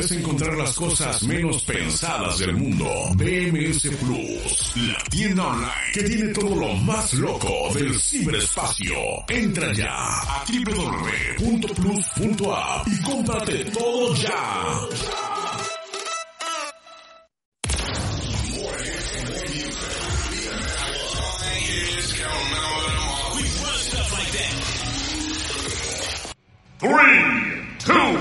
Podés encontrar las cosas menos pensadas del mundo. BMS Plus, la tienda online que tiene todo lo más loco del ciberespacio. Entra ya a www.plus.app y cómprate todo ya. Three, two,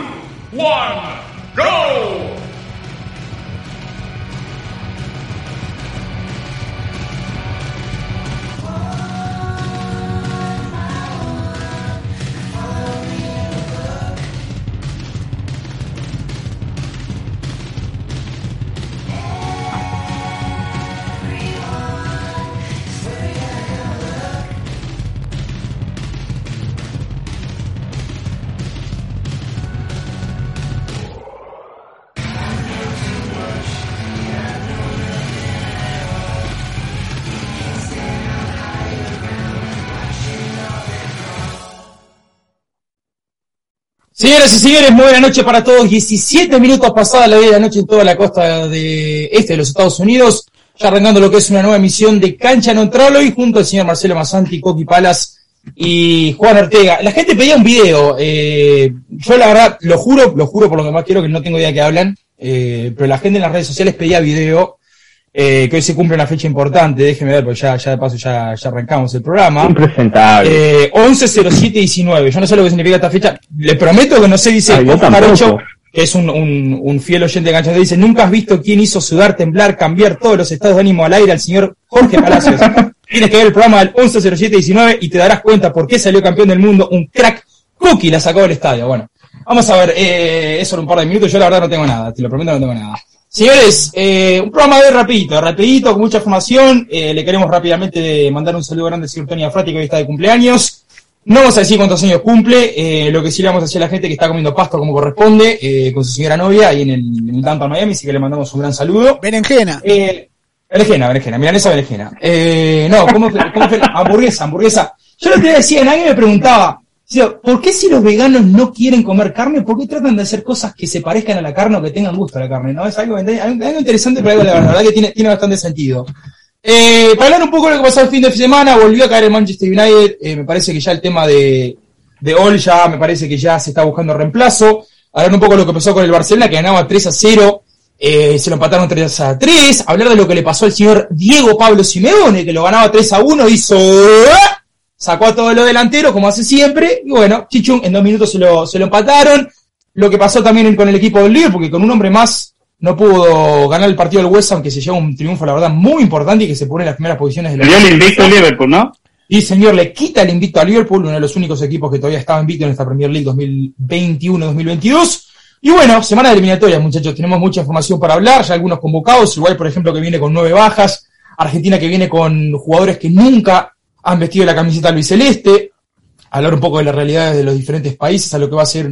one, go! Señoras y señores, muy buena noche para todos. 17 minutos pasada la de la noche en toda la costa de este de los Estados Unidos. Ya arrancando lo que es una nueva emisión de Cancha Neutral hoy junto al señor Marcelo Masanti, Coqui Palas y Juan Ortega. La gente pedía un video. Eh, yo la verdad, lo juro, lo juro por lo que más quiero, que no tengo idea de qué hablan. Eh, pero la gente en las redes sociales pedía video. Eh, que hoy se cumple una fecha importante, déjeme ver, porque ya, ya de paso ya, ya arrancamos el programa. Impresentable. Eh, 11.07.19. Yo no sé lo que significa esta fecha. Le prometo que no sé, dice Ah, yo Oscar tampoco. Ocho, que es un, un, un fiel oyente de Gancho, dice, nunca has visto quién hizo sudar, temblar, cambiar todos los estados de ánimo al aire al señor Jorge Palacios. Tienes que ver el programa del 11.07.19 y te darás cuenta por qué salió campeón del mundo un crack cookie la sacó del estadio. Bueno, vamos a ver, eh, eso en un par de minutos, yo la verdad no tengo nada, te lo prometo no tengo nada. Señores, eh, un programa de rapidito, rapidito, con mucha información. Eh, le queremos rápidamente mandar un saludo grande al señor Tony Afrati, que hoy está de cumpleaños. No vamos a decir cuántos años cumple, eh, lo que sí le vamos a decir a la gente que está comiendo pasto como corresponde, eh, con su señora novia ahí en el, en el Downtown Miami, así que le mandamos un gran saludo. Berenjena. Eh, berenjena, berenjena, milanesa berenjena. Eh, no, ¿cómo fue? ¿Cómo fue? Hamburguesa, hamburguesa. Yo lo que decía, nadie me preguntaba, decía, ¿por qué si los veganos no quieren comer carne? ¿Por qué tratan de hacer cosas que se parezcan a la carne o que tengan gusto a la carne? ¿no? Es algo, algo interesante, pero algo, la verdad que tiene, tiene bastante sentido. Eh, para hablar un poco de lo que pasó el fin de semana, volvió a caer el Manchester United. eh, me parece que ya el tema de, de All ya me parece que ya se está buscando reemplazo. Hablar un poco de lo que pasó con el Barcelona, que ganaba 3 a 0. eh, se lo empataron 3 a 3. Hablar de lo que le pasó al señor Diego Pablo Simeone, que lo ganaba 3 a 1, hizo. Sacó a todos los delanteros, como hace siempre. Y bueno, Chichung en dos minutos se lo, se lo empataron. Lo que pasó también con el equipo del Liverpool, porque con un hombre más no pudo ganar el partido del West Ham, que se lleva un triunfo, la verdad, muy importante y que se pone en las primeras posiciones de la Dio el invicto al Liverpool, ¿no? y señor, le quita el invicto a Liverpool, uno de los únicos equipos que todavía estaba invicto en esta Premier League 2021-2022. Y bueno, semana de eliminatorias, muchachos, tenemos mucha información para hablar, ya algunos convocados, igual por ejemplo que viene con nueve bajas, Argentina que viene con jugadores que nunca han vestido la camiseta albiceleste, hablar un poco de las realidades de los diferentes países, a lo que va a ser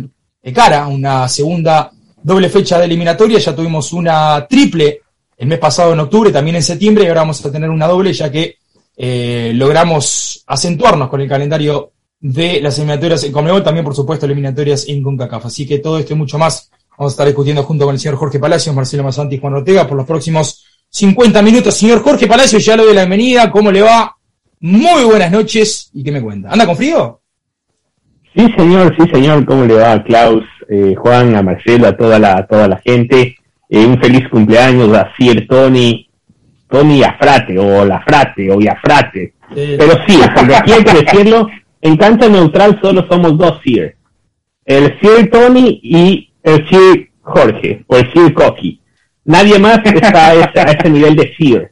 cara una segunda doble fecha de eliminatoria, ya tuvimos una triple el mes pasado en octubre, también en septiembre, y ahora vamos a tener una doble, ya que eh, logramos acentuarnos con el calendario de las eliminatorias en Conmebol, también por supuesto eliminatorias en CONCACAF. Así que todo esto y mucho más vamos a estar discutiendo junto con el señor Jorge Palacios, Marcelo Mazanti y Juan Ortega por los próximos 50 minutos. Señor Jorge Palacios, ya lo doy la bienvenida, ¿cómo le va? Muy buenas noches y qué me cuenta. ¿Anda con frío? Sí, señor, sí, señor. ¿Cómo le va a Klaus, eh, Juan, a Marcelo, a toda la, a toda la gente? Eh, un feliz cumpleaños a Sir Tony, Tony Afrate, o Lafrate, o Yafrate. Eh, Pero sí, porque que decirlo, en cancha neutral solo somos dos Sir. El Sir Tony y el Sir Jorge, o el Sir Coqui. Nadie más está a ese, a ese nivel de Sir.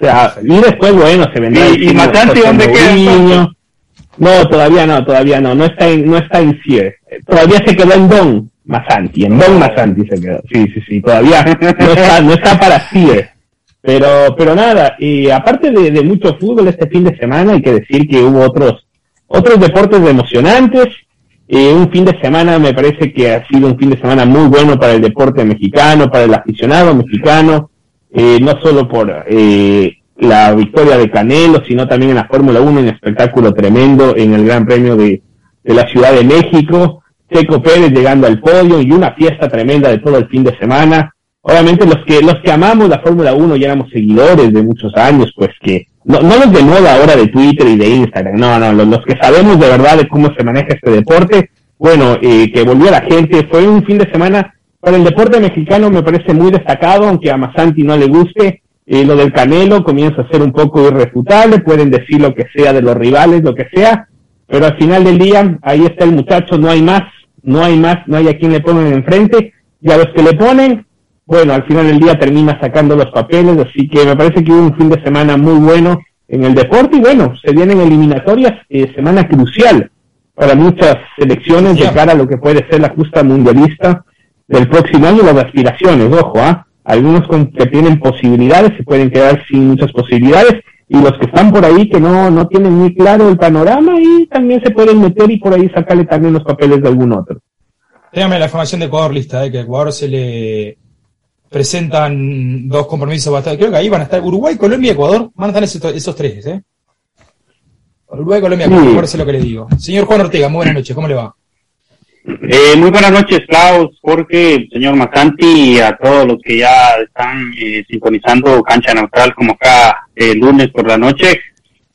O sea, y después, bueno, se vendrá... ¿Y- y José dónde queda. No, todavía no, todavía no, no está en, no está en. Eh, Todavía se quedó en Don Masanti, en Don Masanti se quedó. Sí, sí, sí, todavía no está, no está para Sir. Pero, pero nada, y aparte de, de mucho fútbol este fin de semana, hay que decir que hubo otros, otros deportes emocionantes. Eh, un fin de semana me parece que ha sido un fin de semana muy bueno para el deporte mexicano, para el aficionado mexicano, eh, no solo por eh, la victoria de Canelo, sino también en la Fórmula 1, un espectáculo tremendo en el Gran Premio de, de la Ciudad de México, Checo Pérez llegando al podio y una fiesta tremenda de todo el fin de semana. Obviamente los que los que amamos la Fórmula 1 y éramos seguidores de muchos años, pues que no, no los de moda ahora de Twitter y de Instagram, no, no, los, que sabemos de verdad de cómo se maneja este deporte, bueno, eh, que volvió la gente, fue un fin de semana para el deporte mexicano me parece muy destacado, aunque a Masanti no le guste, eh, lo del Canelo comienza a ser un poco irrefutable, pueden decir lo que sea de los rivales, lo que sea, pero al final del día ahí está el muchacho, no hay más, no hay más, no hay a quien le pongan enfrente, y a los que le ponen, bueno, al final del día termina sacando los papeles, así que me parece que hubo un fin de semana muy bueno en el deporte y bueno, se vienen eliminatorias, eh, semana crucial para muchas selecciones de cara a lo que puede ser la justa mundialista del próximo año, las aspiraciones, ojo, ¿ah? Algunos con, que tienen posibilidades se pueden quedar sin muchas posibilidades y los que están por ahí que no, no tienen muy claro el panorama y también se pueden meter y por ahí sacarle también los papeles de algún otro. Déjame la información de Ecuador lista, eh, que a Ecuador se le presentan dos compromisos bastante. Creo que ahí van a estar Uruguay, Colombia y Ecuador. Van a estar esos, tres, ¿eh? Uruguay, Colombia, Ecuador, sé lo que le digo. Señor Juan Ortega, muy buenas noches, ¿cómo le va? Eh, muy buenas noches, Klaus, Jorge, señor Macanti y a todos los que ya están eh, sintonizando Cancha Neutral como acá el lunes por la noche.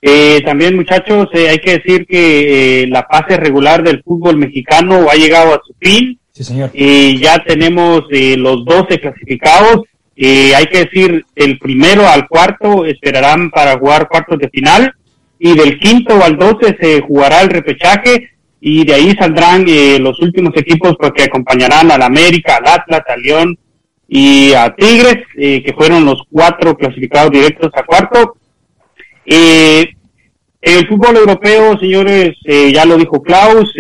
Eh, también, muchachos, hay que decir que la fase regular del fútbol mexicano ha llegado a su fin. Sí, señor. Y ya tenemos los 12 clasificados. hay que decir, el primero al cuarto esperarán para jugar cuartos de final. Y del quinto al 12 se jugará el repechaje y de ahí saldrán eh, los últimos equipos porque que acompañarán al América, al Atlas, al León y a Tigres, eh, que fueron los cuatro clasificados directos a cuarto. Eh, el fútbol europeo, señores, ya lo dijo Klaus,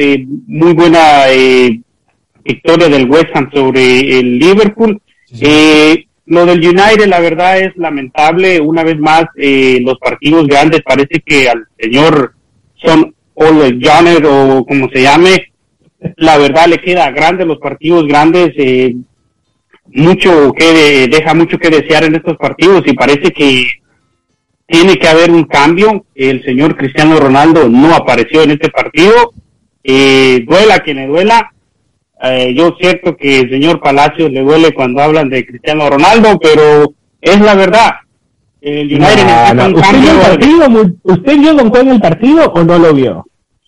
muy buena victoria del West Ham sobre el Liverpool. lo del United, la verdad, es lamentable. Una vez más, los partidos grandes parece que al señor son o el Joner o como se llame, la verdad le queda grande los partidos grandes, eh, mucho que deja mucho que desear en estos partidos y parece que tiene que haber un cambio. El señor Cristiano Ronaldo no apareció en este partido, eh, duela quien le duela. Eh, yo cierto que el señor Palacios le duele cuando hablan de Cristiano Ronaldo, pero es la verdad. El United ¿Usted, vio el partido, ¿Usted vio el partido o no lo vio?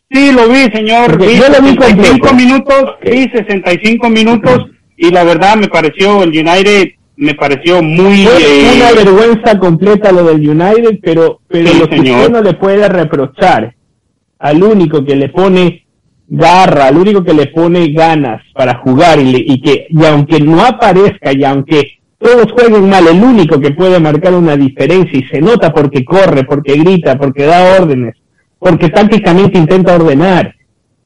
Sí, lo vi, señor. Vi yo lo vi 65 minutos, vi 65 minutos y la verdad me pareció el United me pareció muy eh... una vergüenza completa lo del United, pero pero lo que uno le puede reprochar al único que le pone garra, al único que le pone ganas para jugar y, y que y aunque no aparezca y aunque todos jueguen mal, el único que puede marcar una diferencia y se nota porque corre, porque grita, porque da órdenes, porque tácticamente intenta ordenar,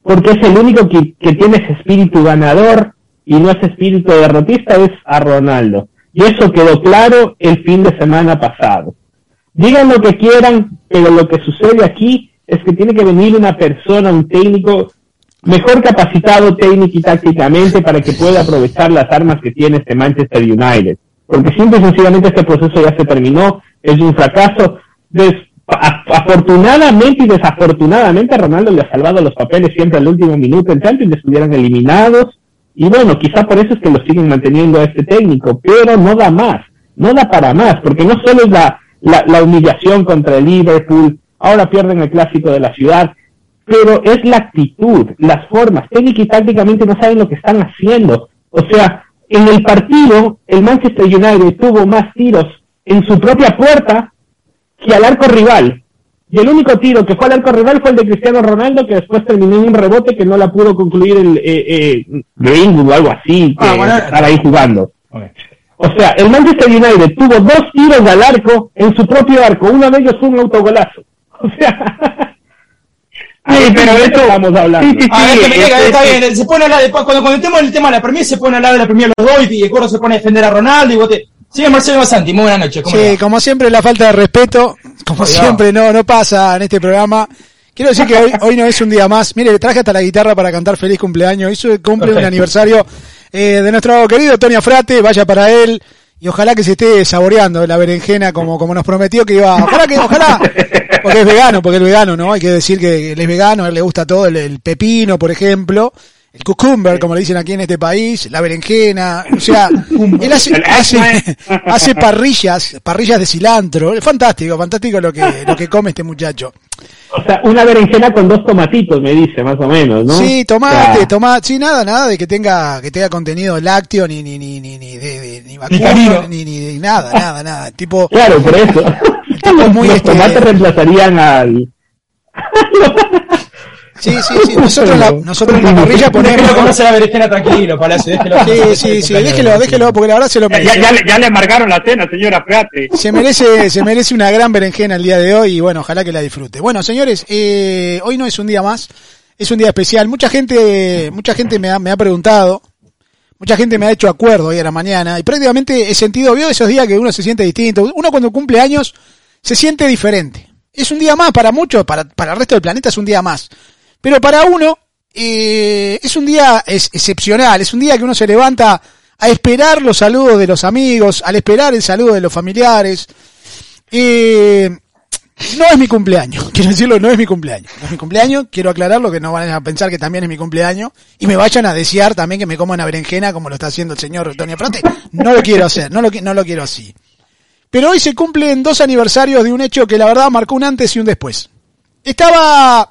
porque es el único que, tiene ese espíritu ganador y no ese espíritu derrotista, es a Ronaldo. Y eso quedó claro el fin de semana pasado. Digan lo que quieran, pero lo que sucede aquí es que tiene que venir una persona, un técnico mejor capacitado técnico y tácticamente para que pueda aprovechar las armas que tiene este Manchester United porque simple y sencillamente este proceso ya se terminó, es un fracaso. afortunadamente y desafortunadamente Ronaldo le ha salvado los papeles siempre al último minuto en Champions, estuvieran eliminados, y bueno, quizá por eso es que lo siguen manteniendo a este técnico, pero no da más, no da para más, porque no solo es la, la, la humillación contra el Liverpool, ahora pierden el clásico de la ciudad, pero es la actitud, las formas, técnica y tácticamente no saben lo que están haciendo. O sea, en el partido, el Manchester United tuvo más tiros en su propia puerta que al arco rival. Y el único tiro que fue al arco rival fue el de Cristiano Ronaldo, que después terminó en un rebote que no la pudo concluir el eh, eh, o algo así, que ah, ahí jugando. O sea, el Manchester United tuvo dos tiros al arco en su propio arco. Uno de ellos fue un autogolazo. O sea, Sí, pero de esto estamos hablando. Sí, sí, sí, este, está este bien. Se pone a hablar de, cuando comentemos el tema de la Premier, se pone a hablar de la Premier los dos y el coro se pone a defender a Ronaldo y vote. Sí, Marcelo Basanti, muy buenas noches. sí, como siempre la falta de respeto, como siempre no, no pasa en este programa. Quiero decir que hoy, hoy no es un día más. Mire, traje hasta la guitarra para cantar feliz cumpleaños. Hizo cumple un aniversario eh, de nuestro querido Tony Frate, vaya para él. Y ojalá que se esté saboreando la berenjena como, como nos prometió que iba. Ojalá que, ojalá, porque es vegano, porque es vegano, ¿no? Hay que decir que él es vegano, a él le gusta todo, el, el pepino, por ejemplo, el cucumber, como le dicen aquí en este país, la berenjena, o sea, él hace, hace, hace parrillas, parrillas de cilantro, es fantástico, fantástico lo que, lo que come este muchacho. O sea, una berenjena con dos tomatitos, me dice, más o menos, ¿no? Sí, tomate, O sea, tomate, sí, nada, nada de que tenga, que tenga contenido lácteo, ni, ni, ni, ni, ni de, de- ni vacuno, ni, ni, ni nada, nada, nada, tipo, Claro, por eso. tipo los, muy los este- tomates reemplazarían al... sí, sí, sí, nosotros la, nosotros en la parrilla Déjelo ponemos, comerse la berenjena tranquilo, Palacio, déjelo. sí, sí, sí, déjelo, déjelo, porque la verdad se lo Ya, merece. ya, le- ya le amargaron la cena, señora, fíjate. Se merece, se merece una gran berenjena el día de hoy y bueno, ojalá que la disfrute. Bueno, señores, eh, hoy no es un día más, es un día especial. Mucha gente, mucha gente me ha, me ha preguntado, mucha gente me ha hecho acuerdo hoy a la mañana y prácticamente he sentido, vio esos días que uno se siente distinto. Uno cuando cumple años se siente diferente. Es un día más para muchos, para, para el resto del planeta es un día más. Pero para uno eh, es un día excepcional, es un día que uno se levanta a esperar los saludos de los amigos, al esperar el saludo de los familiares. Eh, no es mi cumpleaños, quiero decirlo, no es mi cumpleaños. No es mi cumpleaños, quiero aclararlo, que no van a pensar que también es mi cumpleaños. Y me vayan a desear también que me coma una berenjena como lo está haciendo el señor Tony Prate. No lo quiero hacer, no lo, no lo quiero así. Pero hoy se cumplen dos aniversarios de un hecho que la verdad marcó un antes y un después. Estaba...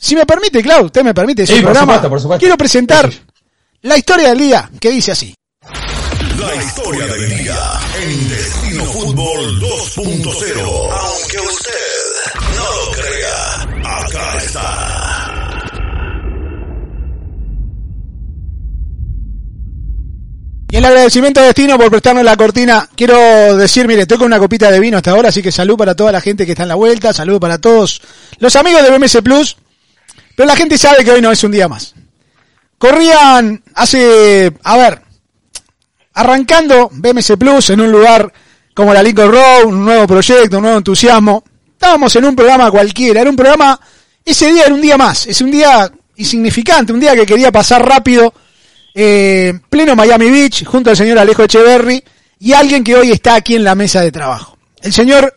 Si me permite, Clau, usted me permite, es Sí, un por programa. supuesto, por supuesto. Quiero presentar la historia del día, que dice así. La historia del día en Destino Fútbol 2.0. Aunque usted no lo crea, acá está. Y el agradecimiento a Destino por prestarnos la cortina. Quiero decir, mire, estoy con una copita de vino hasta ahora, así que salud para toda la gente que está en la vuelta, salud para todos los amigos de BMS Plus. Pero la gente sabe que hoy no es un día más. Corrían hace, a ver, arrancando BMS Plus en un lugar como la Lincoln Road, un nuevo proyecto, un nuevo entusiasmo. Estábamos en un programa cualquiera, era un programa, ese día era un día más, es un día insignificante, un día que quería pasar rápido, eh, pleno Miami Beach, junto al señor Alejo Echeverry y alguien que hoy está aquí en la mesa de trabajo. El señor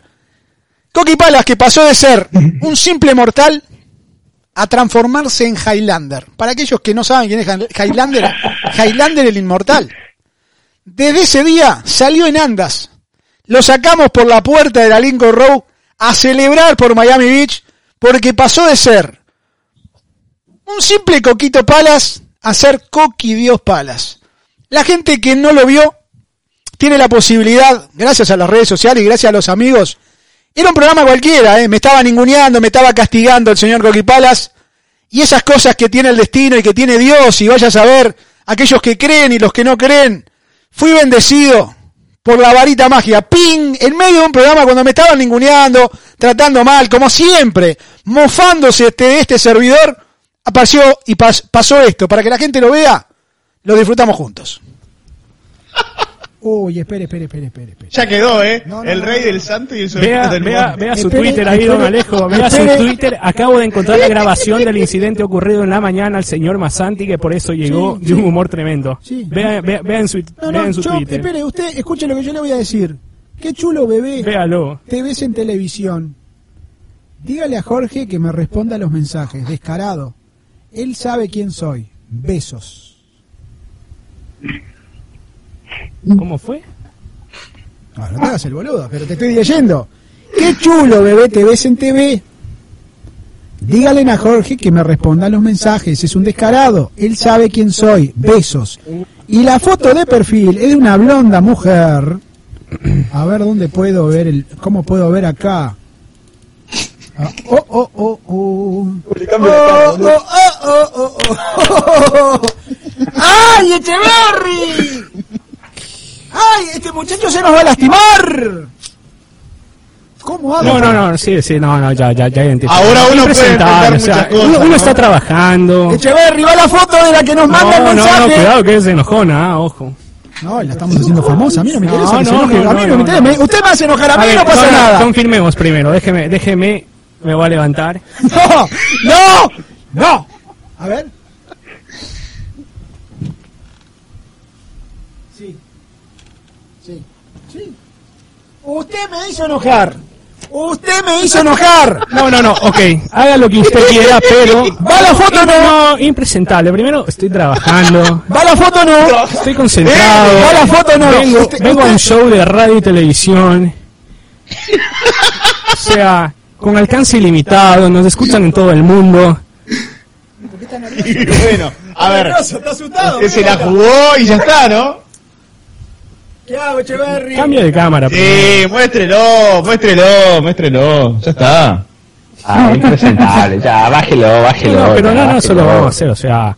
Coqui Palas, que pasó de ser un simple mortal a transformarse en Highlander. Para aquellos que no saben quién es Highlander, Highlander el inmortal. Desde ese día salió en andas. Lo sacamos por la puerta de la Lincoln Road a celebrar por Miami Beach porque pasó de ser un simple Coquito Palas a ser Coqui Dios Palas. La gente que no lo vio tiene la posibilidad, gracias a las redes sociales y gracias a los amigos, era un programa cualquiera, ¿eh? me estaba ninguneando, me estaba castigando el señor Coqui Palas, y esas cosas que tiene el destino y que tiene Dios, y vaya a saber, aquellos que creen y los que no creen, fui bendecido por la varita mágica, ping, en medio de un programa cuando me estaban ninguneando, tratando mal, como siempre, mofándose este, de este servidor, apareció y pas- pasó esto, para que la gente lo vea, lo disfrutamos juntos. Uy, espere, espere, espere, espere. espere. Ya quedó, ¿eh? No, no, el no, rey no. del santo y el Vea, del vea, vea su Espere, Twitter ahí, don Alejo. Vea su. Twitter. Acabo de encontrar la grabación del incidente ocurrido en la mañana al señor Masanti, que por eso llegó Sí, de un humor tremendo. Sí. Vea, vea, vea en su, No, vea no, en su yo, Twitter. espere, usted escuche lo que yo le voy a decir. Qué chulo, bebé. Véalo. Te ves en televisión. Dígale a Jorge que me responda los mensajes, descarado. Él sabe quién soy. Besos. ¿Cómo fue? No, no te hagas el boludo, pero te estoy leyendo. Qué chulo, bebé, te ves en TV. Dígale a Jorge que me responda los mensajes, es un descarado. Él sabe quién soy. Besos. Y la foto de perfil es de una blonda mujer. A ver dónde puedo ver el. ¿Cómo puedo ver acá? Ah, oh, oh, oh, oh. Oh, oh, oh, oh, oh, oh. ¡Ay, Echeverry! ¡Ay, este muchacho se nos va a lastimar! ¿Cómo hago? No, no, no, sí, sí, no, no, ya, ya, ya identifico. Ahora uno puede entender o sea, cosas, Uno, uno ¿no? está trabajando. Echeverry, va la foto de la que nos manda el No, no, mensaje. no, cuidado que es enojona, ah, ojo. No, la estamos haciendo famosa. A mí no me No, interesa. no, enoje. no, a mí no, no, me interesa. no. Usted me hace enojar a mí A ver, no pasa no, no, nada. Confirmemos primero, déjeme, déjeme, me voy a levantar. No, no, no. A ver. Usted me hizo enojar. Usted me hizo enojar. No, no, no, ok, haga lo que usted quiera, pero... ¿Va la foto o no? Impresentable. Primero, estoy trabajando, ¿Va la foto o no? estoy concentrado. ¿Va la foto o no? Vengo, Usted- vengo a un usted- show de radio y televisión. O sea, con alcance ilimitado, nos escuchan en todo el mundo. bueno, a ver, se la jugó y ya está, ¿no? ¿Qué hago, Echeverry? Cambia de cámara. Sí, muéstrelo, muéstrelo, muéstrelo, ya está. Ah, impresentable, ya, bájelo, bájelo. No, pero ya, no, no, bájelo. eso lo vamos a hacer, o sea...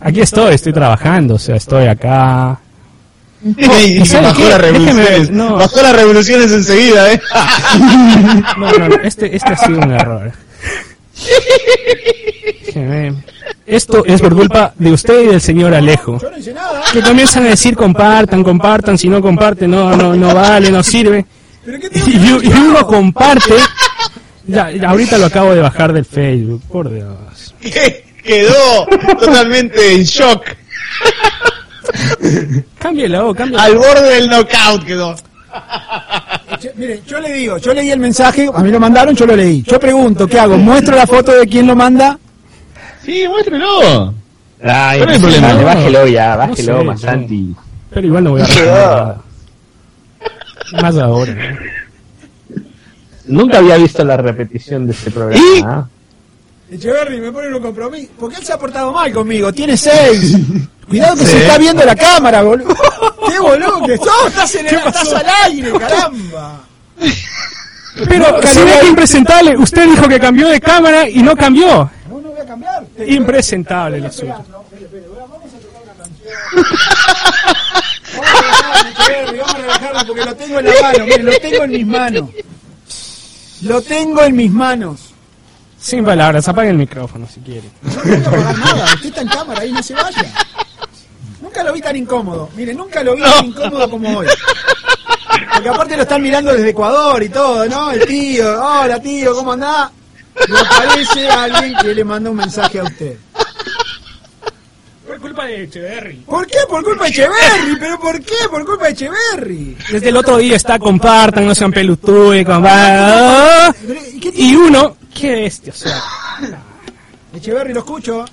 Aquí estoy, estoy trabajando, o sea, estoy acá... y ¿sabe bajó las revoluciones, no. bajó las revoluciones enseguida, ¿eh? No, no, no, este, este ha sido un error. Déjeme. Esto es por culpa de usted y del señor Alejo. Yo no hice nada. Que comienzan a decir compartan, compartan, si no comparten, no, no, no vale, no sirve. ¿Pero qué tengo Y, yo? uno comparte. Ya, ya, ahorita lo acabo de bajar del Facebook, por Dios. Que quedó totalmente en shock, Cámbialo, cámbialo. al borde del knockout quedó. Che, Mire, yo le digo, yo leí el mensaje, a mí lo mandaron, yo lo leí. Yo pregunto, ¿qué hago? ¿Muestro la foto de quién lo manda? Sí, muéstrelo. Ay, ¿Cuál es el problema? dale, bájelo ya, No bájelo, sé, Masanti. Pero igual no voy a responder. Más ahora. ¿no? Nunca había visto la repetición de este programa. ¿Y? Echeverry me pone un compromiso. Porque él se ha portado mal conmigo, tiene seis. Cuidado que Sí. se está viendo la cámara, boludo. ¡Qué boludo que sos! Estás, en el, estás al aire, caramba. Pero lo que impresentable, usted dijo que cambió de cámara y no cambió. A cambiar. Impresentable lo suyo. A tocar una canción. Vamos a relajarnos, Echeverry, vamos a relajarnos porque lo tengo en la mano, mire, lo tengo en mis manos. Lo tengo en mis manos. Sin palabras, apague el micrófono si quiere. No que pagar nada, usted está en cámara ahí, no se vaya. Nunca lo vi tan incómodo, mire, nunca lo vi tan incómodo como hoy. Porque aparte lo están mirando desde Ecuador y todo, ¿no? El tío, hola tío, ¿cómo andás? Me parece alguien que le mandó un mensaje a usted. Por culpa de Echeverry. ¿Por qué? Por culpa de Echeverry, pero ¿por qué? Por culpa de Echeverry. Desde el otro día está compartan, no sean pelotudos, compartan. ¿Y uno, qué bestia, o sea, Echeverry lo escucho.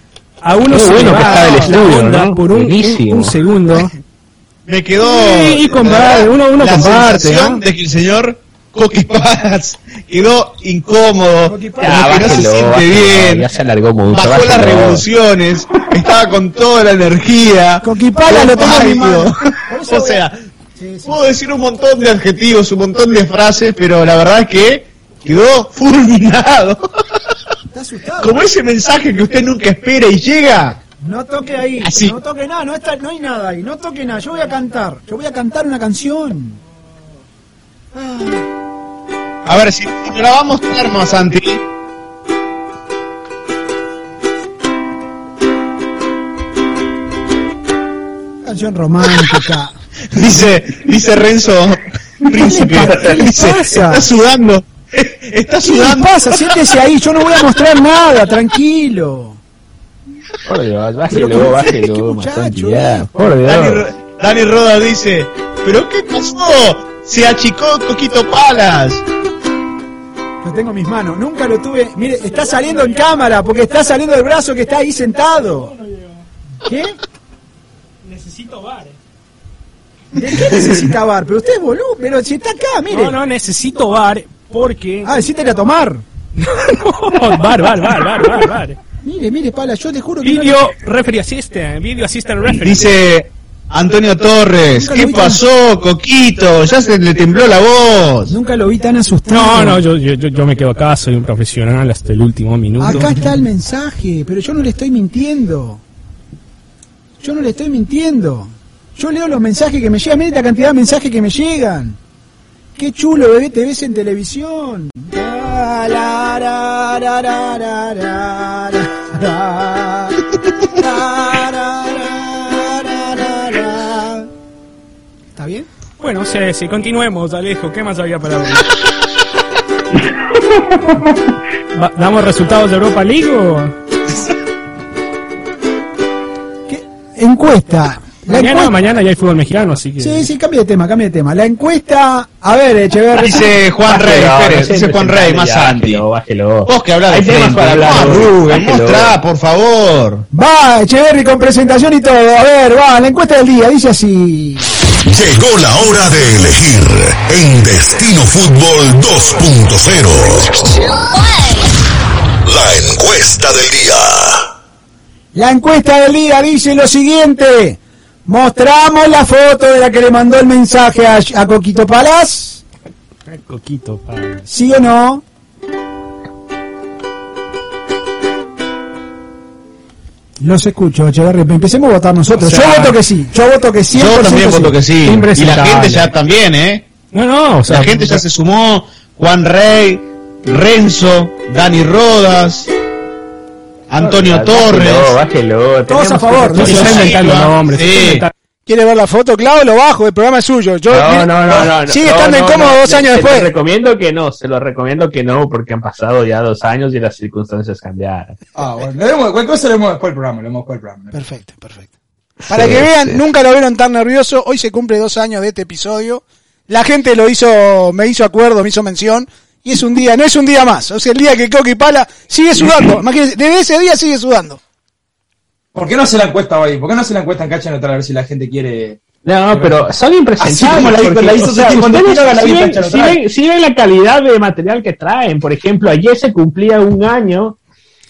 a uno se bueno le que va está el onda ¿no? por un, un, segundo. Me quedó. Sí, y comparte, uno- uno la comparte, sensación ¿no? de que el señor Coqui Paz quedó incómodo, Paz. Ya, no se siente bájelo, bien, Ya se alargó mucho. bajó las revoluciones, estaba con toda la energía. Coquipala lo tengo O sea, a- Sí, sí. puedo decir un montón de adjetivos, un montón de frases, pero la verdad es que quedó fulminado. Está asustado. Como ese mensaje que usted nunca espera y llega. No toque ahí, Así. no toque nada, no, está, no hay nada ahí, no toque nada, yo voy a cantar, yo voy a cantar una canción. A ver, si, si nos la va a mostrar más, Santi. canción romántica. Dice, dice Renzo Príncipe. ¿Qué Dice, pasa? está sudando. Está ¿Qué sudando. pasa? Siéntese ahí, yo no voy a mostrar nada, tranquilo. Por Dios, bájelo, bájelo, Qué Masanti, muchacho, ya. eh. Por Dani, Dios. Ro- Dani Roda dice, ¿pero qué pasó? Se achicó Coquito Palas. Lo tengo en mis manos, nunca lo tuve. Mire, está saliendo en cámara, porque está saliendo del brazo que está ahí sentado. ¿Qué? Necesito bar. ¿De qué necesita bar? Pero usted es boludo, pero si está acá, mire. No, no, necesito bar porque... Ah, decítele a tomar. No, bar, bar, bar, bar, bar, bar. Mire, mire, Pala, yo te juro que no- Video referee assistant, video assistant referee. Dice Antonio Torres, ¿qué pasó, Coquito? Ya se le tembló la voz. nunca lo vi tan asustado. No, no, yo, yo, yo, me quedo acá, soy un profesional hasta el último minuto. Acá está el mensaje, pero yo no le estoy mintiendo. Yo no le estoy mintiendo. Yo leo los mensajes que me llegan. Mira la cantidad de mensajes que me llegan. Qué chulo, bebé, te ves en televisión. La, la, ra, Bueno, sí, sí, continuemos, Alejo. ¿Qué más había para ver? Va- ¿Damos resultados de Europa League o...? ¿Qué? Encuesta. La Mañana, encuesta- mañana ya hay fútbol mexicano, así que. Sí, sí, cambia de tema, cambia de tema. La encuesta, a ver, Echeverri. Dice Juan Rey, sé, dice Juan Rey, más ya, Santi. Bájelo, bájelo. Vos que hablas de Hay temas para hablar. Ah, Rubén, mostrá, por favor. Va, Echeverri con presentación y todo. A ver, va, la encuesta del día, dice así. Llegó la hora de elegir en Destino Fútbol 2.0. La encuesta del día. La encuesta del día dice lo siguiente. Mostramos la foto de la que le mandó el mensaje a, a Coquito Palaz. Ay, Coquito, padre. ¿Sí o no? Los escucho, Echeverri. Empecemos a votar nosotros. O sea, yo voto que sí. Yo voto que sí. Yo también voto que sí. Y la gente ya también, ¿eh? No, no, o sea. La gente ya se sumó. Juan Rey, Renzo, Dani Rodas, Antonio Bájelo, Torres. Bájelo, Todos a favor, que- no Se se está inventando nombres. se está Sí. ¿Quiere ver la foto? Claro, lo bajo. El programa es suyo. Yo, No, no, no, no. Sigue no, estando no, incómodo no, dos se- años se después. lo recomiendo que no, se lo recomiendo que no, porque han pasado ya dos años y las circunstancias cambiaron. Ah, bueno, lo vemos, cualquier cosa lo vemos después del programa, lo vemos después del programa. Perfecto, perfecto. Para Sí, que vean, sí. nunca lo vieron tan nervioso. Hoy se cumple dos años de este episodio. La gente lo hizo, me hizo acuerdo, me hizo mención. Y es un día, no es un día más. O sea, el día que Coqui Pala sigue sudando. Imagínense, desde ese día sigue sudando. ¿Por qué no hace la encuesta hoy? ¿Por qué no hace la encuesta en Cacha Neutral a ver si la gente quiere... No, pero son Así impresentables. como la hizo- porque, la hizo o sea, Titi cuando ustedes Tino ganó sí la ven- la calidad de material que traen. Por ejemplo, ayer se cumplía un año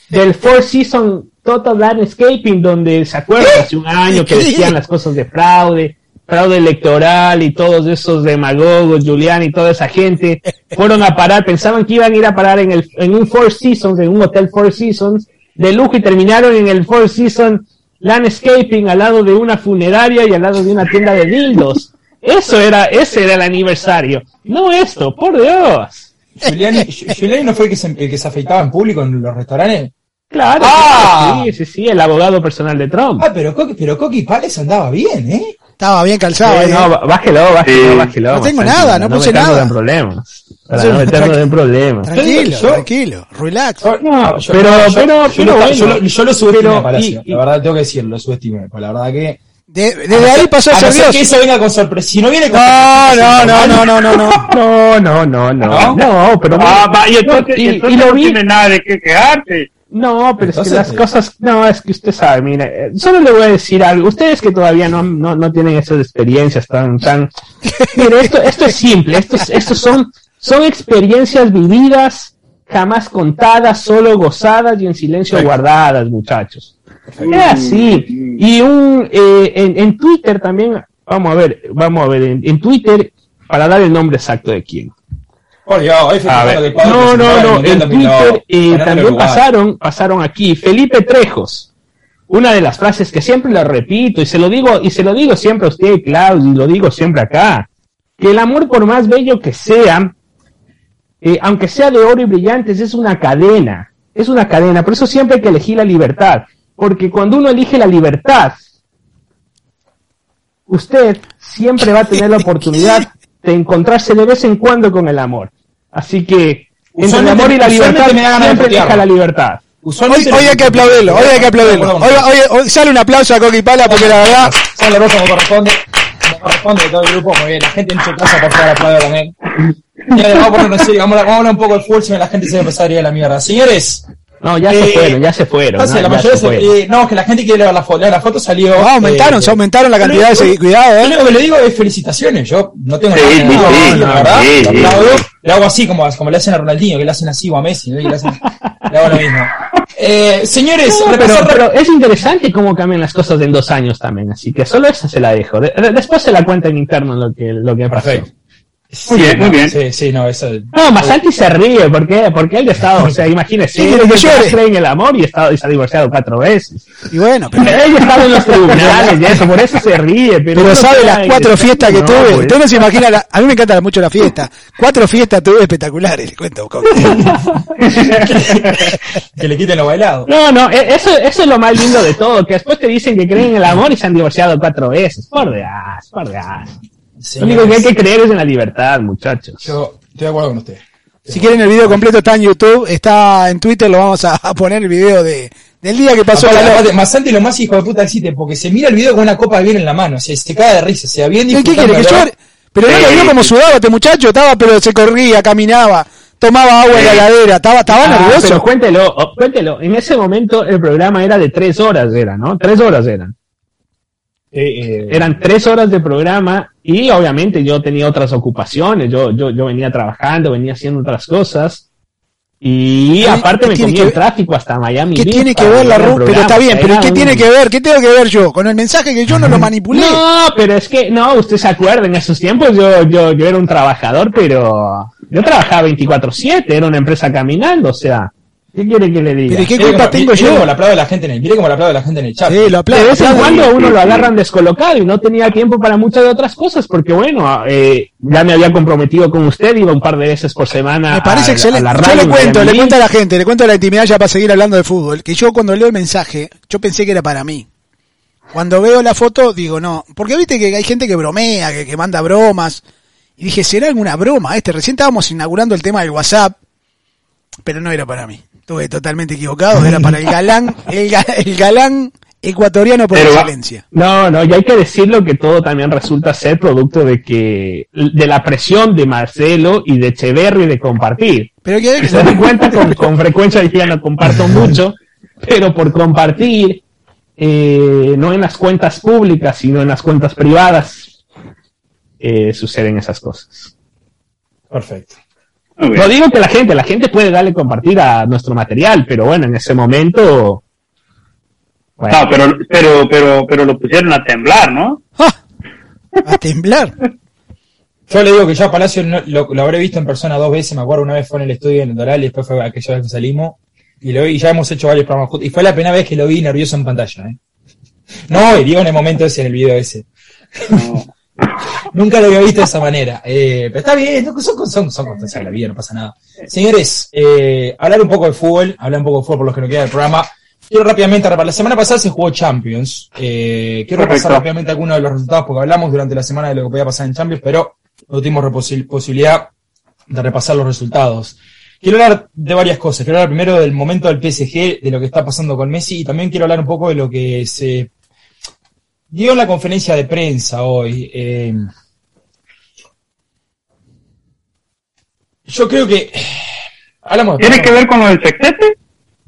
del Four Season Total Landscaping, donde se acuerdan hace un año que decían las cosas de fraude, fraude electoral y todos esos demagogos, Julián y toda esa gente, fueron a parar, pensaban que iban a ir a parar en, el, en un Four Seasons, en un hotel Four Seasons de lujo y terminaron en el Four Seasons Landscaping al lado de una funeraria y al lado de una tienda de dildos. Eso era, ese era el aniversario. No esto, por Dios. Giuliani no fue el que, se, el que se afeitaba en público en los restaurantes. Claro, Ah. sí, sí, sí, el abogado personal de Trump. Ah, pero Coqui, pero Coqui Pales andaba bien, ¿eh? Estaba bien calzado. Eh, ahí, no, ¿eh? bá- bájelo, bájelo, Sí. bájelo. No tengo nada, no puse meternos nada. en problemas. Para Sí, no meternos en problemas. Tranquilo, Yo- tranquilo. Relax. Yo- No, yo- pero- yo- pero- yo pero bueno. yo lo- yo lo subestimé Pero, Palacio, y- y- la verdad tengo que decirlo, lo subestimé, pues la verdad que... De- desde ahí pasó a a no ser ser que eso venga con sorpresa, si no viene con No, no, no, no, no, no, no. No, no, no, no. ¿No? No, pero Ah, va, y entonces, y, entonces y lo no vi. tiene nada de qué quejarte. No, pero es que las sí. cosas, no, es que usted sabe, mire, eh, solo le voy a decir algo, ustedes que todavía no, no, no tienen esas experiencias tan, tan, mire, esto, esto es simple, esto, es- esto son, son experiencias vividas, jamás contadas, solo gozadas y en silencio guardadas, muchachos. Es así. Y un, eh, en, en Twitter también, vamos a ver, vamos a ver, en, en Twitter, para dar el nombre exacto de quién. Por Dios, hoy A ver, festejando que el Padre no, no, el no, en 2002, Twitter eh, también pasaron, pasaron aquí. Felipe Trejos, una de las frases que siempre la repito y se lo digo y se lo digo siempre a usted, Claudio, y lo digo siempre acá, que el amor por más bello que sea, eh, aunque sea de oro y brillantes, es una cadena, es una cadena. Por eso siempre hay que elegir la libertad, porque cuando uno elige la libertad, usted siempre va a tener la oportunidad de encontrarse de vez en cuando con el amor. Así que entre el amor y la libertad me da de siempre putearlo. deja la libertad. Hoy, Usualmente hoy hay que aplaudirlo, hoy hay que aplaudirlo. Hoy, hoy- hoy sale un aplauso a Coqui Pala porque la verdad, Sale Rosa como corresponde. Como corresponde de todo el grupo, muy bien. La gente en su casa, por favor, aplaude también. Vamos a serio, vamos a, hablar un poco de fútbol, si la gente se va a ir a la mierda. Señores, No, ya Eh, se fueron, ya se fueron. ¿no? la Ya mayoría se fueron. eh, no, que la gente quiere ver la foto. La foto salió. oh, aumentaron, eh, se aumentaron la yo cantidad de seguidores. Cuidado, Yo eh. lo único que le digo es felicitaciones. Yo no tengo Sí, nada sí, que decir, sí, la no, verdad. sí, lo sí. aplaudo. Le hago así como, como le hacen a Ronaldinho, que le hacen así o a Messi. ¿no? Le, hacen- le hago lo mismo. Eh, señores, No, pero, es interesante cómo cambian las cosas en dos años también, así que solo esa se la dejo. De- de- después se la cuenta en interno lo que, lo que pasó. Perfecto. Muy bien, muy bien. Sí, sí, no, eso. No, Masanti se ríe, ¿por qué? Porque él ha estado, o sea, imagínese, Sí, que llore. cree en el amor y, ha estado, y se ha divorciado cuatro veces. Y bueno, pero, Él estado en los tribunales y eso, por eso se ríe. Pero, pero sabe las cuatro fiestas que No, tuve. pues. Usted no se imagina, la- a mí me encanta mucho la fiesta. Cuatro fiestas tuve espectaculares, le cuento. Que le quiten lo bailado. No, no, e- eso, eso es lo más lindo de todo, que después te dicen que creen en el amor y se han divorciado cuatro veces. Por por Lo único que hay que creer es en la libertad, muchachos. Yo estoy de acuerdo con usted. Si quieren el video completo está en YouTube, está en Twitter, lo vamos a, a poner el video de, Del día que pasó Aparte, la aparte, Masanti lo más hijo de puta existe, porque se mira el video con una copa de vino en la mano, o sea, se cae de risa, se va bien ¿Qué quiere que yo? Pero no lo vio como sudaba este muchacho, estaba, pero se corría, caminaba, tomaba agua en la heladera, estaba, estaba Ah, nervioso. pero cuéntelo, oh, cuéntelo. En ese momento el programa era de tres horas, era, ¿no? Tres horas eran. Eh, Eran tres horas de programa y obviamente yo tenía otras ocupaciones. Yo, yo, yo venía trabajando, venía haciendo otras cosas. Y ¿Qué- aparte me que el tráfico hasta Miami. ¿Qué Beach tiene que ver la ruta? Pero está bien, pero ¿y Era qué un- tiene que ver? ¿Qué tengo que ver yo? Con el mensaje que yo no lo manipulé. No, pero es que, no, usted se acuerda, en esos tiempos yo, yo, yo era un trabajador, pero yo trabajaba 24-7, era una empresa caminando, o sea, ¿qué quiere que le diga? Pero ¿y qué culpa tengo mire yo? cómo le aplaude la gente en el, mire cómo le aplaude la gente en el chat. Sí, lo De vez en cuando a uno lo agarran descolocado y no tenía tiempo para muchas de otras cosas, porque bueno, eh, ya me había comprometido con usted, iba un par de veces por semana. Me parece a- excelente. a la yo le en cuento, le cuento a la gente, le cuento la intimidad ya para seguir hablando de fútbol. Que yo cuando leo el mensaje, yo pensé que era para mí. Cuando veo la foto, digo no. Porque viste que hay gente que bromea, que, que manda bromas. Y dije, ¿será alguna broma este? Recién estábamos inaugurando el tema del WhatsApp, pero no era para mí. Estuve totalmente equivocado, era para el galán, el, ga- el galán ecuatoriano por excelencia. No, no, y hay que decirlo que todo también resulta ser producto de que, de la presión de Marcelo y de Echeverry de compartir. Pero que Si se dan cuenta, con, con frecuencia yo ya no comparto mucho, pero por compartir, eh, no en las cuentas públicas, sino en las cuentas privadas, eh, suceden esas cosas. Perfecto. No digo que la gente, la gente puede darle compartir a nuestro material, pero bueno, en ese momento... bueno, No, pero, pero, pero, pero lo pusieron a temblar, ¿no? ¡Ah! a temblar. Yo le digo que yo a Palacio no- lo, lo habré visto en persona dos veces, me acuerdo una vez fue en el estudio en el Doral y después fue aquella vez que salimos y lo vi, y ya hemos hecho varios programas juntos y fue la primera vez que lo vi nervioso en pantalla, ¿eh? No, y digo en el momento ese, en el video ese. No. Nunca lo había visto de esa manera. Eh, pero está bien, son, son, son, son constancias de la vida, no pasa nada. Señores, eh, hablar un poco de fútbol, hablar un poco de fútbol por los que no queda del programa. Quiero rápidamente repasar. La semana pasada se jugó Champions. Eh, quiero repasar rápidamente algunos de los resultados porque hablamos durante la semana de lo que podía pasar en Champions, pero no tuvimos reposi- posibilidad de repasar los resultados. Quiero hablar de varias cosas. Quiero hablar primero del momento del PSG, de lo que está pasando con Messi, y también quiero hablar un poco de lo que se dio en la conferencia de prensa hoy. Eh, yo creo que. Hablamos ¿Tiene que ver con lo del sextete?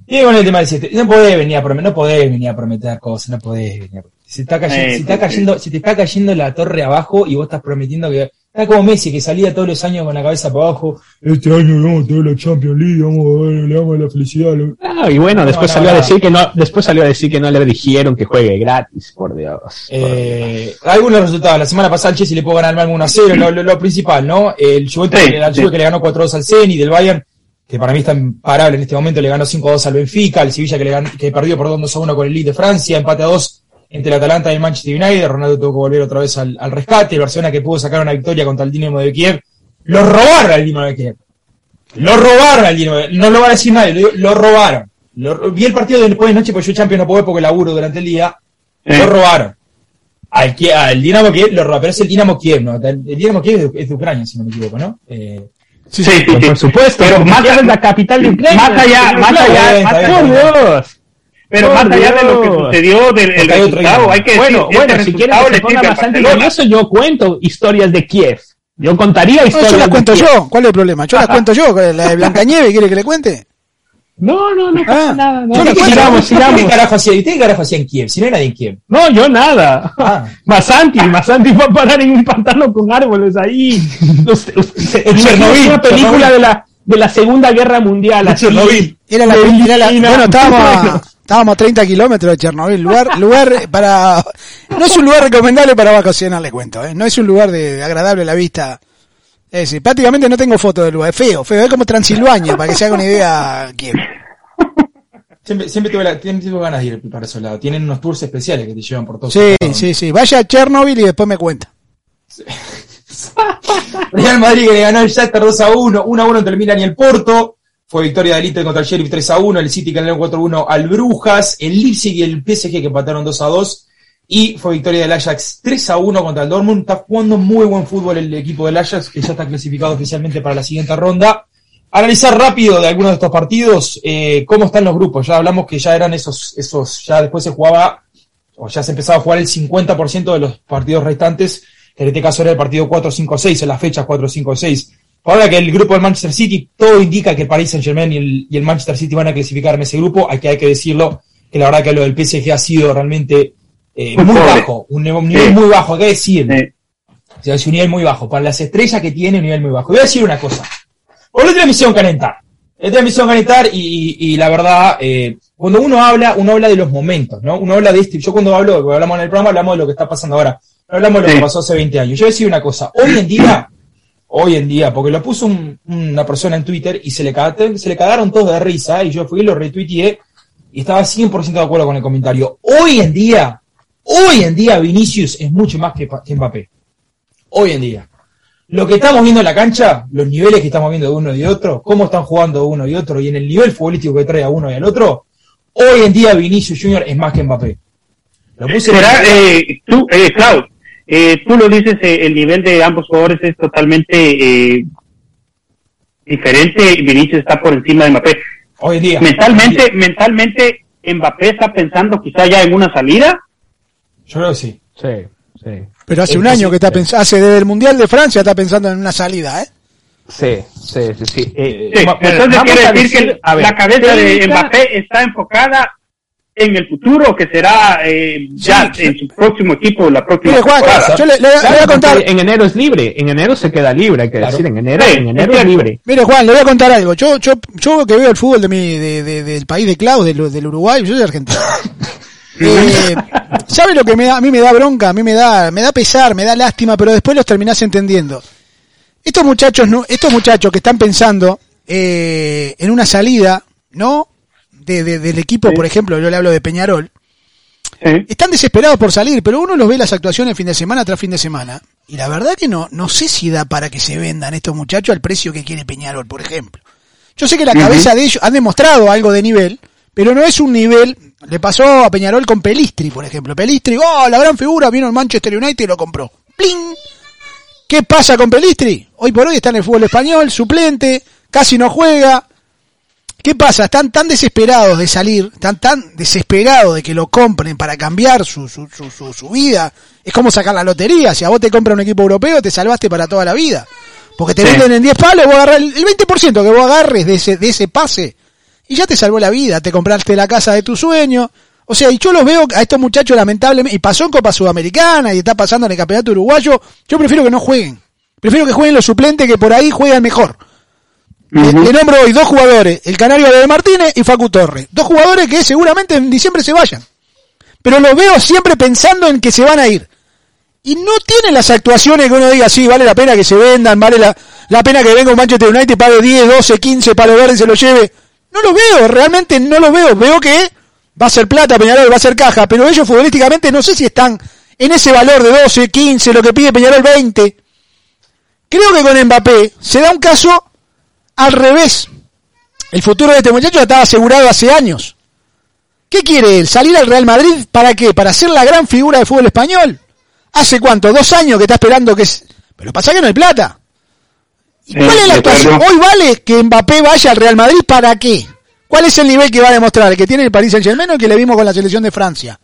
Tiene con el tema del siete. No podés venir a prometer, no podés venir a prometer cosas, no podés venir a se está cayendo, Eh, se está sí, cayendo, se te está cayendo la torre abajo y vos estás prometiendo que está como Messi que salía todos los años con la cabeza para abajo. Este año vamos a tener la Champions League, vamos a ver, le damos la felicidad. lo- Ah, y bueno, No, después no, salió no. a decir que no, después salió a decir que no le dijeron que juegue gratis, por Dios. por Eh, algunos resultados. La semana pasada el Chelsea le pudo ganar al Malmo 1 a 0, lo, lo- lo principal, ¿no? El Juventus, Sí, que, al sí. Que le ganó 4-2 al Zenit, del Bayern, que para mí está imparable en este momento, le ganó 5-2 al Benfica, el Sevilla que, le ganó- que perdió por 2-1 con el Leeds de Francia, empate a 2 entre el Atalanta y el Manchester United, Ronaldo tuvo que volver otra vez al, al rescate, el Barcelona que pudo sacar una victoria contra el Dinamo de Kiev, lo robaron al Dinamo de Kiev. Lo robaron al Dinamo de No lo va a decir nadie, lo, robaron. Lo- vi el partido de después de noche porque yo Champions no puedo ver porque laburo durante el día. Lo robaron. Al, al Dinamo Kiev lo robaron, pero es el Dinamo Kiev, ¿no? El Dinamo Kiev es de, es de Ucrania, si no me equivoco, ¿no? Eh, Sí, sí, sí. Por supuesto, Pero Kiev es la capital de Ucrania. más allá, más Está allá, bien, más- está Por. Dios. Pero más allá de lo que sucedió del el resultado, hay que decir, Bueno, este bueno, si quieres que se ponga bastante nervioso, yo cuento historias de Kiev. Yo contaría No, historias eso las de cuento Kiev. yo. ¿Cuál es el problema? Yo las cuento yo. La de Blancanieves, ¿quiere que le cuente? No, no, no Ah, pasa nada. No, yo ¿Qué sigamos, sigamos. ¿Qué carajo hacía? ¿Y usted qué carajo hacía en Kiev? Si no hay nadie en Kiev. No, yo nada. Ah. Masanti, Masanti va a parar en un pantano con árboles ahí. Chernobyl, una película Chernobyl. de la, de la Segunda Guerra Mundial. así. Era la, era la- bueno, estábamos Bueno. Estábamos a 30 kilómetros de Chernobyl. Lugar, lugar para, no es un lugar recomendable para vacacionar, le cuento, ¿eh? No es un lugar de, agradable a la vista. Es decir, prácticamente no tengo foto del lugar. Es feo, feo. Es como Transilvania, para que se haga una idea, Kiev. Siempre, siempre, tuve la- siempre tuve ganas de ir para esos lados. Tienen unos tours especiales que te llevan por todos Sí, lados. sí, sí. Vaya a Chernobyl y después me cuenta. Real Madrid que le ganó el Shakhtar 2 a 1, 1 a 1 entre el Milan y el Porto. Fue victoria del Inter contra el Sheriff 3 a 1, el City que ganó 4 a 1 al Brujas, el Leipzig y el PSG que empataron 2 a 2. Y fue victoria del Ajax 3 a 1 contra el Dortmund. Está jugando muy buen fútbol el equipo del Ajax, que ya está clasificado oficialmente para la siguiente ronda. analizar rápido de algunos de estos partidos, eh, cómo están los grupos. Ya hablamos que ya eran esos, esos, ya después se jugaba, o ya se empezaba a jugar el 50% de los partidos restantes, en este caso era el partido 4-5-6, en las fechas 4-5-6. Ahora que el grupo del Manchester City, todo indica que el Paris Saint Germain y el, y el Manchester City van a clasificar en ese grupo, hay que, hay que decirlo, que la verdad que lo del PSG ha sido realmente eh, Muy bajo, un, nivel- Sí. muy bajo, hay que decirlo. Sí. O sea, es un nivel muy bajo. Para las estrellas que tiene, un nivel muy bajo. Voy a decir una cosa. Hoy otra misión calentar. Otra misión calentar y, y, y la verdad, eh, cuando uno habla, uno habla de los momentos, ¿no? Uno habla de este, yo cuando hablo, cuando hablamos en el programa, hablamos de lo que está pasando ahora. No hablamos de lo Sí. que pasó hace 20 años. Yo voy a decir una cosa. Hoy en día, hoy en día, porque lo puso un- una persona en Twitter y se le, cagaron, se le cagaron todos de risa y yo fui y lo retuiteé y estaba 100% de acuerdo con el comentario. Hoy en día, hoy en día Vinicius es mucho más que, que Mbappé. Hoy en día. Lo que estamos viendo en la cancha, los niveles que estamos viendo de uno y de otro, cómo están jugando uno y otro y en el nivel futbolístico que trae a uno y al otro, hoy en día Vinicius Junior es más que Mbappé. Lo puse en- Será, eh, tú, eh, eh, tú lo dices, eh, el nivel de ambos jugadores es totalmente eh, diferente. Vinicius está por encima de Mbappé. hoy día. Mentalmente, mentalmente, Mbappé está pensando quizá ya en una salida. Yo creo que sí. Sí, sí. Pero hace Es un año que está pensando, hace desde el Mundial de Francia está pensando en una salida, ¿eh? Sí, sí, sí, sí. Eh, Sí, entonces quiere decir, que la cabeza de Mbappé está enfocada en el futuro, que será eh, ya en su próximo equipo, la próxima Mire, Juan, temporada. yo le, le- le voy a contar, en enero es libre, en enero se queda libre, hay que Claro. decir, en enero, Sí, en es enero es libre. mire Juan, le voy a contar algo. Yo, yo, yo que veo el fútbol de mi, de, de- del país de Klaus, del, del Uruguay, yo soy argentino. Eh, ¿Sabe lo que me da, a mí me da bronca? A mí me da, me da pesar, me da lástima, pero después los terminás entendiendo. Estos muchachos, no, estos muchachos que están pensando eh, en una salida, ¿no? De, de- del equipo, por ejemplo, yo le hablo de Peñarol, Sí. están desesperados por salir, pero uno los ve las actuaciones fin de semana tras fin de semana. Y la verdad que no, no sé si da para que se vendan estos muchachos al precio que quiere Peñarol, por ejemplo. Yo sé que la cabeza de ellos han demostrado algo de nivel, pero no es un nivel. Le pasó a Peñarol con Pelistri, por ejemplo. Pelistri, oh, la gran figura, vino el Manchester United y lo compró. ¡Pling! ¿Qué pasa con Pelistri? Hoy por hoy está en el fútbol español, suplente, casi no juega. ¿Qué pasa? Están tan desesperados de salir, están tan desesperados de que lo compren para cambiar su, su, su, su, vida. Es como sacar la lotería. Si a vos te compra un equipo europeo, te salvaste para toda la vida. Porque te Sí. venden en 10 palos, vos agarrás el, el 20% que vos agarres de ese, de ese pase. Y ya te salvó la vida. Te compraste la casa de tu sueño. O sea, y yo los veo a estos muchachos lamentablemente, y pasó en Copa Sudamericana y está pasando en el Campeonato Uruguayo, yo prefiero que no jueguen. Prefiero que jueguen los suplentes que por ahí juegan mejor. Le- Le nombro hoy dos jugadores, el canario de Martínez y Facu Torres. Dos jugadores que seguramente en diciembre se vayan. Pero los veo siempre pensando en que se van a ir. Y no tienen las actuaciones que uno diga, sí, vale la pena que se vendan, vale la, la pena que venga un Manchester United pague 10, 12, 15 palos verdes y se lo lleve. No lo veo, realmente no lo veo. Veo que va a ser plata, Peñarol va a ser caja, pero ellos futbolísticamente no sé si están en ese valor de 12, 15, lo que pide Peñarol 20. Creo que con Mbappé se da un caso al revés. El futuro de este muchacho estaba asegurado hace años. ¿Qué quiere él? ¿Salir al Real Madrid? ¿Para qué? ¿Para ser la gran figura del fútbol español? ¿Hace cuánto? ¿Dos años que está esperando que... es- Pero pasa que no hay plata. ¿Y cuál es la de actuación? Hoy vale que Mbappé vaya al Real Madrid para qué? ¿Cuál es el nivel que va a demostrar? ¿El que tiene el Paris Saint Germain o el que le vimos con la selección de Francia?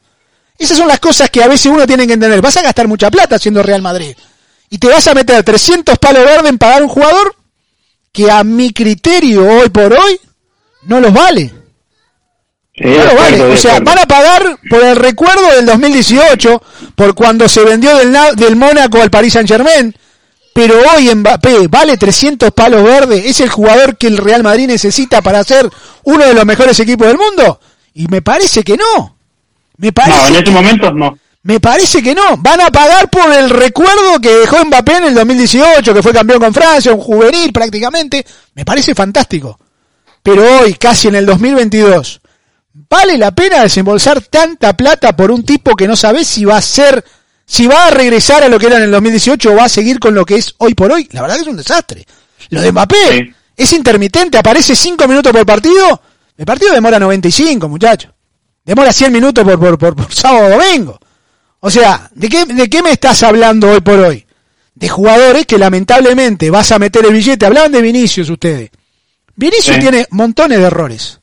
Esas son las cosas que a veces uno tiene que entender. Vas a gastar mucha plata siendo Real Madrid. Y te vas a meter 300 palos verdes en pagar un jugador que a mi criterio hoy por hoy no los vale. Sí, No de lo acuerdo, vale. O sea, van a pagar por el recuerdo del 2018, por cuando se vendió del, del Mónaco al Paris Saint Germain. Pero hoy Mbappé vale 300 palos verdes. Es el jugador que el Real Madrid necesita para ser uno de los mejores equipos del mundo. Y me parece que no. Me parece, No, en que, estos momentos no. Me parece que no. Van a pagar por el recuerdo que dejó Mbappé en el 2018, que fue campeón con Francia, un juvenil prácticamente. Me parece fantástico. Pero hoy, casi en el 2022, ¿Vale la pena desembolsar tanta plata por un tipo que no sabe si va a ser, si va a regresar a lo que era en el 2018 o va a seguir con lo que es hoy por hoy? La verdad que es un desastre. Lo de Mbappé Sí. es intermitente, aparece 5 minutos por partido. El partido demora 95, muchachos. Demora 100 minutos por, por, por, por sábado o domingo. O sea, ¿de qué, ¿de qué me estás hablando hoy por hoy? De jugadores que lamentablemente vas a meter el billete. Hablaban de Vinicius ustedes. Vinicius Sí. tiene montones de errores.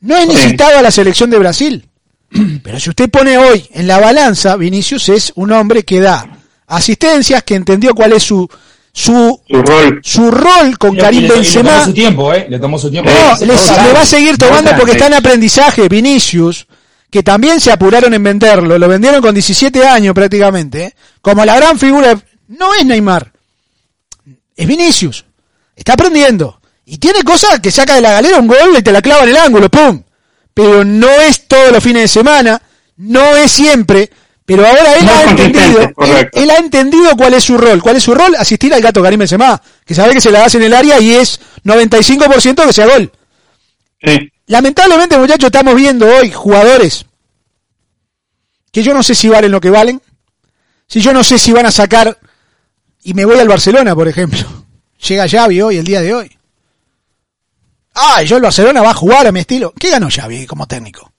No es Sí. citado a la selección de Brasil. Pero si usted pone hoy en la balanza, Vinicius es un hombre que da asistencias, que entendió cuál es su su Su rol. su rol con Karim y le- Benzema. tomó su tiempo, ¿eh? Le tomó su tiempo. No, le, va a seguir tomando porque está en aprendizaje. Vinicius, que también se apuraron en venderlo, lo vendieron con 17 años prácticamente, ¿eh? como la gran figura. No es Neymar, es Vinicius. Está aprendiendo. Y tiene cosas que saca de la galera un gol y te la clava en el ángulo, ¡pum! Pero no es todos los fines de semana, no es siempre. Pero ahora él No ha entendido, él ha entendido cuál es su rol. ¿Cuál es su rol? Asistir al gato Karim Benzema, que sabe que se la hace en el área y es 95% que sea gol. Sí. Lamentablemente, muchachos, estamos viendo hoy jugadores que yo no sé si valen lo que valen, si yo no sé si van a sacar, y me voy al Barcelona, por ejemplo. Llega Xavi hoy, el día de hoy. Ah, yo el Barcelona va a jugar a mi estilo. ¿Qué ganó Xavi como técnico?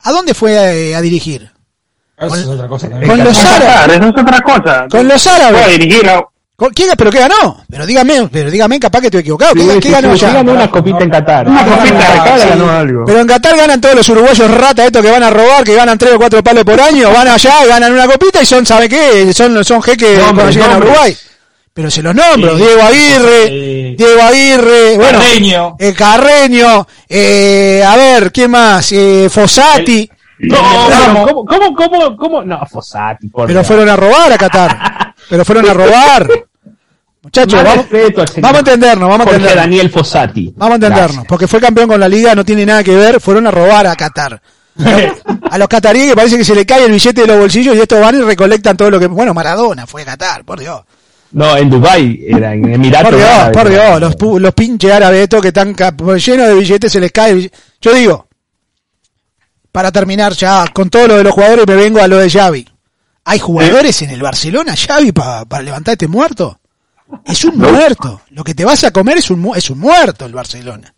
¿A dónde fue eh, a, dirigir? Eso es otra cosa también. Con los árabes. eso es otra cosa. Con los a árabes. dirigir a- ¿Con- ¿Quién, ¿Pero qué ganó? Pero dígame, pero dígame, capaz que estoy equivocado. ¿Qué, Sí, qué sí, ganó sí, ya? ganó una copita en Qatar. Una copita en de Qatar ganó algo. Pero en Qatar ganan todos los uruguayos rata estos que van a robar, que ganan tres o cuatro palos por año, van allá, ganan una copita y son, ¿sabe qué? Son, son jeques Nombres, cuando llegan a. Uruguay. Pero se los nombro, Sí. Diego Aguirre. Diego Aguirre, bueno, Carreño. eh, Carreño, eh, a ver, ¿quién más? Eh, Fossati, No, no, ¿cómo, cómo, cómo, cómo? No, Fossati, por pero fueron a robar a Qatar. pero fueron a robar. Muchachos, vamos, vamos a entendernos, vamos a Jorge entendernos. Daniel Fossati. Vamos a entendernos, Gracias. porque fue campeón con la liga, no tiene nada que ver, fueron a robar a Qatar. A los cataríes que parece que se le cae el billete de los bolsillos y estos van y recolectan todo lo que... Bueno, Maradona fue a Qatar, por Dios. No, en Dubai era, en Emiratos. Por Dios, por Dios, los, los pinches árabes estos que están ca- llenos de billetes se les cae. el Yo digo, para terminar ya con todo lo de los jugadores me vengo a lo de Xavi. ¿Hay jugadores en el Barcelona, Xavi, pa- para levantar este muerto? Es un muerto. Lo que te vas a comer es un, mu- es un muerto el Barcelona.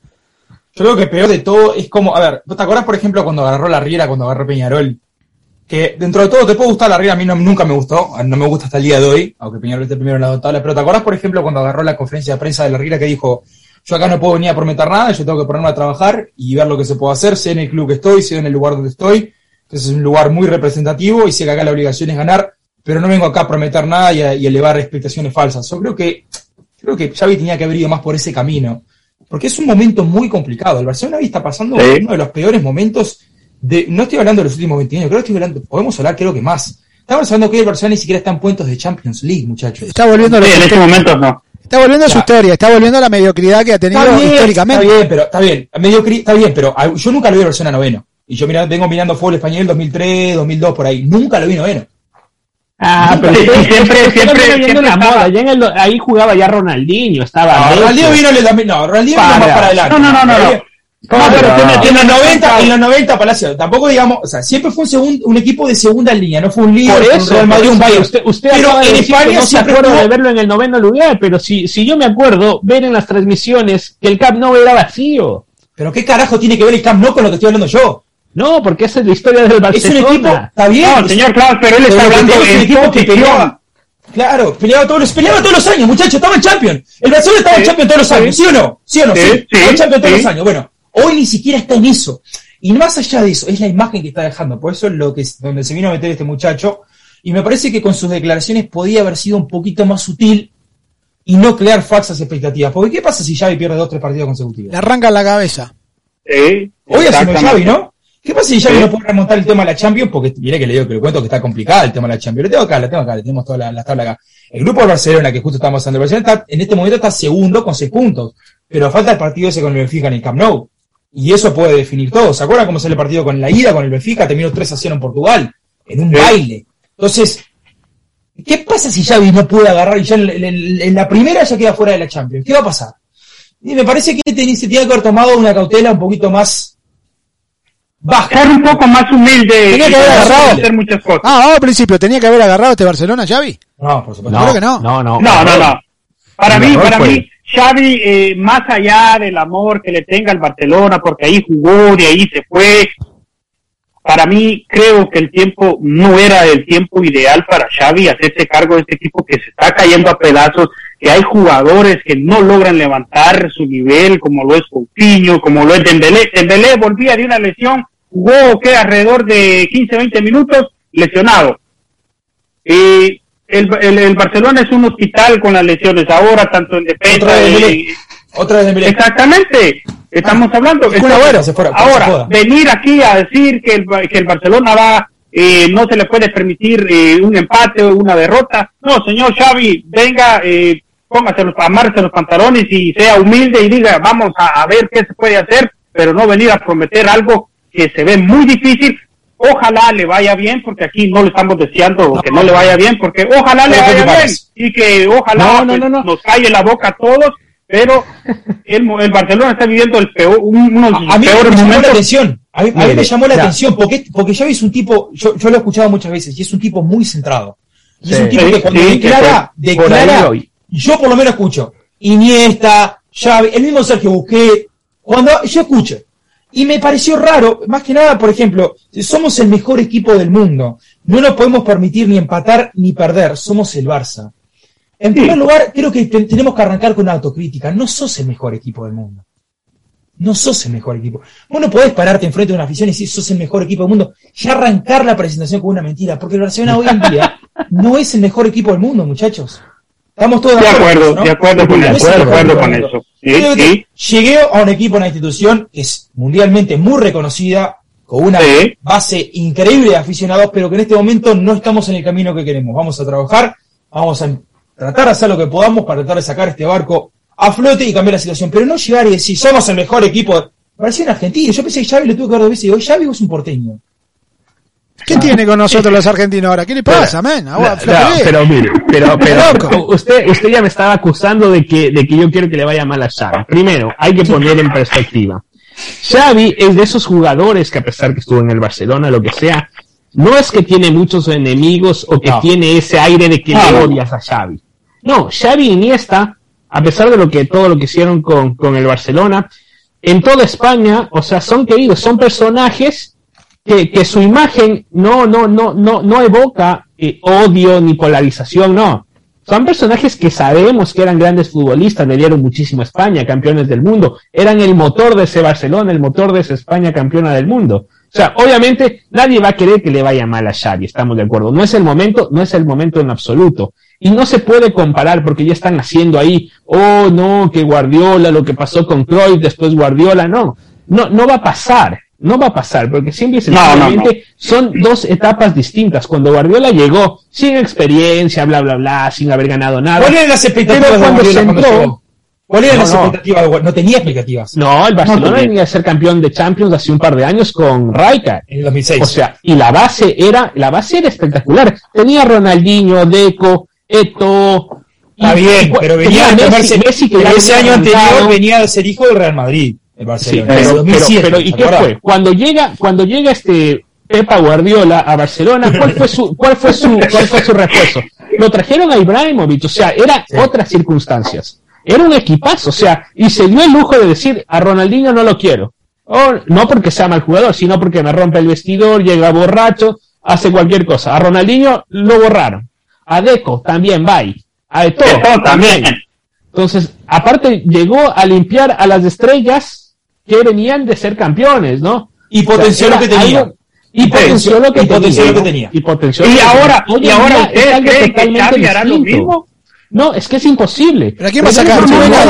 Yo creo que peor de todo es como, a ver, ¿vos te acordás, por ejemplo, cuando agarró la Riera, cuando agarró Peñarol? Que dentro de todo te puede gustar la Riera, a mí no- nunca me gustó, no me gusta hasta el día de hoy, aunque Peñarol esté primero en la tabla, pero ¿te acordás, por ejemplo, cuando agarró la conferencia de prensa de la Riera que dijo, yo acá no puedo venir a prometer nada, yo tengo que ponerme a trabajar y ver lo que se puede hacer, sé en el club que estoy, sé en el lugar donde estoy, que es un lugar muy representativo y sé que acá la obligación es ganar, pero no vengo acá a prometer nada y, a- y elevar expectaciones falsas. Yo creo que, creo que Xavi tenía que haber ido más por ese camino. Porque es un momento muy complicado. El Barcelona hoy está pasando Sí. uno de los peores momentos de. No estoy hablando de los últimos 20 años, creo que estoy hablando. Podemos hablar, creo que más. Estamos hablando que el Barcelona ni siquiera está en puestos de Champions League, muchachos. Está volviendo, a Sí, en este momento no. está volviendo a su historia, está volviendo a la mediocridad que ha tenido Está bien, históricamente. Está bien, pero está bien. Está bien, pero ah, yo nunca lo vi a Barcelona noveno. Y yo mira, vengo mirando fútbol español 2003, 2002, por ahí. Nunca lo vi noveno. Ah, pero Sí, siempre- siempre- siempre estaba- en el, ahí jugaba ya Ronaldinho, estaba. No. Ronaldinho vino en el 2000, no, Ronaldinho vino Para. más para adelante. No, no, no, no, no. No, pero no, no. en los 90, en los 90 Palacio, tampoco digamos, o sea, siempre fue un segundo, un equipo de segunda línea, no fue un líder, Por un eso, Real Madrid, un Bayern. usted, usted pero de en España no se acuerda estuvo- de verlo en el noveno lugar, pero si, si yo me acuerdo ver en las transmisiones que el Camp Nou era vacío. Pero qué carajo tiene que ver el Camp Nou con lo que estoy hablando yo. No, porque esa es la historia del Es un Barcelona. equipo, está bien. No, es- señor Klaus, pero él pero está que hablando tenemos es un en equipo que peleaba. Claro, peleaba todos los, peleaba todos los años, muchachos, estaba en Champions. El Barcelona estaba en Sí, Champions todos los años, ¿sí o no? ¿Sí o no? Sí, Sí, sí, estaba en Champions todos sí. los años. Bueno, hoy ni siquiera está en eso. Y más allá de eso, es la imagen que está dejando. Por eso es lo que es, donde se vino a meter este muchacho. Y me parece que con sus declaraciones podía haber sido un poquito más sutil y no crear falsas expectativas. Porque ¿qué pasa si Xavi pierde dos tres partidos consecutivos? Le arranca la cabeza. Sí, Hoy asume exactamente. Xavi, ¿no? ¿Qué pasa si Xavi Sí. no puede remontar el tema de la Champions? Porque mire que le digo que le cuento que está complicado el tema de la Champions. Lo tengo acá, lo tengo acá, le tenemos todas las la tablas acá. El grupo de Barcelona, que justo estamos hablando, el Barcelona está, en este momento está segundo con seis puntos. Pero falta el partido ese con el Benfica en el Camp Nou. Y eso puede definir todo. ¿Se acuerdan cómo sale el partido con la ida con el Benfica? Terminó 3 a 0 en Portugal. En un baile. Entonces, ¿qué pasa si Xavi no puede agarrar y ya en, en- en la primera ya queda fuera de la Champions? ¿Qué va a pasar? Y me parece que se tiene que haber tomado una cautela un poquito más baja. Ser un poco más humilde Tenía que haber agarrado. hacer muchas cosas. Ah, vamos al principio, ¿tenía que haber agarrado este Barcelona, Xavi? No, por supuesto. Creo que no. No, no. No, no, no. Para mí, para fue- mí, Xavi, eh, más allá del amor que le tenga al Barcelona, porque ahí jugó, de ahí se fue, para mí creo que el tiempo no era el tiempo ideal para Xavi hacerse cargo de este equipo que se está cayendo a pedazos, que hay jugadores que no logran levantar su nivel, como lo es Coutinho, como lo es Dembélé. Dembélé volvía de una lesión, jugó que alrededor de 15, 20 minutos lesionado. Y el, el, el Barcelona es un hospital con las lesiones ahora, tanto en defensa. Otra vez y-. Otra vez. Exactamente. Estamos hablando. Kun Está- Agüero, se fuera, que ahora, venir aquí a decir que el, que el Barcelona va, eh, no se le puede permitir eh, un empate o una derrota. No, señor Xavi, venga, eh, póngase los, amárrese los pantalones y sea humilde y diga, vamos a, a ver qué se puede hacer, pero no venir a prometer algo que se ve muy difícil. Ojalá le vaya bien, porque aquí no le estamos deseando que no le vaya bien, porque ojalá le Pero, ¿qué vaya bien y que ojalá No, no, pues, no, no. nos calle la boca a todos, pero el, el Barcelona está viviendo el peor, un- uno de sus A mí me peores llamó la momentos. atención. A mí, a mí me llamó la ya. atención porque, porque Xavi es un tipo, yo, yo lo he escuchado muchas veces, y es un tipo muy centrado. Y es Sí. un tipo que cuando sí, declara, que por declara, voy. yo por lo menos escucho, Iniesta, Xavi, el mismo Sergio Busquets, cuando yo escucho. Y me pareció raro, más que nada, por ejemplo, somos el mejor equipo del mundo. No nos podemos permitir ni empatar ni perder, somos el Barça. En primer lugar, creo que te- tenemos que arrancar con una autocrítica. No sos el mejor equipo del mundo. No sos el mejor equipo. Vos no podés pararte enfrente de una afición y decir sos el mejor equipo del mundo. Ya arrancar la presentación con una mentira, porque el Barcelona hoy en día no es el mejor equipo del mundo, muchachos. Estamos todos De acuerdo, de acuerdo con eso, de acuerdo con eso. Llegué a un equipo, a una institución que es mundialmente muy reconocida, con una Sí. base increíble de aficionados, pero que en este momento no estamos en el camino que queremos. Vamos a trabajar, vamos a tratar de hacer lo que podamos para tratar de sacar este barco a flote y cambiar la situación, pero no llegar y decir, somos el mejor equipo. Parecía un argentino, yo pensé que Xavi lo tuve que ver dos veces y digo, Xavi vos es un porteño. ¿Qué tiene con nosotros los argentinos ahora? ¿Qué le pasa, No, flojera. pero mire, pero, pero usted, usted ya me estaba acusando de que, de que yo quiero que le vaya mal a Xavi. Primero, hay que poner en perspectiva. Xavi es de esos jugadores que a pesar que estuvo en el Barcelona, lo que sea, no es que tiene muchos enemigos o que No. tiene ese aire de que le odias a Xavi. No, Xavi Iniesta, a pesar de lo que todo lo que hicieron con, con el Barcelona, en toda España, o sea, son queridos, son personajes que, que su imagen no, no, no, no, no evoca eh, odio ni polarización, no. Son personajes que sabemos que eran grandes futbolistas, le dieron muchísimo a España, campeones del mundo, eran el motor de ese Barcelona, el motor de esa España campeona del mundo. O sea, obviamente nadie va a querer que le vaya mal a Xavi, estamos de acuerdo. No es el momento, no es el momento en absoluto. Y no se puede comparar porque ya están haciendo ahí, oh no, que Guardiola, lo que pasó con Cruyff, después Guardiola, no. No, no va a pasar. No va a pasar, porque simple y No, no, no. sencillamente son dos etapas distintas. Cuando Guardiola llegó sin experiencia, bla, bla, bla, sin haber ganado nada. ¿Cuáles eran las expectativas Pero de cuando se entró-? ¿Cuáles eran No, las expectativas? No tenía expectativas. No, el Barcelona venía a ser campeón de Champions hace un par de años con Rijkaard. En el 2006. O sea, y la base era, la base era espectacular. Tenía Ronaldinho, Deco, Eto. Está bien, pero venía Messi- Messi que pero ese año anterior venía de ser hijo del Real Madrid, el Sí, Barcelona. pero, Desde pero, 2007, pero, ¿y ¿se qué fue? Cuando llega, cuando llega este Pepa Guardiola a Barcelona, ¿cuál fue su, cuál fue su, cuál fue su refuerzo? Lo trajeron a Ibrahimovic, o sea, eran otras circunstancias. Era un equipazo, o sea, y se dio el lujo de decir, a Ronaldinho no lo quiero. O, no porque sea mal jugador, sino porque me rompe el vestidor, llega borracho, hace cualquier cosa. A Ronaldinho lo borraron. A Deco también, bye. A Eto'o también. entonces, aparte, llegó a limpiar a las estrellas que venían de ser campeones, ¿no? Y potenció lo que tenía. algo- y potenció lo que Y tenía. lo que ¿no? tenía. Y potenció Y lo que ahora, y ahora ustedes creen que totalmente Xavi hará lo distinto. mismo. No, es que es imposible. ¿Pero a quién va a Pero sacar? no,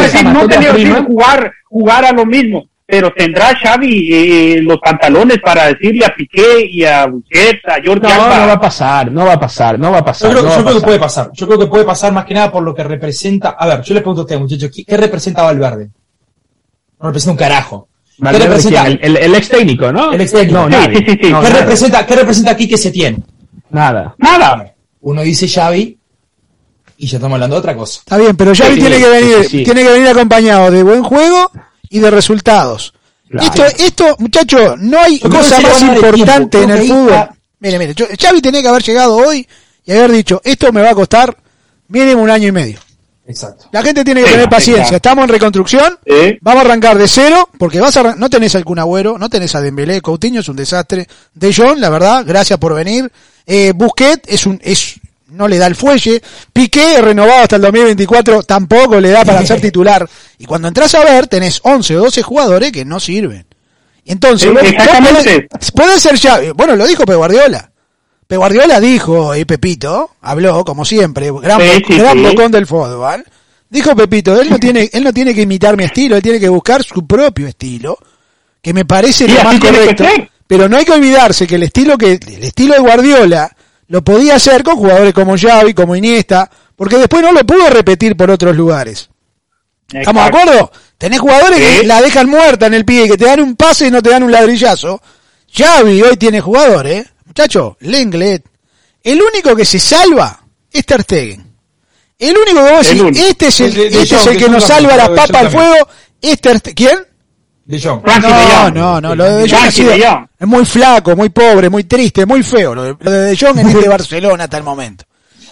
Si no, no jugar, jugar a lo mismo, pero tendrá Xavi eh, los pantalones para decirle a Piqué y a Busquets, a Jordi No, Alba. no va a pasar, no va a pasar, no va a Yo pasar. creo, no yo creo que puede pasar. Yo creo que puede pasar más que nada por lo que representa. A ver, yo le pregunto a ustedes, muchachos, ¿qué, qué representa Valverde? No representa un carajo. ¿Qué representa? El, el- el ex técnico, ¿no? El ex técnico. No, Sí, nadie. sí, sí, sí. No, ¿Qué, representa, ¿Qué representa aquí que se tiene? Nada. Nada. Uno dice Xavi y ya estamos hablando de otra cosa. Está bien, pero Xavi Sí, tiene que venir, sí, sí. tiene que venir acompañado de buen juego y de resultados. Claro. Esto, esto, muchachos, no hay cosa más a importante en el fútbol. está- Mire, mire, yo- Xavi tenía que haber llegado hoy y haber dicho, esto me va a costar mínimo un año y medio. Exacto. La gente tiene que tener paciencia. Estamos en reconstrucción. Vamos a arrancar de cero, porque vas a no tenés al Kun Agüero, no tenés a Dembélé, Coutinho es un desastre. De Jong, la verdad, gracias por venir. Eh, Busquets es un es no le da el fuelle. Piqué, renovado hasta el 2024, tampoco le da para ser titular. Y cuando entras a ver, tenés 11 o 12 jugadores que no sirven. Y entonces, exactamente. podés- puede ser ya, bueno, lo dijo Pep Guardiola. Pep Guardiola dijo, y Pepito, habló, como siempre, gran, Sí, sí, gran sí. bocón del fútbol. Dijo Pepito, él no tiene, él no tiene que imitar mi estilo, él tiene que buscar su propio estilo, que me parece lo más correcto. Pero no hay que olvidarse que el estilo que, el estilo de Guardiola lo podía hacer con jugadores como Xavi, como Iniesta, porque después no lo pudo repetir por otros lugares. ¿Estamos de acuerdo? Tenés jugadores que la dejan muerta en el pie, que te dan un pase y no te dan un ladrillazo. Xavi hoy tiene jugadores, muchacho, Lenglet. El único que se salva es Ter Stegen. El único que vos decís, este es el, De- de- de este es el que nos salva papas Jong al fuego, es Ter Stegen. ¿Quién? De Jong. No, Jong. no, no, lo de De Jong ha Frankie sido- de Jong. es muy flaco, muy pobre, muy triste, muy feo. Lo de, lo de De Jong en este Barcelona hasta el momento.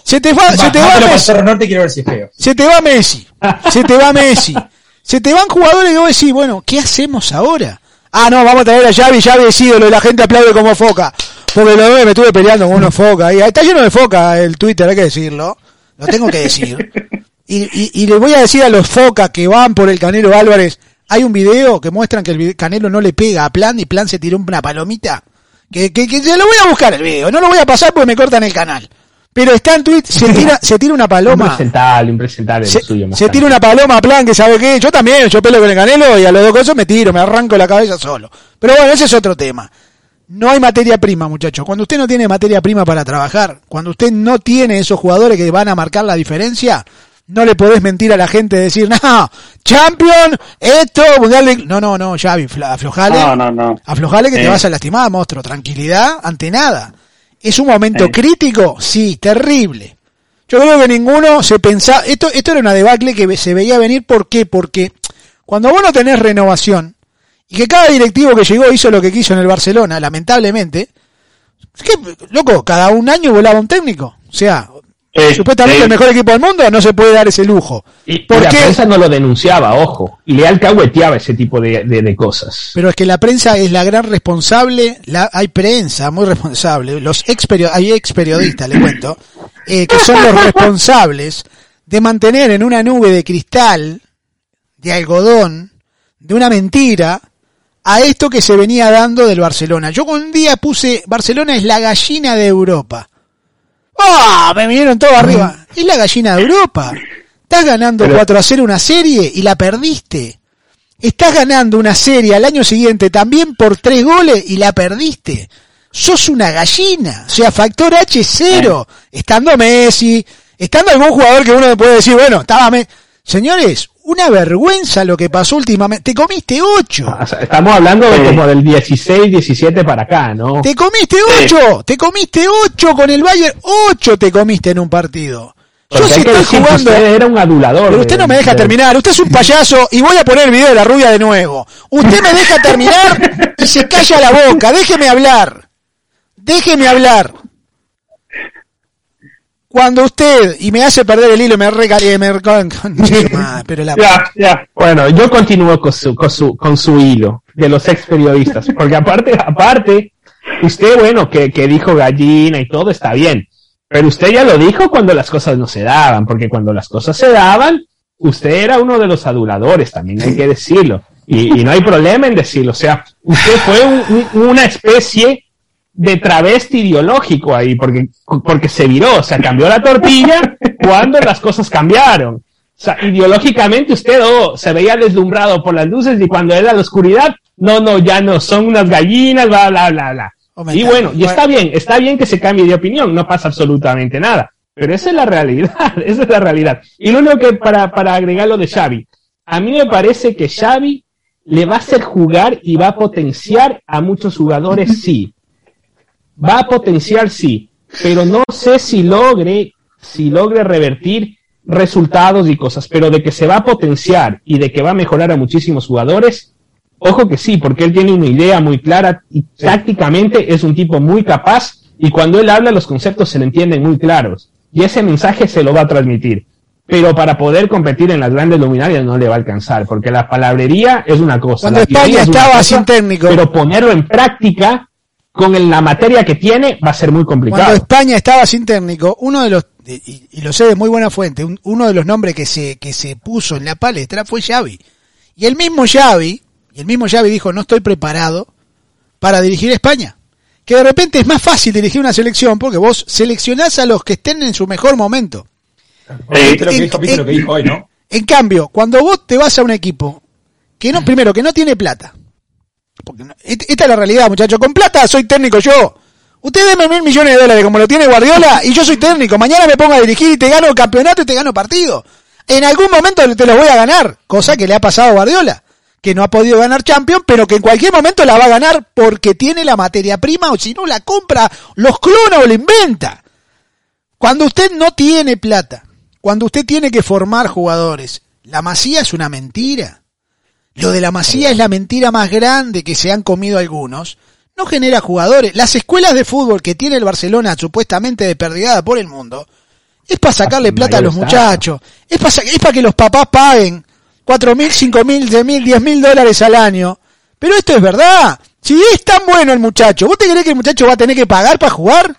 Se te va, se te va Messi. Cerro Norte, quiero ver si es feo. Se te va Messi. Se te va Messi. Se te van jugadores y vos decís, bueno, ¿qué hacemos ahora? Ah, no, vamos a traer a Xavi, Xavi es ídolo y la gente aplaude como foca. Porque lo ve, me estuve peleando con unos foca. ahí. Está lleno de foca el Twitter, hay que decirlo. Lo tengo que decir. Y, y, y le voy a decir a los focas que van por el Canelo Álvarez, hay un video que muestran que el Canelo no le pega a Plan y Plan se tiró una palomita. Que, que, que se lo voy a buscar el video, no lo voy a pasar porque me cortan el canal. Pero está en Twitter, se tira, se tira una paloma. Impresentable, impresentable Se, suyo. se tira una paloma a plan que sabe qué. Yo también, yo peleo con el canelo y a los dos cosas me tiro, me arranco la cabeza solo. Pero bueno, ese es otro tema. No hay materia prima, muchachos. Cuando usted no tiene materia prima para trabajar, cuando usted no tiene esos jugadores que van a marcar la diferencia, no le podés mentir a la gente y decir, no, champion, esto, mundial de... No, no, no, Xavi, aflojale. No, no, no. Aflojale que te Eh. vas a lastimar, monstruo. Tranquilidad ante nada. ¿Es un momento Eh. crítico? Sí, terrible. Yo creo que ninguno se pensaba... Esto, esto era una debacle que se veía venir. ¿Por qué? Porque cuando vos no tenés renovación y que cada directivo que llegó hizo lo que quiso en el Barcelona, lamentablemente, es que, loco, cada un año volaba un técnico. O sea, supuestamente el mejor equipo del mundo no se puede dar ese lujo. Y, y ¿Por la prensa no lo denunciaba, ojo. Y le alcahueteaba ese tipo de, de, de cosas. Pero es que la prensa es la gran responsable, la, hay prensa muy responsable, los ex hay ex periodistas, le cuento, eh, que son los responsables de mantener en una nube de cristal, de algodón, de una mentira, a esto que se venía dando del Barcelona. Yo un día puse, Barcelona es la gallina de Europa. ¡Ah! me vinieron todos arriba. Es la gallina de Europa. Estás ganando Pero- 4 a 0 una serie y la perdiste. Estás ganando una serie al año siguiente también por tres goles y la perdiste. Sos una gallina. O sea, factor H cero. Estando Messi, estando algún jugador que uno puede decir, bueno, estaba Messi. Señores, una vergüenza lo que pasó últimamente. Te comiste ocho. O sea, estamos hablando de Sí. como del 16, 17 para acá, ¿no? Te comiste ocho. Te comiste ocho con el Bayern. Ocho te comiste en un partido. Yo Porque si hay que estoy jugando... usted era un adulador. Pero usted no me deja de- terminar, usted es un payaso y voy a poner el video de la rubia de nuevo. Usted me deja terminar y se calla la boca, déjeme hablar. Déjeme hablar. Cuando usted, y me hace perder el hilo, me recargué, me pero la Ya, ya. Bueno, yo continúo con su, con su, con su hilo de los ex periodistas, porque aparte, aparte, usted, bueno, que, que dijo gallina y todo está bien, pero usted ya lo dijo cuando las cosas no se daban, porque cuando las cosas se daban, usted era uno de los aduladores, también hay que decirlo, y, y no hay problema en decirlo, o sea, usted fue un- un- una especie de travesti ideológico ahí, porque, porque se viró, o sea, cambió la tortilla cuando las cosas cambiaron. O sea, ideológicamente usted oh, se veía deslumbrado por las luces y cuando era la oscuridad, no, no, ya no, son unas gallinas, bla, bla, bla, bla. Hombre, Y bueno, y está bien, está bien que se cambie de opinión, no pasa absolutamente nada. Pero esa es la realidad, esa es la realidad. Y lo único que para, para agregar lo de Xavi, a mí me parece que Xavi le va a hacer jugar y va a potenciar a muchos jugadores, sí. Va a potenciar, sí. Pero no sé si logre, si logre revertir resultados y cosas. Pero de que se va a potenciar y de que va a mejorar a muchísimos jugadores, Ojo que sí, porque él tiene una idea muy clara y tácticamente es un tipo muy capaz y cuando él habla los conceptos se le entienden muy claros y ese mensaje se lo va a transmitir. Pero para poder competir en las grandes luminarias no le va a alcanzar, porque la palabrería es una cosa. Cuando la España es estaba cosa, sin técnico. Pero ponerlo en práctica con el- la materia que tiene, va a ser muy Cuando complicado. España estaba sin técnico, uno de los, y, y lo sé de muy buena fuente, un- uno de los nombres que se, que se puso en la palestra fue Xavi. Y el mismo Xavi, y el mismo Xavi dijo, no estoy preparado para dirigir España. Que de repente es más fácil dirigir una selección porque vos seleccionás a los que estén en su mejor momento. Viste lo que en- dijo, viste lo que en- dijo hoy, ¿no? En cambio, cuando vos te vas a un equipo que no, primero, que no tiene plata. Esta es la realidad, muchachos. Con plata soy técnico yo. Usted deme mil millones de dólares como lo tiene Guardiola y yo soy técnico. Mañana me pongo a dirigir y te gano campeonato y te gano partido. En algún momento te los voy a ganar, cosa que le ha pasado a Guardiola, que no ha podido ganar Champions, pero que en cualquier momento la va a ganar porque tiene la materia prima o si no la compra, los clona o la inventa. Cuando usted no tiene plata, cuando usted tiene que formar jugadores, la masía es una mentira. Lo de la masía es la mentira más grande que se han comido algunos. No genera jugadores. Las escuelas de fútbol que tiene el Barcelona supuestamente desperdigada por el mundo, es para sacarle plata a los muchachos. Es para, es para que los papás paguen cuatro mil, cinco mil, diez mil, diez mil dólares al año. Pero esto es verdad. Si es tan bueno el muchacho, ¿vos te crees que el muchacho va a tener que pagar para jugar?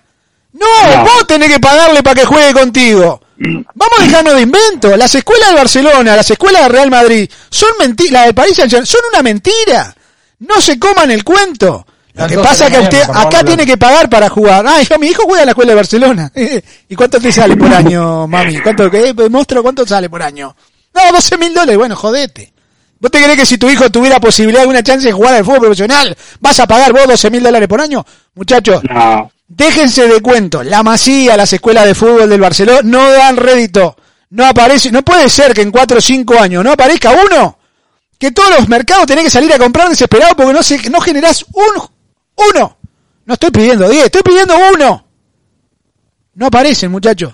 No, No. vos tenés que pagarle para que juegue contigo. Vamos a dejarnos de invento. Las escuelas de Barcelona, las escuelas de Real Madrid, son mentiras. Las de París son una mentira. No se coman el cuento. Lo que pasa es que usted acá tiene que pagar para jugar. Ah, hijo, mi hijo juega en la escuela de Barcelona. ¿Y cuánto te sale por año, mami? ¿Cuánto, qué, monstruo, cuánto sale por año? No, 12 mil dólares. Bueno, jodete. ¿Vos te crees que si tu hijo tuviera posibilidad, alguna chance de jugar al fútbol profesional, vas a pagar vos 12 mil dólares por año? Muchachos, No. Déjense de cuento. La Masía, las escuelas de fútbol del Barcelona no dan rédito. No aparece, no puede ser que en 4 o 5 años no aparezca uno. Que todos los mercados tenés que salir a comprar desesperado porque no se, no generás un, uno. No estoy pidiendo 10, estoy pidiendo uno. No aparecen, muchachos.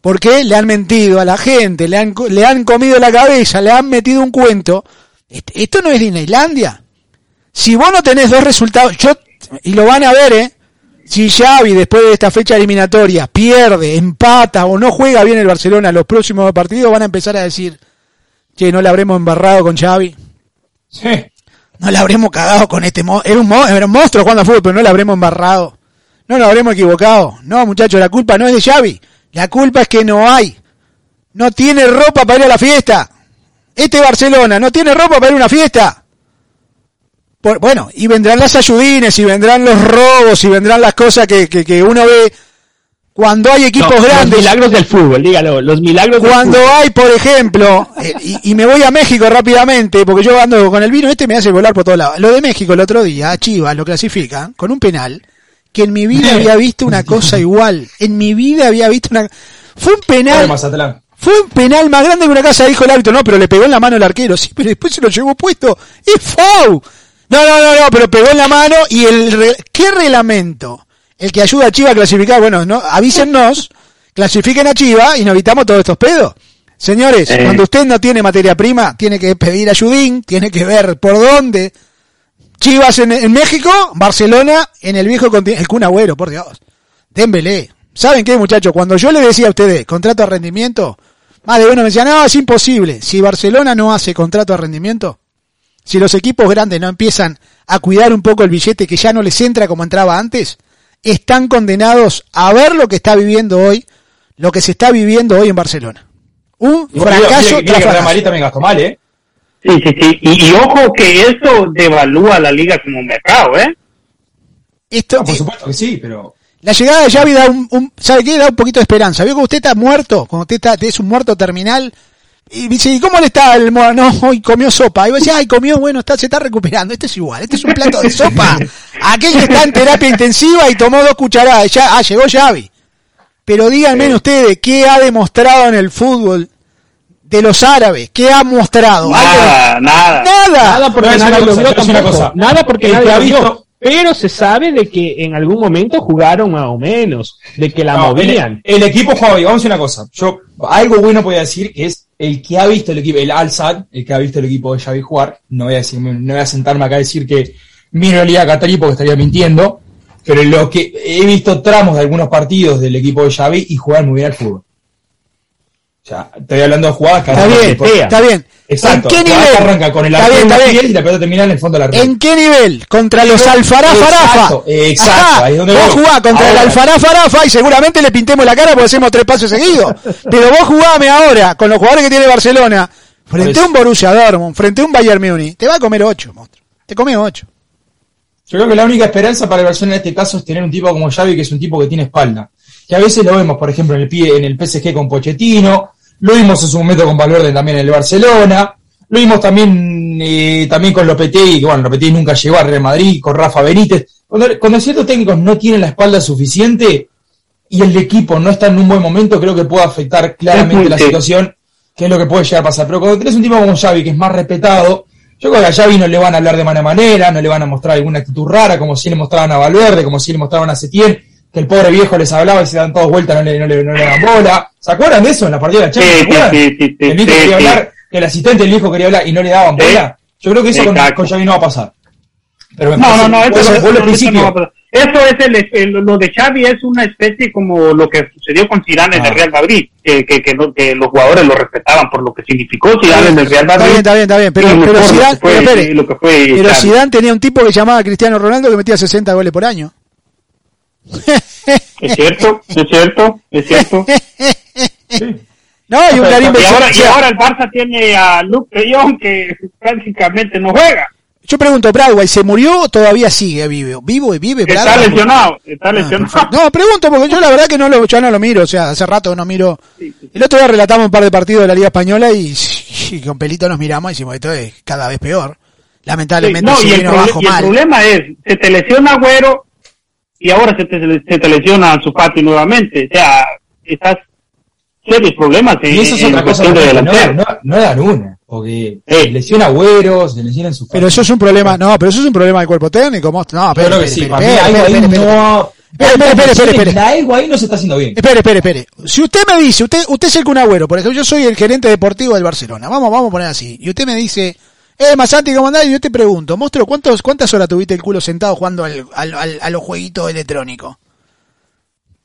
Porque le han mentido a la gente, le han, le han comido la cabeza, le han metido un cuento. Este- Esto no es Disneylandia. Si vos no tenés dos resultados, yo, y lo van a ver, eh. Si Xavi después de esta fecha eliminatoria pierde, empata o no juega bien el Barcelona los próximos partidos, van a empezar a decir, che, no le habremos embarrado con Xavi, Sí. no le habremos cagado con este mo era un, mo- era un monstruo jugando a fútbol, pero no le habremos embarrado, no lo habremos equivocado. No, muchachos, la culpa no es de Xavi, la culpa es que no hay, no tiene ropa para ir a la fiesta. Este Barcelona no tiene ropa para ir a una fiesta. Por- bueno, y vendrán las ayudines, y vendrán los robos, y vendrán las cosas que, que, que uno ve cuando hay equipos No, grandes. Los milagros del fútbol, dígalo, los milagros del Cuando fútbol. hay, por ejemplo, eh, y, y me voy a México rápidamente, porque yo ando con el vino este me hace volar por todos lados. Lo de México el otro día, a Chivas lo clasifican con un penal, que en mi vida había visto una cosa igual. En mi vida había visto una... Fue un penal, Mazatlán. fue un penal más grande que una casa, dijo el árbitro. No, pero le pegó en la mano el arquero. Sí, pero después se lo llevó puesto. ¡Es foul! No, no, no, no, pero pegó en la mano y el... ¿Qué reglamento? El que ayuda a Chivas a clasificar, bueno, no, avísennos, clasifiquen a Chivas y nos evitamos todos estos pedos. Señores, Eh. cuando usted no tiene materia prima, tiene que pedir ayudín, tiene que ver por dónde. Chivas en, en México, Barcelona en el viejo continente. El Kun Agüero, por Dios. Dembélé. ¿Saben qué, muchachos? Cuando yo le decía a ustedes contrato a rendimiento, más de uno me decía, no, es imposible. Si Barcelona no hace contrato a rendimiento, si los equipos grandes no empiezan a cuidar un poco el billete que ya no les entra como entraba antes, están condenados a ver lo que está viviendo hoy, lo que se está viviendo hoy en Barcelona. Un Igual, fracaso mira, que también gastó mal, ¿eh? Sí, sí, sí. Y, y ojo que eso devalúa la liga como mercado, ¿eh? Esto, No, por eh, supuesto que sí, pero... La llegada de Xavi da un, un- ¿sabe qué? Da un poquito de esperanza. Vio que usted está muerto, cuando usted está, es un muerto terminal, y dice, ¿y cómo le está el mo- No, hoy comió sopa. Y vos decís, ay, comió, bueno, está, se está recuperando. Este es igual, este es un plato de sopa. Aquel que está en terapia intensiva y tomó dos cucharadas, ya, ah, llegó Xavi. Pero díganme ustedes, ¿qué ha demostrado en el fútbol de los árabes? ¿Qué ha mostrado? Nada, nada. Nada. Nada porque No, nadie lo vio tampoco. Nada porque nadie ha lo vio. visto- Pero se sabe de que en algún momento jugaron más o menos, de que la No, movían. El, el equipo juega bien. Vamos a decir una cosa. Yo, algo bueno voy a decir que es el que ha visto el equipo, el Al-Sad, el que ha visto el equipo de Xavi jugar. No voy a decir, no voy a sentarme acá a decir que miro la Liga Qatarí porque estaría mintiendo. Pero lo que he visto tramos de algunos partidos del equipo de Xavi y juegan muy bien al fútbol. Sea, estoy hablando de jugadas que Está bien, por- está bien. Exacto. ¿En qué nivel? arranca con el Está bien, bien. y la pelota termina en el fondo de la red. ¿En qué nivel? Contra los Alfarafa Exacto, exacto, ahí es donde vos voy. jugás contra Ahora. el Alfarafa y seguramente le pintemos la cara porque hacemos tres pasos seguidos. Pero vos jugame ahora con los jugadores que tiene Barcelona frente a un Borussia Dortmund, frente a un Bayern Múnich. Te va a comer ocho, monstruo. Te come ocho. Yo creo que la única esperanza para el Barcelona en este caso es tener un tipo como Xavi, que es un tipo que tiene espalda. Que a veces lo vemos, por ejemplo, en el pie, en el PSG con Pochettino, lo vimos en su momento con Valverde también en el Barcelona, lo vimos también, eh, también con Lopetegui, que bueno, Lopetegui nunca llegó al Real Madrid, con Rafa Benítez. Cuando, cuando ciertos técnicos no tienen la espalda suficiente y el equipo no está en un buen momento, creo que puede afectar claramente la situación, que es lo que puede llegar a pasar. Pero cuando tenés un tipo como Xavi, que es más respetado, yo creo que a Xavi no le van a hablar de mala manera, no le van a mostrar alguna actitud rara, como si le mostraban a Valverde, como si le mostraban a Setién, que el pobre viejo les hablaba y se dan todos vueltas, no le, no le, no le dan bola. ¿Se acuerdan de eso en la partida de la Champions? Sí, sí, sí, el viejo quería hablar, que el asistente del viejo quería hablar y no le daban bola. Yo creo que eso con, con Xavi no va a pasar. Pero me No, no, no, eso, eso- al eso principio. no va a pasar. Eso es el, el- lo de Xavi es una especie como lo que sucedió con Zidane en Ah. el Real Madrid, que, que, que, no- que los jugadores lo respetaban por lo que significó Zidane en el Real Está Madrid. bien, está bien, está bien. Pero, lo pero lo Zidane, fue- pero lo fue pero. Zidane tenía un tipo que llamaba Cristiano Ronaldo que metía 60 goles por año. Es cierto, es cierto, es cierto. No, y y, ahora, y ahora el Barça tiene a Luke de Jong que prácticamente no juega. Yo pregunto, ¿Bradway se murió o todavía sigue vivo? ¿Vivo y vive Está Bradway? lesionado, está Ah, lesionado. No, pregunto porque yo la verdad que no lo, yo no lo miro, o sea, hace rato no miro. El otro día relatamos un par de partidos de la Liga Española y, y con Pelito nos miramos y decimos, esto es cada vez peor. Lamentablemente no, se y el, abajo y el mal. problema es, se te lesiona Agüero y ahora se te, se te lesiona Zupati nuevamente. O sea, estás serios problemas en, Y eso es en otra cosa, cuestión de no, no, delantero. no, dan una, porque Eh. se lesiona agüeros, se lesionan sus Pero eso es un problema, no, pero eso es un problema del cuerpo técnico. No, creo que espere, sí, espere, para mí espere, algo espere, espere, no... Espere, espere, espere, espere, espere. Algo ahí no se está haciendo bien. Espere, espere, espere. Si usted me dice, usted, usted es el Kun Agüero, por ejemplo, yo soy el gerente deportivo del Barcelona. Vamos, vamos a poner así. Y usted me dice, eh, Masanti, ¿cómo andás? Y yo te pregunto, monstruo, ¿cuántos, ¿cuántas horas tuviste el culo sentado jugando al, al- al- a los jueguitos electrónicos?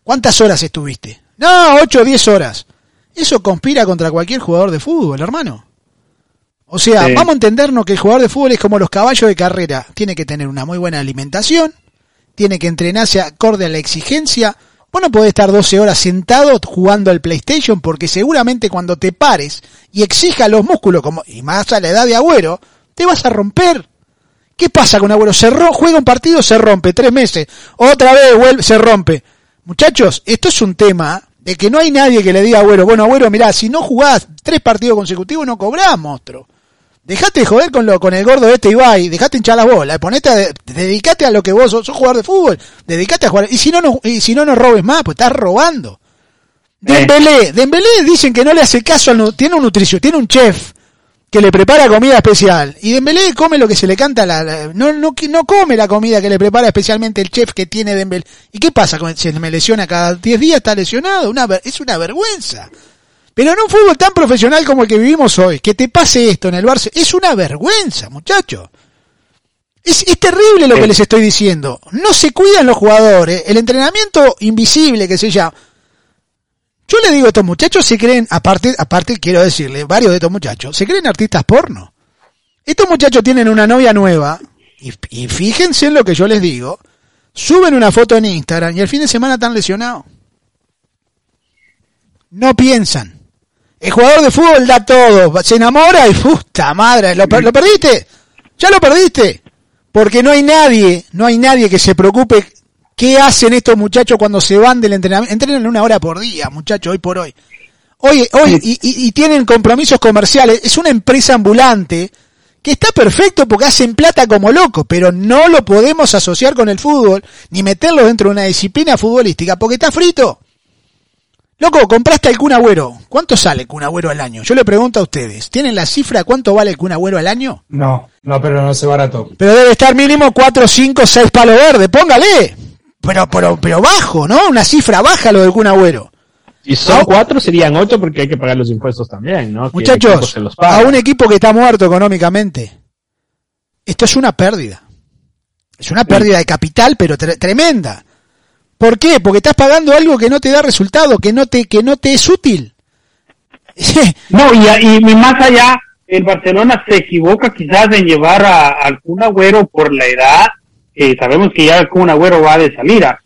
¿Cuántas horas estuviste? No, 8 o 10 horas. Eso conspira contra cualquier jugador de fútbol, hermano. O sea, Sí. vamos a entendernos que el jugador de fútbol es como los caballos de carrera. Tiene que tener una muy buena alimentación, tiene que entrenarse acorde a la exigencia. Vos no podés estar 12 horas sentado jugando al PlayStation porque seguramente cuando te pares y exija los músculos, como, y más a la edad de Agüero, te vas a romper. ¿Qué pasa con Agüero? Se juega un partido, se rompe, tres meses, otra vez vuelve, se rompe. Muchachos, esto es un tema de que no hay nadie que le diga Agüero, bueno, Agüero, mirá, si no jugás tres partidos consecutivos no cobrás, monstruo. Dejate de joder con, lo, con el gordo este Ibai, dejate hinchar las bolas, ponete a, dedicate a lo que vos sos, sos jugador de fútbol, dedicate a jugar, y si no, no, y si no, no robes más, pues estás robando. Dembélé, Dembélé dicen que no le hace caso al, tiene un nutricio, tiene un chef que le prepara comida especial, y Dembélé come lo que se le canta, la, la- no, no, no come la comida que le prepara especialmente el chef que tiene Dembélé. ¿Y qué pasa? con Se me lesiona cada 10 días, está lesionado, una, es una vergüenza. Pero en un fútbol tan profesional como el que vivimos hoy, que te pase esto en el Barça, es una vergüenza, muchachos. Es, es terrible lo que les estoy diciendo. No se cuidan los jugadores. El entrenamiento invisible que se llama. Yo le digo a estos muchachos se creen, aparte, aparte quiero decirle, varios de estos muchachos, se creen artistas porno. Estos muchachos tienen una novia nueva, y, y fíjense en lo que yo les digo, suben una foto en Instagram y el fin de semana están lesionados. No piensan. El jugador de fútbol da todo, se enamora y puta madre, ¿lo, per- lo perdiste? Ya lo perdiste. Porque no hay nadie, no hay nadie que se preocupe qué hacen estos muchachos cuando se van del entrenamiento. Entrenan una hora por día, muchachos, hoy por hoy. Hoy, hoy, y, y- y tienen compromisos comerciales. Es una empresa ambulante que está perfecto porque hacen plata como loco, pero no lo podemos asociar con el fútbol ni meterlo dentro de una disciplina futbolística porque está frito. Loco, compraste el Kun Agüero. ¿Cuánto sale el Kun Agüero al año? Yo le pregunto a ustedes. ¿Tienen la cifra cuánto vale el Kun Agüero al año? No, no, pero no se barato. Pero debe estar mínimo 4, 5, 6 palos verdes. Póngale. Pero, pero, pero bajo, ¿no? Una cifra baja lo del Kun Agüero. Si son cuatro, serían ocho porque hay que pagar los impuestos también, ¿no? Muchachos, se los paga. a un equipo que está muerto económicamente, esto es una pérdida. Es una pérdida de capital, pero tre- tremenda. ¿Por qué? Porque estás pagando algo que no te da resultado, que no te, que no te es útil. No, y, y, más allá, el Barcelona se equivoca quizás en llevar a, al Kun Agüero por la edad, que sabemos que ya el Kun Agüero va de salida.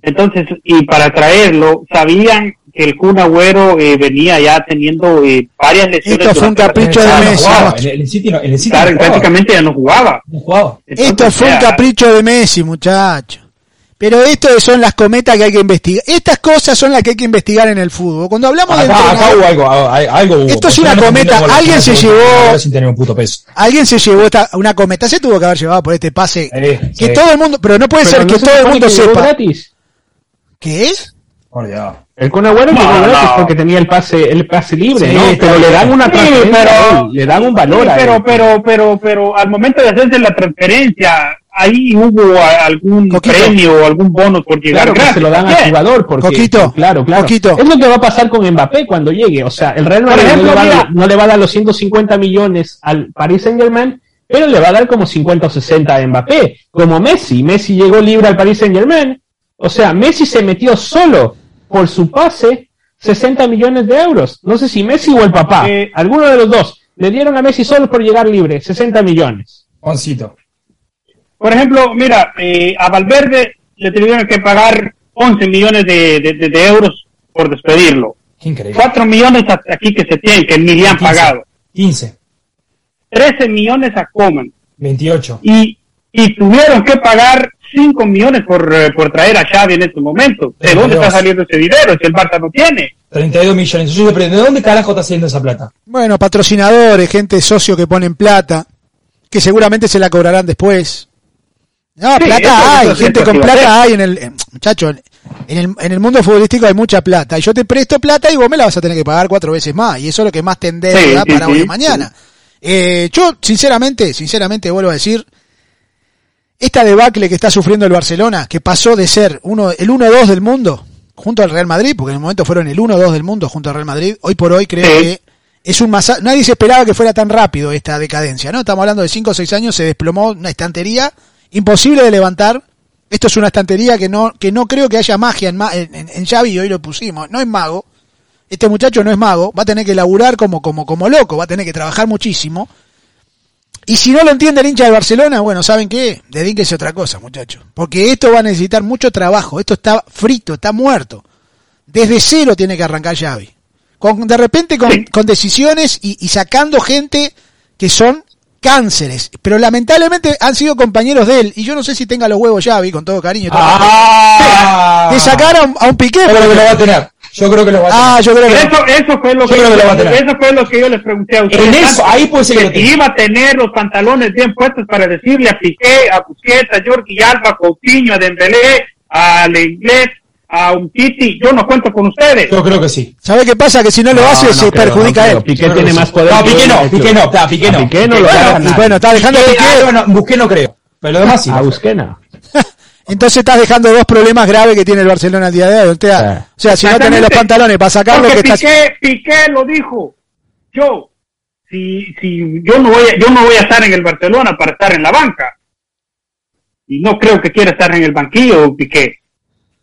Entonces, y para traerlo, sabían que el Kun Agüero eh, venía ya teniendo eh, varias lesiones. Esto fue un capricho de. Messi. En el, el no, en el City Claro, no jugaba. prácticamente ya no jugaba. No jugaba. Entonces, Esto fue un capricho de Messi, muchacho. Pero esto son las cometas que hay que investigar. Estas cosas son las que hay que investigar en el fútbol. Cuando hablamos de Acá, acá entrenador- hubo algo, algo, algo hubo. Esto es una no cometa. Alguien se llevó- sin tener un puto peso. alguien se llevó esta, una cometa. Se tuvo que haber llevado por este pase. Eh, que sí. todo el mundo, pero no puede Pero ser no que se todo el mundo que sepa. gratis. ¿Qué es? Por Dios. El Kun Agüero No, llegó no. gratis porque tenía el pase, el pase libre, Sí, ¿no? Pero le dan una Sí, transferencia pero- le dan un valor Sí, a pero, él. pero, pero, pero, al momento de hacerse la transferencia, ahí hubo algún Coquito. premio o algún bono por llegar Claro que gratis. se lo dan al jugador porque Coquito, claro, claro. Coquito. Es lo que va a pasar con Mbappé cuando llegue, o sea, el Real Madrid no, ejemplo, le va, a mira. dar- no le va a dar los 150 millones al Paris Saint-Germain, pero le va a dar como 50 o 60 a Mbappé, como Messi, Messi llegó libre al Paris Saint-Germain, o sea, Messi se metió solo por su pase 60 millones de euros. No sé si Messi o el papá, Eh. alguno de los dos. Le dieron a Messi solo por llegar libre, 60 millones. Juancito. Por ejemplo, mira, eh, a Valverde le tuvieron que pagar 11 millones de, de- de- de euros por despedirlo. Increíble. 4 millones a- aquí que se tienen, que ni le han 15. pagado. 15, 13 millones a Coman. 28. Y, y tuvieron que pagar 5 millones por, eh, por traer a Xavi en este momento. ¿De dónde 32. está saliendo ese dinero? Si el Barça no tiene. 32 millones. ¿de dónde carajo está saliendo esa plata? Bueno, patrocinadores, gente socio que ponen plata, que seguramente se la cobrarán después. No, Sí, plata hay, gente con plata hay en el, eh, muchacho, en el, en el mundo futbolístico hay mucha plata. Y yo te presto plata y vos me la vas a tener que pagar cuatro veces más. Y eso es lo que más te endeuda Sí, sí, para hoy o mañana. Eh, yo, sinceramente, sinceramente vuelvo a decir, esta debacle que está sufriendo el Barcelona, que pasó de ser uno, el 1-2 del mundo, junto al Real Madrid, porque en el momento fueron el 1-2 del mundo junto al Real Madrid, hoy por hoy creo que es un masa nadie se esperaba que fuera tan rápido esta decadencia, ¿no? Estamos hablando de 5 o 6 años, se desplomó una estantería imposible de levantar. Esto es una estantería que no, que no creo que haya magia en, en, en, Xavi, y hoy lo pusimos, no es mago. Este muchacho no es mago, va a tener que laburar como, como, como loco, va a tener que trabajar muchísimo. Y si no lo entiende el hincha de Barcelona, bueno, ¿saben qué? Dedíquese a otra cosa, muchachos. Porque esto va a necesitar mucho trabajo. Esto está frito, está muerto. Desde cero tiene que arrancar Xavi. Con, de repente con, con decisiones y, y sacando gente que son cánceres. Pero lamentablemente han sido compañeros de él. Y yo no sé si tenga los huevos Xavi, con todo cariño. y todo ¡Ah! de sacar a un, a un piqué. Yo creo que lo va a tener. Yo creo que lo va a tener. Ah, yo creo que... Eso, eso fue lo Yo que creo que lo va a tener. eso fue lo que yo les pregunté a ustedes. En eso, antes, ahí puede ser que lo que tenga. iba a tener los pantalones bien puestos para decirle a Piqué, a Busquets, a Jordi Alba, a Coutinho, a Dembélé, a Lenglet, a Umtiti. Yo no cuento con ustedes. Yo creo que sí. ¿Sabe qué pasa? Que si no lo hace, no se creo, perjudica no él. Piqué tiene más poder. No, Piqué no. Piqué no, está, Piqué no. A Piqué no lo Bueno, bueno, está dejando Piqué, Piqué. ah, bueno, busqué no creo. Pero lo demás sí. A Busquena. Entonces estás dejando dos problemas graves que tiene el Barcelona al día de hoy. O sea, o sea si no tenés los pantalones para sacarlo, que Porque estás... Piqué, Piqué lo dijo. Yo, si, si yo no voy a, yo no voy a estar en el Barcelona para estar en la banca. Y no creo que quiera estar en el banquillo, Piqué.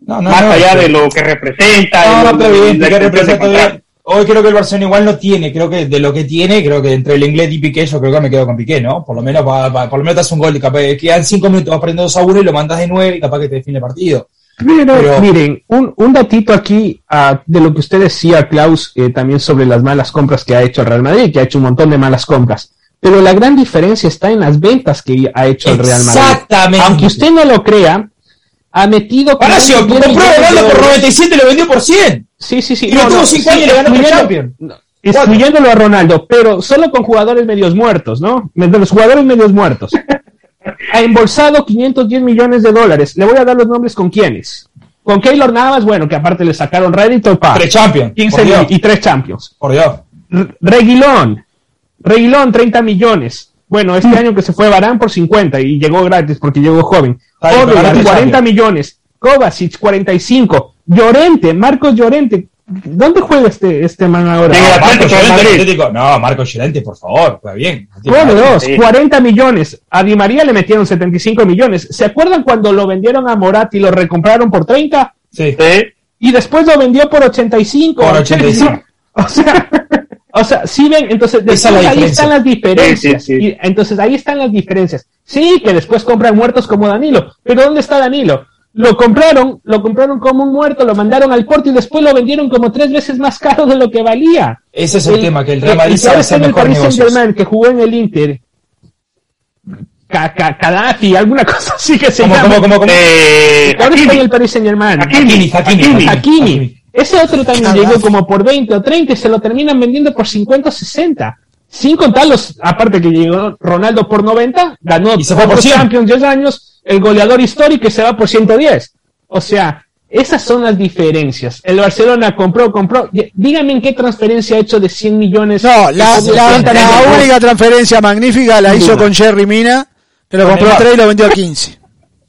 No, no, más no, allá sí. de lo que representa. No, está bien, de representa. Hoy creo que el Barcelona igual no tiene, creo que de lo que tiene, creo que entre el inglés y Piqué, yo creo que me quedo con Piqué, ¿no? Por lo menos va, va- por lo menos te hace un gol y capaz quedan cinco minutos, vas perdiendo 2 a 1 y lo mandas de 9 y capaz que te define el partido. Pero, Pero- miren, un, un datito aquí ah, de lo que usted decía, Klaus, eh, también sobre las malas compras que ha hecho el Real Madrid, que ha hecho un montón de malas compras. Pero la gran diferencia está en las ventas que ha hecho el Real Madrid. Exactamente. Aunque usted no lo crea, ha metido... Palacio, 510 compró Ronaldo por euros. 97 y lo vendió por 100. Sí, sí, sí. Y lo tuvo cinco años y le ganó por Champions. no, Excluyéndolo a Ronaldo, pero solo con jugadores medios muertos, ¿no? De los jugadores medios muertos. Ha embolsado 510 millones de dólares. Le voy a dar los nombres con quiénes. Con Keylor Navas, bueno, que aparte le sacaron rédito, pa, Tres Champions. 15 por Dios. y tres Champions. Por Dios. Reguilón, Reguilón, 30 millones. Bueno, este año que se fue Barán por 50 y llegó gratis porque llegó joven. Está bien, pero Odegaard, ganaste 40 Champions. millones. Kovacic, 45. Llorente, Marcos Llorente. ¿Dónde juega este, este man ahora? Ah, Llorente. No, Marco Llorente, por favor, juega bien. Pone dos, Sí. 40 millones. A Di María le metieron 75 millones. ¿Se acuerdan cuando lo vendieron a Morat y lo recompraron por 30? Sí. Sí. Y después lo vendió por 85. Por 85. O sea, O sea, sí ven, entonces es ahí están las diferencias. Sí, sí, sí. Y, entonces ahí están las diferencias. Sí, que después compran muertos como Danilo. Pero ¿dónde está Danilo? Lo compraron, lo compraron como un muerto, lo mandaron al Porto y después lo vendieron como tres veces más caro de lo que valía. Ese es el, tema, que el Real Madrid está en el mejores Paris. Saint-Germain, que jugó en el Inter. Gaddafi, alguna cosa así que se ¿Cómo, llama. cómo, cómo, cómo? Eh, Ahora está en el Paris Saint Germain. Hakimi, Hakimi, Hakimi. Ese otro también llegó como por 20 o 30 y se lo terminan vendiendo por 50 o 60. Sin contar los, aparte que llegó Ronaldo por 90, ganó Y se fue por otros 100. Champions 10 años, el goleador histórico y se va por 110. O sea, esas son las diferencias. El Barcelona compró, compró. Díganme en qué transferencia ha hecho de 100 millones. No, la, la- 80 la única transferencia magnífica la hizo con Jerry Mina, que lo compró a Neymar. 3 y lo vendió a 15.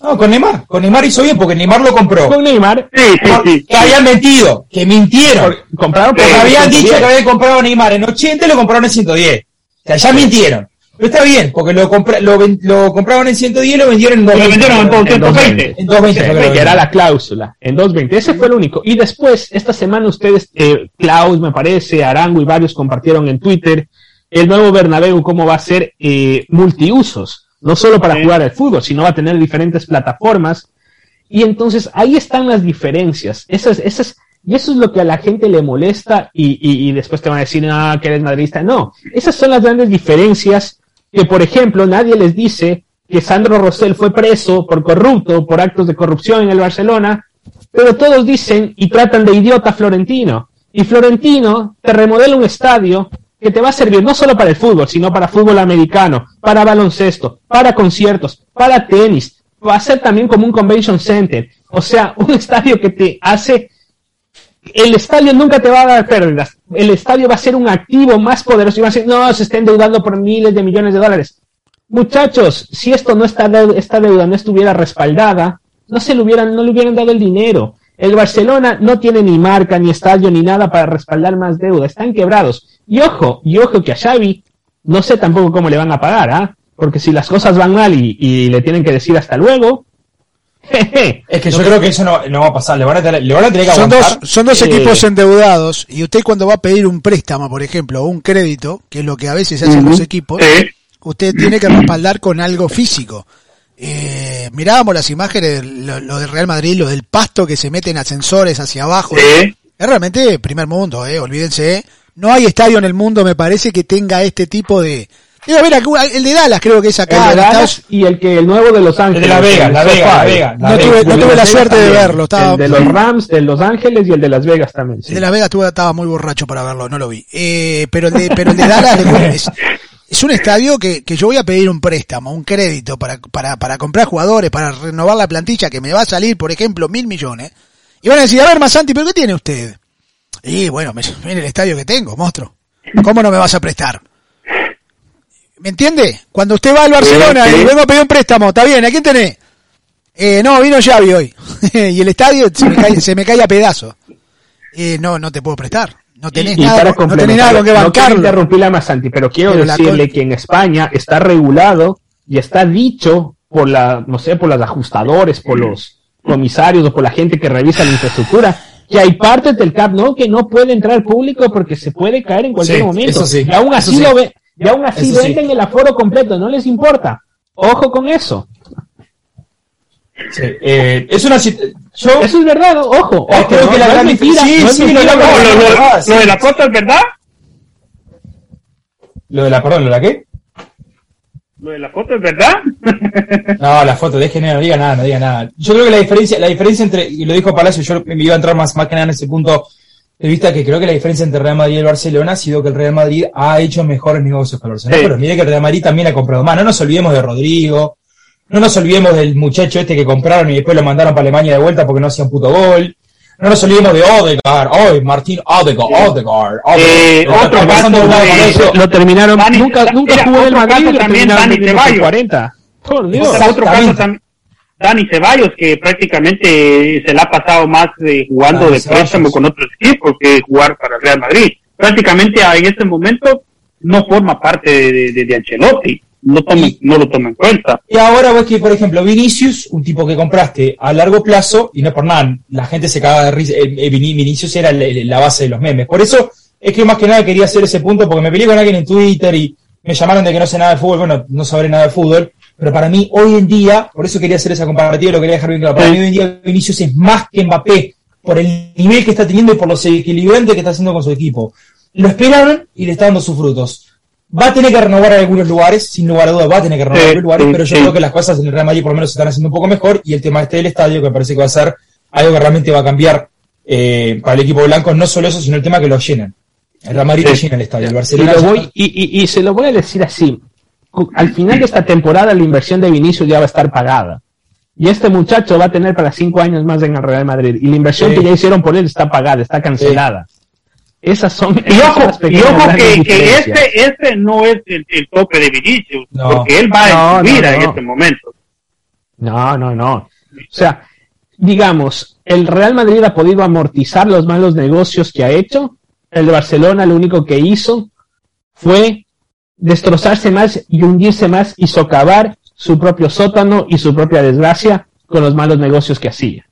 No, con Neymar. Con Neymar hizo bien porque Neymar lo compró. Con Neymar. Sí, sí, sí. Que habían mentido, que mintieron. compraron por Porque habían 110. dicho que habían comprado a Neymar en 80 y lo compraron en 110. O sea, ya mintieron. Pero está bien, porque lo, compra- lo, lo compraron en 110 y lo vendieron en Lo 220. vendieron en En 220. En 220 fue que lo era la cláusula, en 2.20. Ese fue el único. Y después, esta semana ustedes, eh, Klaus, me parece, Arango y varios compartieron en Twitter el nuevo Bernabéu, cómo va a ser eh, multiusos. No solo para jugar al fútbol, sino va a tener diferentes plataformas. Y entonces ahí están las diferencias. Esas, esas, y eso es lo que a la gente le molesta y, y, y después te van a decir, ah, que eres madridista. No, esas son las grandes diferencias que, por ejemplo, nadie les dice que Sandro Rosell fue preso por corrupto, por actos de corrupción en el Barcelona, pero todos dicen y tratan de idiota a Florentino. Y Florentino te remodela un estadio que te va a servir no solo para el fútbol, sino para fútbol americano, para baloncesto, para conciertos, para tenis. Va a ser también como un convention center. O sea, un estadio que te hace el estadio nunca te va a dar pérdidas. El estadio va a ser un activo más poderoso y va a decir, no, se está endeudando por miles de millones de dólares. Muchachos, si esto no está, deu- esta deuda no estuviera respaldada, no se le hubieran, no le hubieran dado el dinero. El Barcelona no tiene ni marca, ni estadio, ni nada para respaldar más deuda. Están quebrados. Y ojo, y ojo que a Xavi, no sé tampoco cómo le van a pagar, ¿ah? Porque si las cosas van mal y, y le tienen que decir hasta luego, Es que yo creo que eso no, no va a pasar. Le van a tener, le van a tener que Son aguantar. dos, son dos Eh, equipos endeudados y usted cuando va a pedir un préstamo, por ejemplo, o un crédito, que es lo que a veces hacen los equipos, usted tiene que respaldar con algo físico. Eh, mirábamos las imágenes, lo, lo del Real Madrid, lo del pasto que se mete en ascensores hacia abajo. Es realmente primer mundo, eh, olvídense. No hay estadio en el mundo, me parece, que tenga este tipo de... Debe haber el de Dallas creo que es el acá. de en Dallas Estados- y el que el nuevo de Los Ángeles. El de La Vega, el La Vega, La SoFi. Vega. La No Vega. tuve- no El de tuve la suerte de verlo, estaba- El de los Rams, de Los Ángeles y el de Las Vegas también. sí. El de Las Vegas estaba muy borracho para verlo, no lo vi. Eh, pero, el de, pero el de Dallas es un estadio que, que yo voy a pedir un préstamo, un crédito para, para, para comprar jugadores, para renovar la plantilla, que me va a salir, por ejemplo, mil millones. Y van a decir, a ver, Masanti, ¿pero qué tiene usted? Y bueno, me- mire el estadio que tengo, monstruo. ¿Cómo no me vas a prestar? ¿Me entiende? Cuando usted va al Barcelona Sí, sí. y vengo a pedir un préstamo, está bien, ¿a quién tenés? Eh, no, vino Xavi hoy. y el estadio se me cae, se me cae a pedazos. Eh, no, no te puedo prestar. No tenés Y nada, no tenés nada con que complementar, no quiero bancarlo. interrumpir a Masanti, pero quiero Pero decirle que en España está regulado y está dicho por la, no sé, por los ajustadores, por los comisarios o por la gente que revisa la infraestructura, que hay partes del Camp Nou que no puede entrar público porque se puede caer en cualquier Sí, momento. eso sí, y aún así sí. lo ve, y aún así Eso sí. venden el aforo completo, no les importa. Ojo con eso. Sí, eh, es una yo Eso es verdad, ojo. Eh, ojo, creo no, que la no es gran mentira, sí, no es sí, mentira, lo- no, lo- no, lo- no. de la foto es verdad. lo de la perdón, lo de la qué? Lo de la foto es verdad. No, la foto, dejen, no diga nada, no diga nada. Yo creo que la diferencia, la diferencia entre, y lo dijo Palacio, yo me iba a entrar más, más que nada en ese punto de vista que creo que la diferencia entre Real Madrid y el Barcelona ha sido que el Real Madrid ha hecho mejores negocios que el Barcelona. Sí. Pero mire que el Real Madrid también ha comprado más. No nos olvidemos de Rodrigo, no nos olvidemos del muchacho este que compraron y después lo mandaron para Alemania de vuelta porque no hacía un puto gol. No nos olvidemos de Odegaard, hoy Martín Odegaard, Odegaard, Eh, otro caso de-. Lo terminaron, Dani- nunca, nunca jugó el otro Madrid lo también, Dani Ceballos. 40. Por Dios. Otro caso también. Dani Ceballos, que prácticamente se le ha pasado más de jugando Dani de préstamo Ceballos. con otros equipos que jugar para el Real Madrid. Prácticamente en este momento no forma parte de, de, de Ancelotti. No, toma, Y- no lo toma en cuenta. Y ahora ves que, por ejemplo, Vinicius, un tipo que compraste a largo plazo, y no por nada, la gente se caga de risa, eh, eh, Vini- Vinicius era la base de los memes. Por eso es que más que nada quería hacer ese punto porque me peleé con alguien en Twitter y me llamaron de que no sé nada de fútbol. Bueno, no sabré nada de fútbol, pero para mí hoy en día, por eso quería hacer esa comparativa, lo quería dejar bien claro. Para mí hoy en día Vinicius es más que Mbappé por el nivel que está teniendo y por los equilibrantes que está haciendo con su equipo. Lo esperaron y le está dando sus frutos. Va a tener que renovar en algunos lugares, sin lugar a dudas, va a tener que renovar en Sí, algunos lugares, sí, pero yo sí. creo que las cosas en el Real Madrid por lo menos se están haciendo un poco mejor y el tema este del estadio, que me parece que va a ser algo que realmente va a cambiar eh, para el equipo blanco, no solo eso, sino el tema que lo llenan. El Real Madrid Sí. llena el estadio, el Y, Barcelona lo ya- voy, y, y- y se lo voy a decir así. Al final de esta temporada la inversión de Vinicius ya va a estar pagada. Y este muchacho va a tener para cinco años más en el Real Madrid. Y la inversión Sí. que ya hicieron por él está pagada, está cancelada. Esas son, Y esas son ojo, y ojo que, que este, este no es el, el tope de Vinicius, No. porque él va No, en su no, vida en este momento. No, no, no. O sea, digamos, el Real Madrid ha podido amortizar los malos negocios que ha hecho. El de Barcelona lo único que hizo fue destrozarse más y hundirse más y socavar su propio sótano y su propia desgracia con los malos negocios que hacía.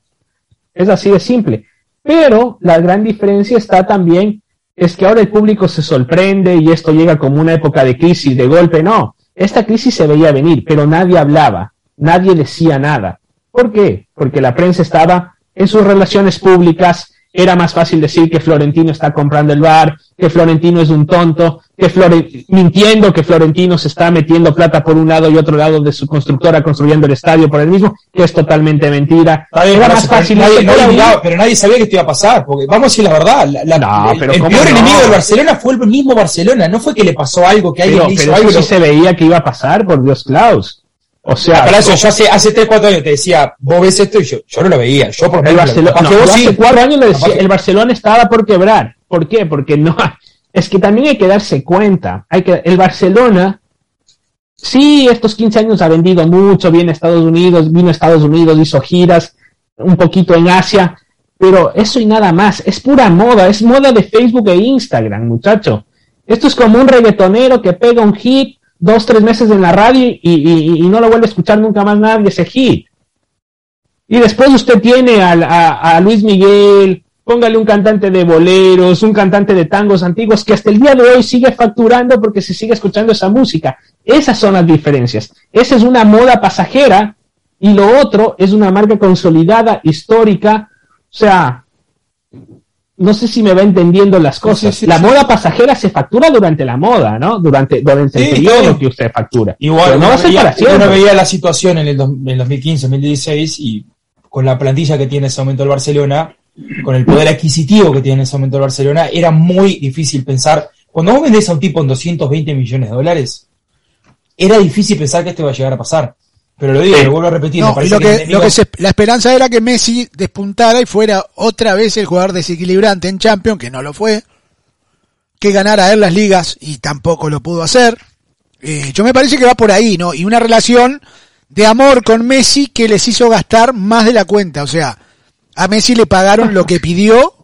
Es así de simple. Pero la gran diferencia está también es que ahora el público se sorprende y esto llega como una época de crisis de golpe. No, esta crisis se veía venir, pero nadie hablaba, nadie decía nada. ¿Por qué? Porque la prensa estaba en sus relaciones públicas, era más fácil decir que Florentino está comprando el bar, que Florentino es un tonto, que Flore- mintiendo que Florentino se está metiendo plata por un lado y otro lado de su constructora construyendo el estadio por el mismo, que es totalmente mentira. Bien, Era más fácil nadie, decir, nadie "Hola, miraba, pero nadie sabía que esto iba a pasar, porque vamos a decir la verdad, la- la- No, el, pero el ¿cómo peor no? enemigo del Barcelona fue el mismo Barcelona, no fue que le pasó algo, que alguien pero, le hizo pero algo. eso sí se veía que iba a pasar, por Dios, Klaus. O sea, Palacio, yo hace, hace 3, 4 años te decía, vos ves esto y yo, yo no lo veía, yo por lo el lo- Barcelona, no, vos hace cuatro años le decía, el Barcelona estaba por quebrar. ¿Por qué? Porque no, es que también hay que darse cuenta, hay que, el Barcelona, sí, estos 15 años ha vendido mucho, viene a Estados Unidos, vino a Estados Unidos, hizo giras, un poquito en Asia, pero eso y nada más, es pura moda, es moda de Facebook e Instagram, muchacho. Esto es como un reggaetonero que pega un hit dos, tres meses en la radio y, y- no lo vuelve a escuchar nunca más nadie ese hit. Y después usted tiene a Luis Miguel, póngale un cantante de boleros, un cantante de tangos antiguos que hasta el día de hoy sigue facturando porque se sigue escuchando esa música. Esas son las diferencias. Esa es una moda pasajera y lo otro es una marca consolidada, histórica. O sea, no sé si me va entendiendo las cosas. sí, la sí. moda pasajera se factura durante la moda, ¿no? Durante, durante el periodo que usted factura. Igual, Pero no va a ser veía, para siempre. uno veía la situación en el, en el 2015, 2016 y con la plantilla que tiene en ese momento el Barcelona, con el poder adquisitivo que tiene en ese momento el Barcelona, era muy difícil pensar. Cuando vos vendés a un tipo en 220 millones de dólares, era difícil pensar que esto iba a llegar a pasar. Pero lo digo, Sí. lo vuelvo a repetir. No, y lo que, el lo enemigo- que se- la esperanza era que Messi despuntara y fuera otra vez el jugador desequilibrante en Champions, que no lo fue, que ganara él las ligas y tampoco lo pudo hacer. Eh, yo me parece que va por ahí, ¿no? Y una relación de amor con Messi que les hizo gastar más de la cuenta. O sea, a Messi le pagaron lo que pidió,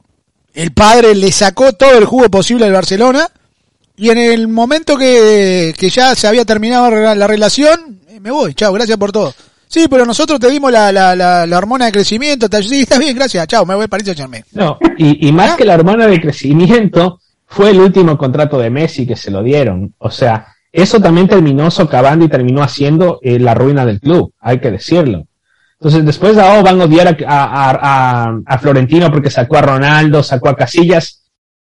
el padre le sacó todo el jugo posible al Barcelona, y en el momento que, que ya se había terminado la la relación, eh, me voy, chao, gracias por todo. Sí, pero nosotros te dimos la, la, la, la hormona de crecimiento, te- sí, está bien, gracias, chao, me voy para Paris Saint-Germain. No, y, y más que la hormona de crecimiento, fue el último contrato de Messi que se lo dieron. O sea, eso también terminó socavando y terminó haciendo eh, la ruina del club, hay que decirlo. Entonces, después de ahora van a odiar a, a- a- a Florentino porque sacó a Ronaldo, sacó a Casillas.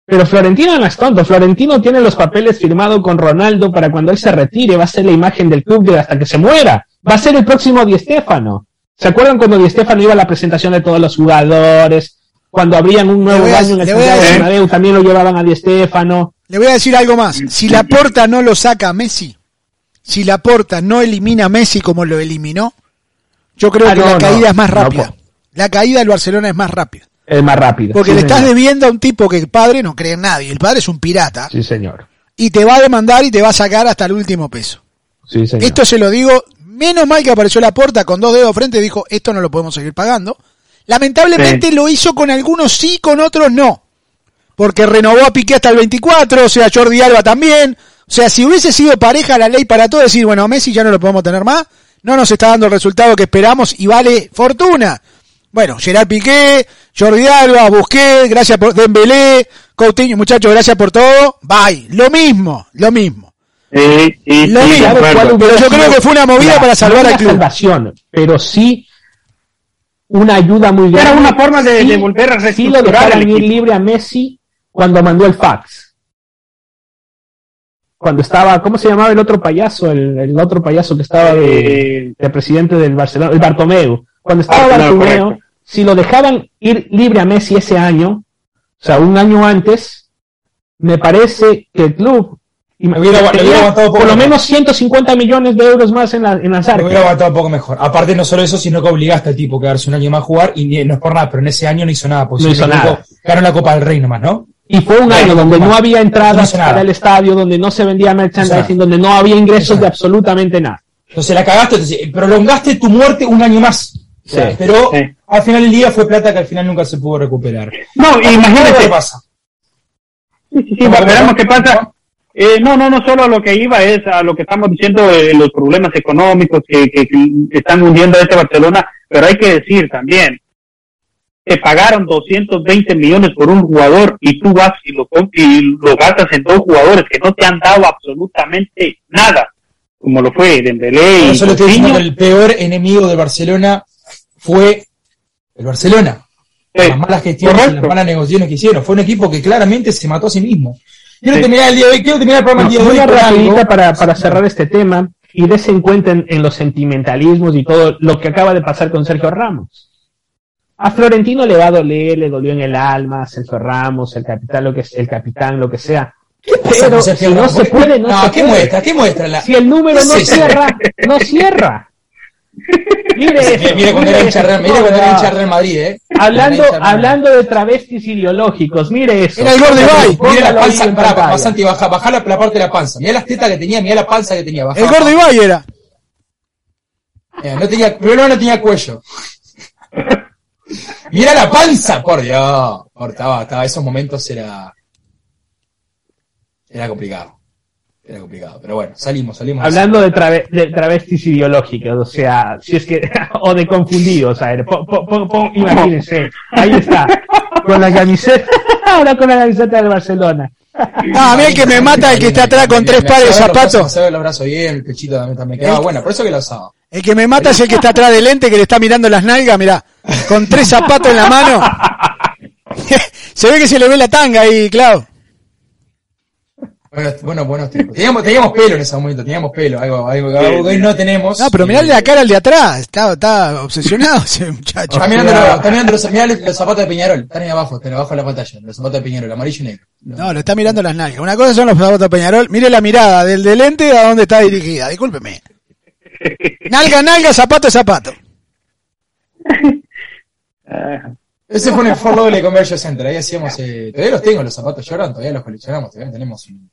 Pero Florentino no es tonto. Florentino tiene los papeles firmados con Ronaldo para cuando él se retire, va a ser la imagen del club de hasta que se muera. Va a ser el próximo Di Stéfano. ¿Se acuerdan cuando Di Stéfano iba a la presentación de todos los jugadores? Cuando abrían un nuevo baño en el Bernabéu, también lo llevaban a Di Stéfano. Le voy a decir algo más, si la porta no lo saca a Messi, si la porta no elimina a Messi como lo eliminó, yo creo Ah, que no, la no, caída es más rápida. po- La caída del Barcelona es más rápida. Es más rápido. Porque Sí, le estás señor. debiendo a un tipo que el padre no cree en nadie, el padre es un pirata, Sí, señor. y te va a demandar y te va a sacar hasta el último peso. Sí, señor. Esto se lo digo, menos mal que apareció la porta con dos dedos frente y dijo, esto no lo podemos seguir pagando. Lamentablemente lo hizo con algunos sí, con otros no. Porque renovó a Piqué hasta el 24, o sea, Jordi Alba también. O sea, si hubiese sido pareja la ley para todo, decir, bueno, Messi ya no lo podemos tener más, no nos está dando el resultado que esperamos y vale fortuna. Bueno, Gerard Piqué, Jordi Alba, Busquets, gracias por Dembélé, Coutinho, muchachos, gracias por todo. Bye. Lo mismo, lo mismo. Lo sí, mismo. Pero yo creo que fue una movida La- para salvar no al club. salvación, pero sí una ayuda muy grande. Era una forma de, Sí, de volver a sí lo dejaron ir libre a Messi cuando mandó el fax. Cuando estaba, ¿cómo se llamaba el otro payaso? El, el otro payaso que estaba de, Eh, de presidente del Barcelona, el Bartomeu. Cuando estaba Bartomeu, Bartomeu, si lo dejaban ir libre a Messi ese año, o sea, un año antes, me parece que el club hubiera- tenía hubiera por poco lo más. menos 150 millones de euros más en, la, en las arcas. hubiera aguantado un poco mejor. Aparte, no solo eso, sino que obligaste al tipo a quedarse un año más a jugar y no es por nada, pero en ese año no hizo nada. Porque No hizo nada. Ganó la Copa del Rey nomás, ¿no? Y fue un año donde no había No entradas nada. para el estadio, donde no se vendía merchandising, donde no había ingresos Eso de absolutamente nada. Entonces la cagaste, entonces, prolongaste tu muerte un año más. Sí, pero sí. al final del día fue plata que al final nunca se pudo recuperar. No, imagínate. ¿Qué pasa? Sí, sí, sí, veremos qué pasa. Eh, no, no, no solo a lo que iba es a lo que estamos diciendo de los problemas económicos que, que, que están hundiendo a este Barcelona, pero hay que decir también, te pagaron 220 millones por un jugador y tú vas y lo, y lo gastas en dos jugadores que no te han dado absolutamente nada, como lo fue Dembélé y el peor enemigo de Barcelona fue el Barcelona. Sí, las malas gestiones y correcto. las malas negociaciones que hicieron. Fue un equipo que claramente se mató a sí mismo. Quiero Sí. terminar el día de hoy, quiero terminar el programa el día de hoy Una rapidita para, para cerrar este tema y des en cuenta en, en los sentimentalismos y todo lo que acaba de pasar con Sergio Ramos. A Florentino le va a doler, le dolió en el alma, Sergio Ramos, el capitán, lo que es, el capitán, lo que sea. pasa Pero con si Sergio no Ramos? se puede, no, No, se ¿qué puede. muestra? ¿Qué muestra? La- Si el número ¿Qué no cierra, no cierra. Mire eso, era mire hincha. Real, cuando era hincha Real Madrid, eh. Hablando, hablando de travestis ideológicos, mire eso. Era el gordo Ibai. Mira la panza, en pará, pará, Santi, baja, baja la, la parte de la panza. Mira las tetas que tenía, mira la panza que tenía. Baja, El gordo. Ibai era. Eh, no tenía, primero no tenía cuello. Mira la panza, por Dios. Por, estaba, estaba, esos momentos era. Era complicado. Era complicado. Pero bueno, salimos, salimos. Hablando de, trave- de travestis ideológicas, o sea, si es que, o de confundidos, a ver, pon- pon- imagínense, ahí está, con la camiseta, ahora con la camiseta del Barcelona. Ah, a mí el que me mata el que está atrás con tres pares de zapatos. Se ve los brazos bien, el pechito también, también quedaba bueno, por eso que lo usaba. El que me mata es el que está atrás del lente, que le está mirando las nalgas, mirá, con tres zapatos en la mano. se ve que se le ve la tanga ahí, Clau. Bueno, bueno, buenos tiempos. Teníamos, teníamos pelo en ese momento, teníamos pelo, algo, algo, algo que hoy no tenemos. No, pero mirale la cara al de atrás, está, está obsesionado ese muchacho. Está mirando, los, está mirando los, mirá los zapatos de Peñarol, están ahí abajo, están abajo de la pantalla, los zapatos de Peñarol, amarillo y negro. No, lo está mirando las nalgas. Una cosa son los zapatos de Peñarol. Mire la mirada del de lente a dónde está dirigida. Discúlpeme. Nalga, nalga, zapato, zapato. Ese fue en el Fort Lauderdale Conversion Center, ahí hacíamos, eh, todavía los tengo, los zapatos Jordan, todavía los coleccionamos, todavía tenemos un...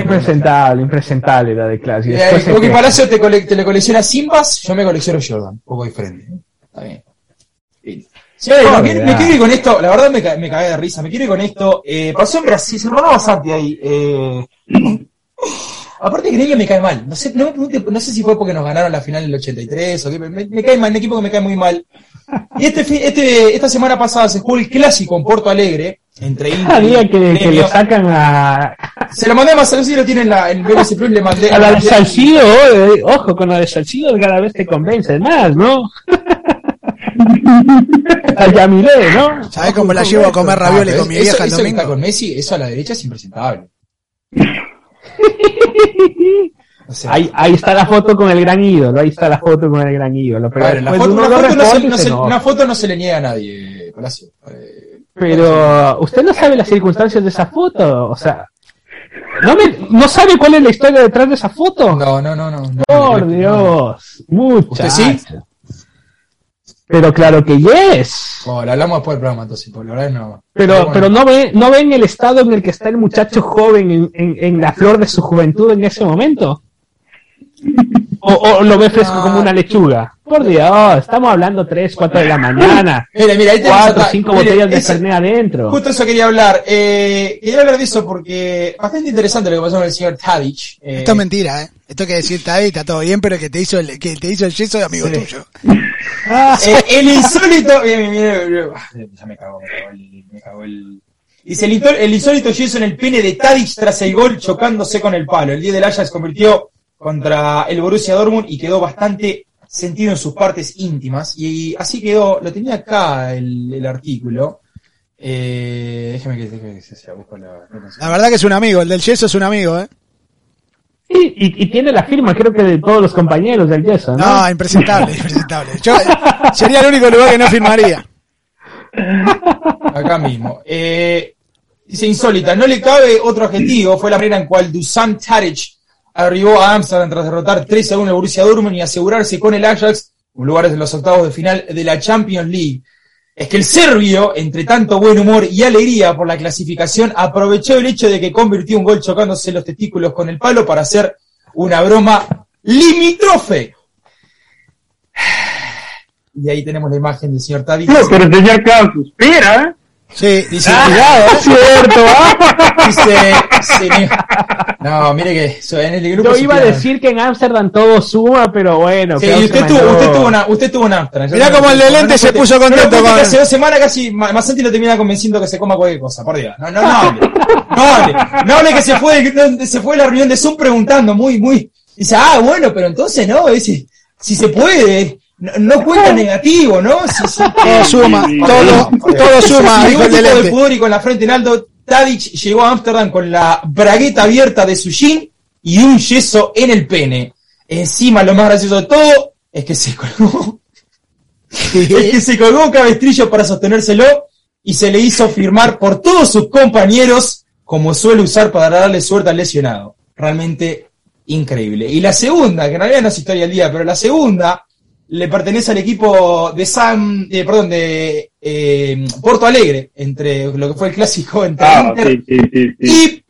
Impresentable, impresentable la de clase. Y Eh, Coqui queja. Palacio te, cole- te le colecciona Simbas, yo me colecciono Jordan, un poco diferente. Está bien. Señores, me, quiero- me quiero ir con esto, la verdad me, me cagué de risa, me quiero ir con esto. Eh, pasó en Brasil, se rodó bastante ahí. Eh, aparte que Gremio me cae mal, no sé, no, me pregunte- no sé si fue porque nos ganaron la final del 83 o qué, me, me cae mal, un equipo que me cae muy mal. Y este, este, esta semana pasada se jugó el clásico en Porto Alegre, entre Inter Cada día y que, que le sacan a, Se lo mandé a Marcelo, si lo tiene en, la, en BBC Plus, le mandé... a la de Salcido, eh, ojo con la de Salcido, cada vez te convence más, ¿no? a Yamilé, ¿no? ¿Sabés cómo la llevo a comer ravioles Ah, con mi eso- vieja el eso domingo? con Messi, eso a la derecha es impresentable. O sea, Ahí, ahí está la foto con el gran ídolo, ahí está la foto con el gran ídolo. Pero ver, la foto- no se, no se una foto no se le niega a nadie, Palacio. Eh, Pero usted no sabe las circunstancias de esa foto, o sea, no, me, no sabe cuál es la historia detrás de esa foto. no, no, no, no. no, Por no, Dios, mucha. ¿Usted sí? Pero claro que yes. Hablamos después del programa, entonces, por la no. Pero, bueno. pero no ve, no ven el estado en el que está el muchacho joven en, en, en la flor de su juventud en ese momento. O, o lo ve fresco Ah. como una lechuga. Por Dios, estamos hablando 3, 4 de la mañana. Mira, mira, ahí tenemos 4, atrás- 5 mire, botellas de Fernet adentro. Justo eso quería hablar. Eh, quería hablar de eso porque bastante interesante lo que pasó con el señor Tadic. Eh, Esto es mentira, ¿eh? Esto que decir ahí, está todo bien, pero que te hizo el, que te hizo el yeso es amigo Sí. tuyo. eh, el insólito. Mira, mira. Ah, Ya me cagó, me cagó el. Me cagó el Dice el, insólito- el insólito yeso en el pene de Tadic tras el gol chocándose con el palo. El 10 del Ajax se convirtió contra el Borussia Dortmund y quedó bastante sentido en sus partes íntimas. Y así quedó, lo tenía acá el, el artículo. Eh, déjame que, se se busco la, la La verdad que es un amigo, el del yeso es un amigo, ¿eh? Sí, y, y tiene la firma, creo que de todos los compañeros del Yeso, ¿no? No, impresentable, impresentable. Yo, sería el único lugar que no firmaría. Acá mismo. Eh, dice insólita, no le cabe otro adjetivo, fue la manera en cual Dusan Tadic arribó a Amsterdam tras derrotar 3 a 1 al Borussia Dortmund y asegurarse con el Ajax un lugar en los octavos de final de la Champions League. Es que el serbio, entre tanto buen humor y alegría por la clasificación, aprovechó el hecho de que convirtió un gol chocándose los testículos con el palo para hacer una broma limítrofe. Y ahí tenemos la imagen del señor Tadic. No, pero el señor Klaus suspira. Sí, dice, Ah, cuidado, ¿eh? Cierto, ¿ah? Dice, señor- No, mire que so- en el grupo Yo iba a decir que en Ámsterdam todo suma, pero bueno. Sí, Klaus usted tuvo, mandó- usted tuvo una, usted tuvo una Amsterdam. Mirá como el de lente se puso No, no, contento con- que Hace dos semanas casi Ma- Masanti lo termina convenciendo que se coma cualquier cosa, por Dios. No, no, no hable. No hable. No hable que se fue, se fue la reunión de Zoom preguntando muy, muy. Dice, ah, bueno, pero entonces no, dice, si se puede. No, no cuenta negativo, ¿no? Todo suma, todo, todo suma, dijo el tipo de pudor y con la frente en alto, Tadic llegó a Ámsterdam con la bragueta abierta de su jean y un yeso en el pene. Encima, lo más gracioso de todo es que se colgó, es que se colgó un cabestrillo para sostenérselo y se le hizo firmar por todos sus compañeros como suele usar para darle suerte al lesionado. Realmente increíble. Y la segunda, que en realidad no es historia del día, pero la segunda le pertenece al equipo de San, eh, perdón, de eh, Porto Alegre, entre lo que fue el clásico entre Ah, Inter sí, sí, sí, sí.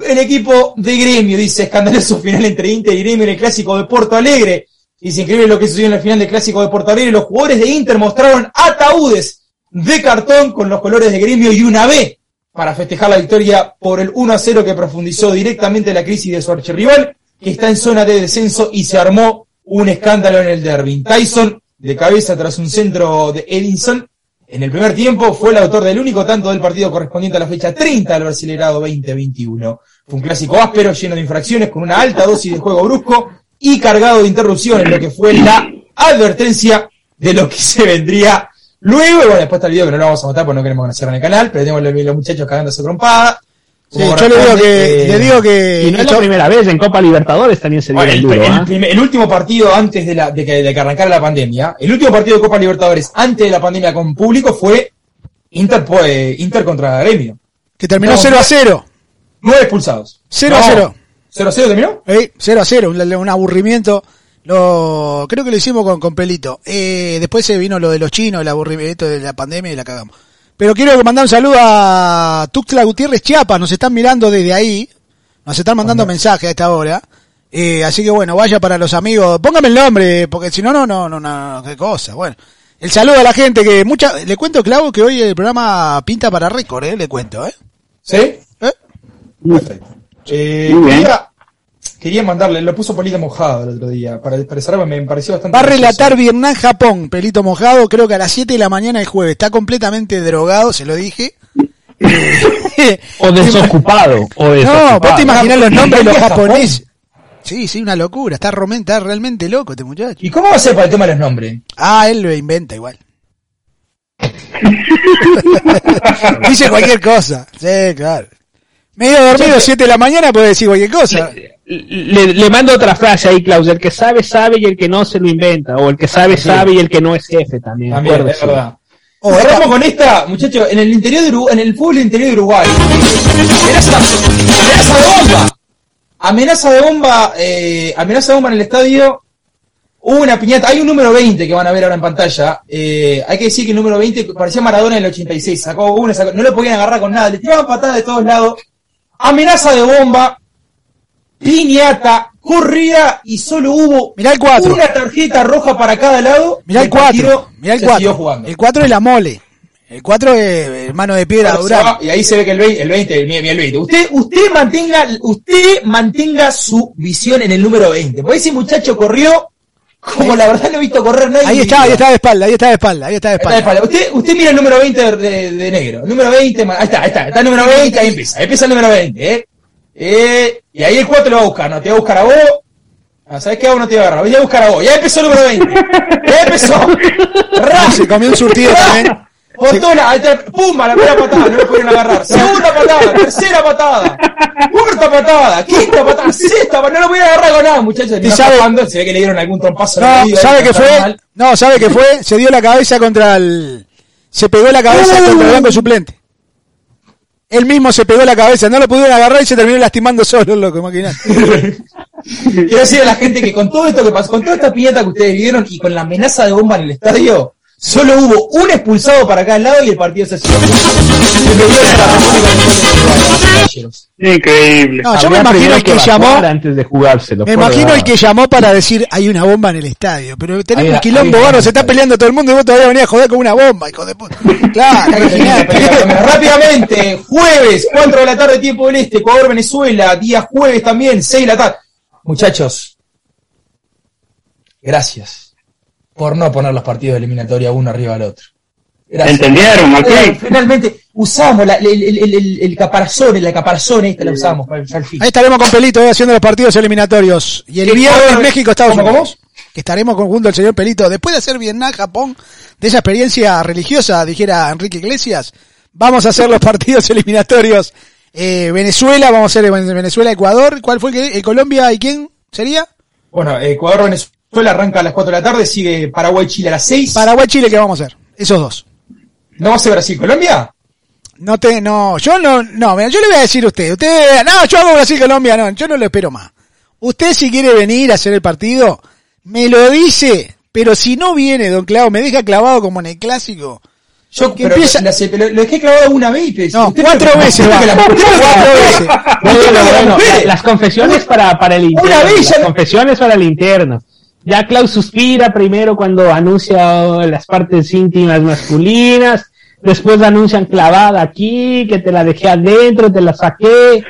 y el equipo de Gremio, dice, escandaloso final entre Inter y Gremio en el clásico de Porto Alegre. Dice, increíble lo que sucedió en la final del clásico de Porto Alegre. Los jugadores de Inter mostraron ataúdes de cartón con los colores de Gremio y una B para festejar la victoria por el 1 a 0 que profundizó directamente la crisis de su archirrival, que está en zona de descenso y se armó un escándalo en el derby. Tyson, de cabeza tras un centro de Edinson, en el primer tiempo fue el autor del único tanto del partido correspondiente a la fecha 30 del Brasileirado 2021. Fue un clásico áspero, lleno de infracciones, con una alta dosis de juego brusco y cargado de interrupciones, lo que fue la advertencia de lo que se vendría luego. Bueno, después está el video que no lo vamos a matar porque no queremos que nos cierren el canal, pero tenemos los, muchachos cagándose trompada. Sí, yo le digo que, Eh, le digo que Y no es la primera vez, en Copa Libertadores también se dio bueno, el el, duro, el primer- el último partido antes de, la, de, que, de que arrancara la pandemia, el último partido de Copa Libertadores antes de la pandemia con público fue Inter, pues, Inter contra Gremio. que terminó No, 0 a 0. Nueve expulsados. 0 a No, 0. 0 a 0 terminó. Eh, 0 a 0, un, un aburrimiento. Lo, creo que lo hicimos con, con Pelito. Eh, después se vino lo de los chinos, el aburrimiento de la pandemia y la cagamos. Pero quiero mandar un saludo a Tuxtla Gutiérrez Chiapas, nos están mirando desde ahí. Nos están mandando mensajes a esta hora. Eh, así que bueno, vaya para los amigos. Póngame el nombre, porque si no, no, no, no, no, qué cosa. Bueno, el saludo a la gente que mucha, le cuento, Clau, que hoy el programa pinta para récord, eh, le cuento, eh. ¿Sí? ¿Eh? Perfecto. Eh, Muy bien. quería, quería mandarle, lo puso Polito mojado el otro día, para expresarme, me pareció bastante. Va a relatar Vietnam Japón, pelito mojado, creo que a las 7 de la mañana el jueves. Está completamente drogado, se lo dije. Eh, O desocupado. o no, desocupado. vos te imaginás los nombres de los japoneses. Sí, sí, una locura. Está, está realmente loco este muchacho. ¿Y cómo va a ser para el tema de los nombres? Ah, él lo inventa igual. Dice cualquier cosa. Sí, claro. Medio dormido, 7 de la mañana, puede decir cualquier cosa. Le, le mando otra frase ahí, Klaus. El que sabe, sabe y el que no se lo inventa. O el que sabe, sabe y el que no es jefe también. También, es verdad. Oh, Cerramos con esta, muchachos, en el interior de Uruguay, en el fútbol interior de Uruguay. Amenaza, amenaza de bomba. Amenaza de bomba, eh, amenaza de bomba en el estadio. Hubo una piñata, hay un número 20 que van a ver ahora en pantalla. Eh, hay que decir que el número 20 parecía Maradona en el 86, sacó uno, sacó- no lo podían agarrar con nada, le tiraban patadas de todos lados. Amenaza de bomba, piñata, corrida y solo hubo Mirá el cuatro. una tarjeta roja para cada lado. Mirá el partido 4. Mirá el se siguió 4. jugando. El 4 es la mole. El 4 es mano de piedra va, y ahí se ve que el 20, el 20, mira, mira el 20. Usted, usted mantenga, usted mantenga su visión en el número 20. Porque ese muchacho corrió como la verdad no he visto correr nadie. Ahí está, ahí está de espalda, ahí está de espalda, ahí está de Ahí está de espalda. espalda. Usted, usted mira el número 20 de, de- de negro. Número 20, ma- ahí está, ahí está, está el número 20, ahí empieza. Ahí empieza el número 20, ¿eh? Eh, y ahí el 4 lo va a buscar, ¿no? Te va a buscar a vos. Ah, ¿Sabes qué? A vos no te va a agarrar. Voy a buscar a vos. Ya empezó el número 20. Ya empezó. ¡Ra! Se comió un surtido también. Botona, está, pumba, la primera patada, no me pudieron agarrar. Segunda patada, tercera patada, cuarta patada, quinta patada, sexta patada, no lo voy a agarrar con nada, muchachos. ¿Y No sabe- escapando, se ve que le dieron algún trompazo. No, oído, ¿sabe está fue? mal. No, ¿sabe qué fue? Se dio la cabeza contra el... Se pegó la cabeza contra el banco suplente. Él mismo se pegó la cabeza, no lo pudieron agarrar y se terminó lastimando solo, loco, imaginate. Quiero decir a la gente que con todo esto que pasó, con toda esta piñata que ustedes vieron y con la amenaza de bomba en el estadio, solo hubo un expulsado para cada lado y el partido se cerró. Increíble. No, yo me imagino el que llamó, antes de jugárselo. me imagino el que llamó para decir hay una bomba en el estadio, pero tenemos un quilombo barro, se está peleando todo el mundo y vos todavía venís a joder con una bomba, hijo de puta. Claro. Rápidamente, jueves, 4 de la tarde, tiempo del este, Ecuador, Venezuela, día jueves también, 6 de la tarde. Muchachos, gracias por no poner los partidos de eliminatoria uno arriba del otro. Gracias. ¿Entendieron? Eh, Finalmente, usamos la- el, el, el, el- el caparazón, la caparazón esta la usamos para al fin. Ahí estaremos con Pelito eh, haciendo los partidos eliminatorios. Y el ¿Qué viernes? México, Estados ¿Cómo, Unidos. Que estaremos con junto al señor Pelito. Después de hacer Vietnam, Japón, de esa experiencia religiosa, dijera Enrique Iglesias, vamos a hacer los partidos eliminatorios. Eh, Venezuela, vamos a hacer Venezuela, Ecuador. ¿Cuál fue el que? eh, Colombia y quién sería? Bueno, Ecuador, Venezuela arranca a las 4 de la tarde, sigue Paraguay, Chile a las 6. Paraguay, Chile, ¿qué vamos a hacer? Esos dos. ¿No va a ser Brasil, Colombia? No te, no, yo no, no, mira, yo le voy a decir a usted, usted, no, yo hago Brasil, Colombia, no, yo no lo espero más. Usted si quiere venir a hacer el partido, me lo dice, pero si no viene, don Clavo, me deja clavado como en el clásico. Yo Que pero empieza- la- lo, lo dejé clavado una vez. pero No, usted cuatro veces las confesiones para, para el interno. Una vez ya Las no- confesiones para el interno. Ya Klaus suspira primero cuando anuncia las partes íntimas masculinas. Después anuncian clavada aquí, que te la dejé adentro, te la saqué.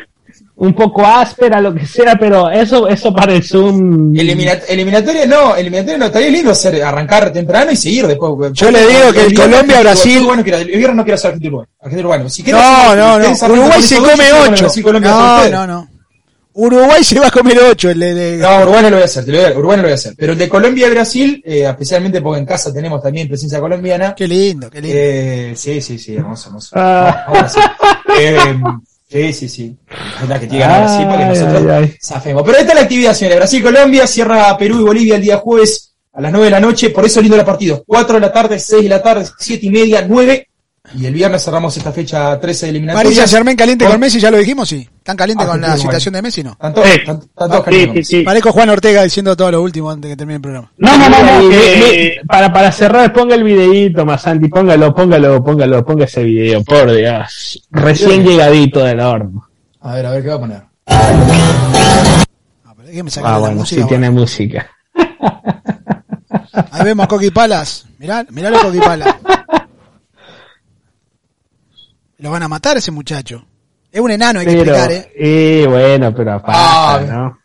Un poco áspera, lo que sea, pero eso, eso para el Zoom. Elimina- eliminatoria no, eliminatoria no, estaría lindo hacer, arrancar temprano y seguir después. Yo le digo que el Colombia-Brasil- Bueno, el viernes no quiero hacer Argentina-Uruguay. Argentina-Uruguay. Si No, no, no, Uruguay se come ocho. No, no, no. Uruguay se va a comer ocho. El de, de- No, Uruguay no lo voy a hacer, te lo voy a- Uruguay no lo voy a hacer. Pero el de Colombia y Brasil, eh, especialmente porque en casa tenemos también presencia colombiana. Qué lindo, qué lindo. Eh, sí, sí, sí, hermoso, hermoso. Ah. Ahora sí. Eh, sí, sí, sí. Es la que tiene así para que nosotros ay, ay. zafemos. Pero esta es la actividad, señores. Brasil-Colombia, cierra Perú y Bolivia el día jueves a las 9 de la noche. Por eso lindo los partidos. 4 de la tarde, 6 de la tarde, 7 y media, 9. Y el viernes cerramos esta fecha 13 de eliminatoria. Paris Saint Germain caliente Con- con Messi, ya lo dijimos, sí. ¿Están caliente Ah, con la situación de Messi, no? Están todos, Sí. están- están todos Sí, calientes. sí, sí. Parezco Juan Ortega diciendo todo lo último antes de que termine el programa. No, no, no, no. Eh, para, para cerrar, ponga el videíto, Masanti, póngalo, póngalo, póngalo, ponga ese video, por Dios. Recién llegadito del horno. A ver, a ver qué va a poner. Ah, pero Ah, bueno, música, sí tiene música. Ahí vemos a Coqui Palas. Mirá, mirá a Coqui Palas. Lo van a matar ese muchacho. Es un enano, hay que explicar, ¿eh? eh, bueno, pero aparte, Ah, ¿no?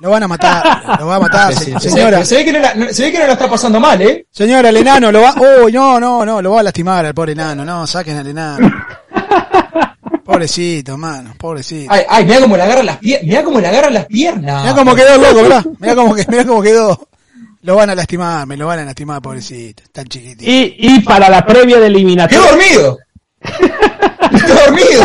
Lo van a matar, lo va a matar, Sí, se- sí, señora. Se, ve que no la, se ve que no la está pasando mal, ¿eh? Señora, el enano lo va... Oh, no, no, no, lo va a lastimar al pobre enano. No, saquen al enano. Pobrecito, mano, pobrecito. Ay, ay, mira cómo le agarran las piernas. Mira cómo le agarran las piernas. Mirá cómo quedó loco, ¿verdad? Mirá cómo, que- mirá cómo quedó. Lo van a lastimar, me lo van a lastimar, pobrecito. Tan chiquitito. Y, y para la previa de eliminatoria, dormido. Quedó dormido.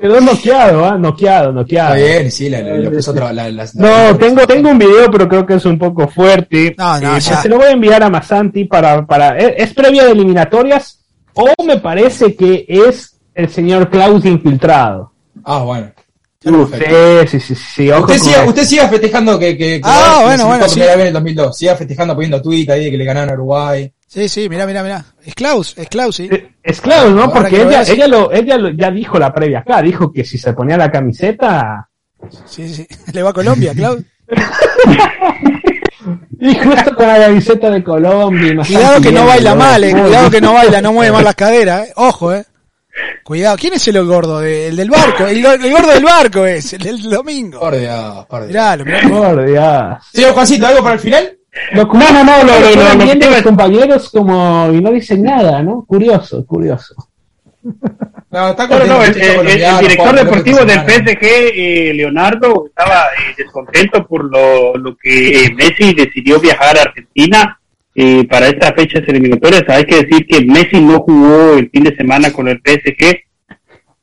quedó noqueado, ¿ah? Noqueado, noqueado. Está bien, sí, la, la, la puso otra. La, la- No, tengo, tengo un video, pero creo que es un poco fuerte. No, no, Eh, ya. Se lo voy a enviar a Masanti para, para, ¿es, es previa de eliminatorias o me parece que es el señor Klaus infiltrado? Ah, bueno. Sí, sí, sí, sí, ojo Usted siga, usted siga festejando que, que, que Ah, que bueno, bueno, sí. primera vez en el 2002. Siga festejando poniendo tweet ahí de que le ganaron a Uruguay. Sí, sí, mirá, mirá, mirá. Es Klaus, es Klaus, sí. Eh, Es Klaus, ¿no? Ahora Porque ella, ves. ella, lo, ella lo, ya dijo la previa acá, dijo que si se ponía la camiseta, Sí, sí. Le va a Colombia, Klaus. y justo con la camiseta de Colombia. Cuidado que no baila mal, eh. Cuidado que no baila, no mueve mal las caderas, eh. Ojo, eh. Cuidado, ¿quién es el gordo? De- El del barco, el, go- el gordo del barco es, el del domingo. Por Dios, por Dios. Miralo. Por Dios. Señor Juancito, ¿algo para el final? Lo No, no, no, lo, lo, lo, los a- compañeros como y no dicen nada, ¿no? Curioso, curioso. No, está No, no, no, el, director deportivo del. PSG, eh, Leonardo, estaba eh, descontento por lo, lo que eh, Messi decidió viajar a Argentina eh, para estas fechas eliminatorias. Hay que decir que Messi no jugó el fin de semana con el PSG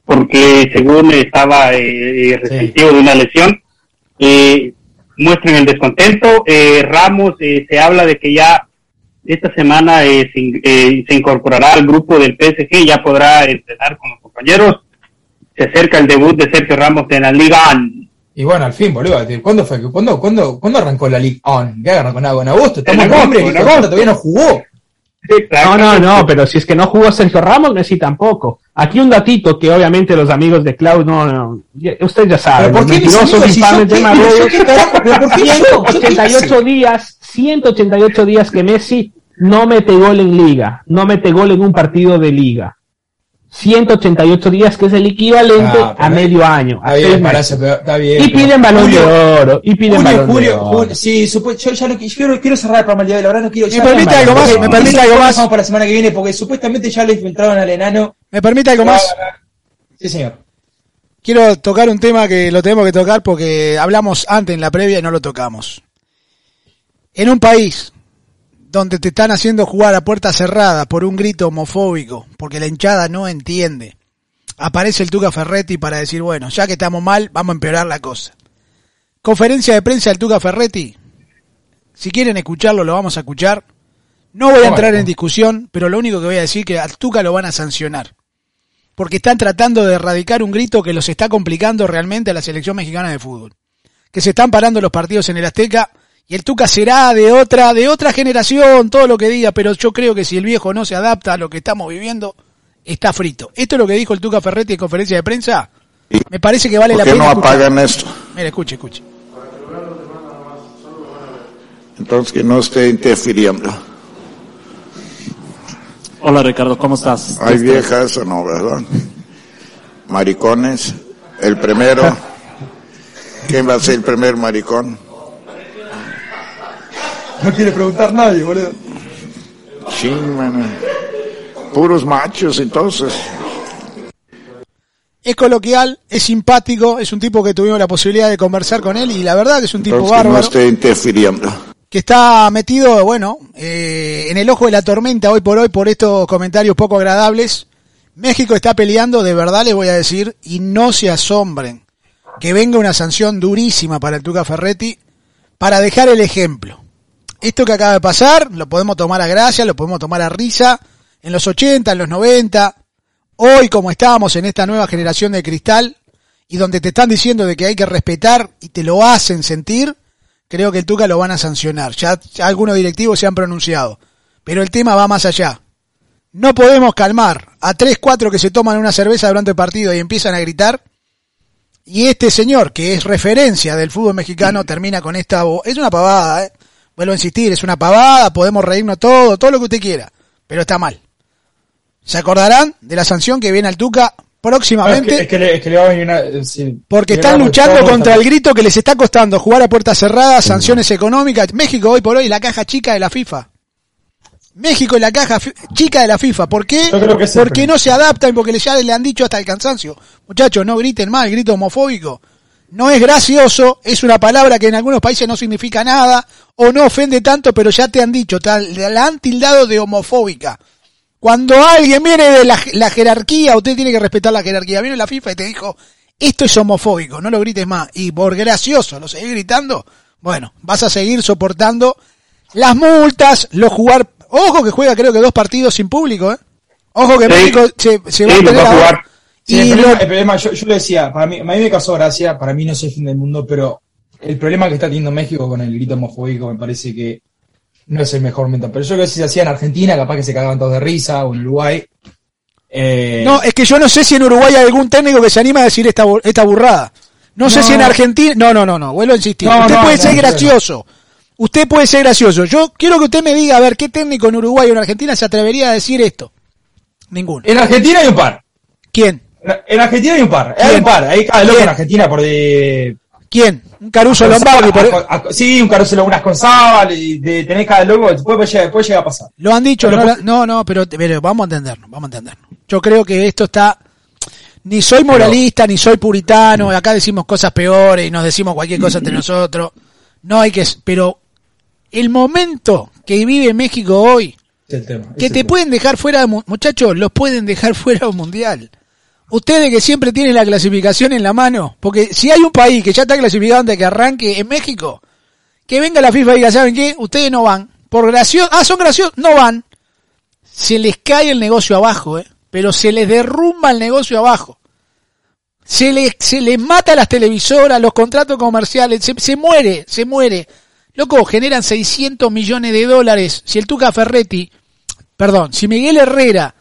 porque según estaba eh, resentido de una lesión. Muestran el descontento. Eh, Ramos eh, se habla de que ya esta semana eh, se, in- eh, se incorporará al grupo del PSG, ya podrá entrenar con los compañeros. Se acerca el debut de Sergio Ramos en la Liga. Y bueno, al fin, boludo. ¿Cuándo fue? ¿Cuándo, cuándo, ¿cuándo arrancó la League On? ¿Qué arrancó en agosto? En agosto. Estamos En agosto. todavía no jugó. No, no, no, pero si es que no jugó Sergio Ramos, Messi tampoco. Aquí un datito que obviamente los amigos de Cloud no, no ya- usted ya sabe, ¿Pero por qué mentirosos infames yo de qué- pero yo Marruecos. qué carajo, pero por qué yo? ¿Yo qué 188 hice? días, 188 días que Messi no mete gol en liga, no mete gol en un partido de liga. 188 días que es el equivalente Ah, a medio año. a Está bien, eso, pero está bien. Y pero- piden balón de Julio, oro, y piden Julio, balón de Julio, oro. Julio, sí, supo- yo ya no yo quiero, quiero cerrar el programa el día de la verdad, no quiero ¿Me permite algo más? ¿Me permite algo más? dejamos para la semana que viene porque supuestamente ya le infiltraron al enano. ¿Me permite algo más? Sí, señor. Quiero tocar un tema que lo tenemos que tocar porque hablamos antes en la previa y no lo tocamos. En un país donde te están haciendo jugar a puerta cerrada por un grito homofóbico, porque la hinchada no entiende, aparece el Tuca Ferretti para decir, bueno, ya que estamos mal, vamos a empeorar la cosa. Conferencia de prensa del Tuca Ferretti. Si quieren escucharlo, lo vamos a escuchar. No voy a entrar en discusión, pero lo único que voy a decir es que al Tuca lo van a sancionar porque están tratando de erradicar un grito que los está complicando realmente a la selección mexicana de fútbol. Que se están parando los partidos en el Azteca y el Tuca será de otra, de otra generación, todo lo que diga, pero yo creo que si el viejo no se adapta a lo que estamos viviendo, está frito. Esto es lo que dijo el Tuca Ferretti en conferencia de prensa. Me parece que vale ¿Por la qué pena. no escuchar. apagan esto? Mira, escuche, escuche. Entonces que no esté interfiriendo. Hola Ricardo, ¿cómo estás? Hay viejas o no, ¿verdad? Maricones. El primero. ¿Quién va a ser el primer maricón? No quiere preguntar nadie, boludo. Chin, mano. Puros machos, entonces. Es coloquial, es simpático, es un tipo que tuvimos la posibilidad de conversar con él y la verdad que es un tipo no bárbaro. esté interfiriendo. que está metido, bueno, eh, en el ojo de la tormenta hoy por hoy por estos comentarios poco agradables. México está peleando, de verdad les voy a decir, y no se asombren que venga una sanción durísima para el Tuca Ferretti para dejar el ejemplo. Esto que acaba de pasar lo podemos tomar a gracia, lo podemos tomar a risa en los 80, en los 90, hoy como estamos en esta nueva generación de cristal y donde te están diciendo de que hay que respetar y te lo hacen sentir, creo que el Tuca lo van a sancionar. Ya, algunos directivos se han pronunciado. Pero el tema va más allá. No podemos calmar a tres, cuatro que se toman una cerveza durante el partido y empiezan a gritar. Y este señor, que es referencia del fútbol mexicano, termina con esta... bo- Es una pavada, ¿eh? Vuelvo a insistir, es una pavada, podemos reírnos todo, todo lo que usted quiera. Pero está mal. ¿Se acordarán de la sanción que viene al Tuca próximamente? Es que, es que le, es que le va a venir una. eh, sí. Porque están luchando contra el grito que les está costando jugar a puertas cerradas, sanciones económicas. México hoy por hoy la caja chica de la FIFA. México es la caja chica de la FIFA. ¿Por qué? Porque no se adaptan, porque ya le han dicho hasta el cansancio. Muchachos, no griten más, el grito homofóbico. No es gracioso, es una palabra que en algunos países no significa nada, o no ofende tanto, pero ya te han dicho, tal- la han tildado de homofóbica. Cuando alguien viene de la, la jerarquía, usted tiene que respetar la jerarquía. Viene la FIFA y te dijo, esto es homofóbico, no lo grites más. Y por gracioso, lo seguís gritando, bueno, vas a seguir soportando las multas, los jugar... Ojo que juega creo que dos partidos sin público, ¿eh? Ojo que Sí. México se, se va a tener a. Sí, Y el, lo- problema, el problema, yo, yo lo decía, para mí, a mí me causó gracia, para mí no es el fin del mundo, pero el problema que está teniendo México con el grito homofóbico me parece que no es el mejor momento. Pero yo creo que si se hacía en Argentina, capaz que se cagaban todos de risa, o en Uruguay. Eh, No, es que yo no sé si en Uruguay hay algún técnico que se anima a decir esta, esta burrada. No, sé si en Argentina... No, no, no, no, vuelvo a insistir. No, usted no, puede ser gracioso. Usted puede ser gracioso. Yo quiero que usted me diga, a ver, ¿qué técnico en Uruguay o en Argentina se atrevería a decir esto? Ninguno. En Argentina hay un par. ¿Quién? En Argentina hay un par, hay un par, hay cada loco en Argentina por de... ¿Quién? Un Caruso Lombardi. Por... A- a- sí, un Caruso Lagunas con Zabal, y de tener cada loco, puede, llegar- puede llegar a pasar. Lo han dicho, Pero no, no, no, pero, pero vamos a entendernos, vamos a entendernos. Yo creo que esto está, ni soy moralista, ni soy puritano, acá decimos cosas peores y nos decimos cualquier cosa entre nosotros. No hay que, pero el momento que vive México hoy, tema. que te tema. pueden dejar fuera, muchachos, los pueden dejar fuera de un mundial. Ustedes que siempre tienen la clasificación en la mano, porque si hay un país que ya está clasificado antes de que arranque en México, que venga la FIFA y diga, ¿saben qué? Ustedes no van. Por gracioso, ah, son graciosos, no van. Se les cae el negocio abajo, eh. Pero se les derrumba el negocio abajo. Se les, se les mata las televisoras, los contratos comerciales, se, se muere, se muere. Loco, generan 600 millones de dólares. Si el Tuca Ferretti, perdón, si Miguel Herrera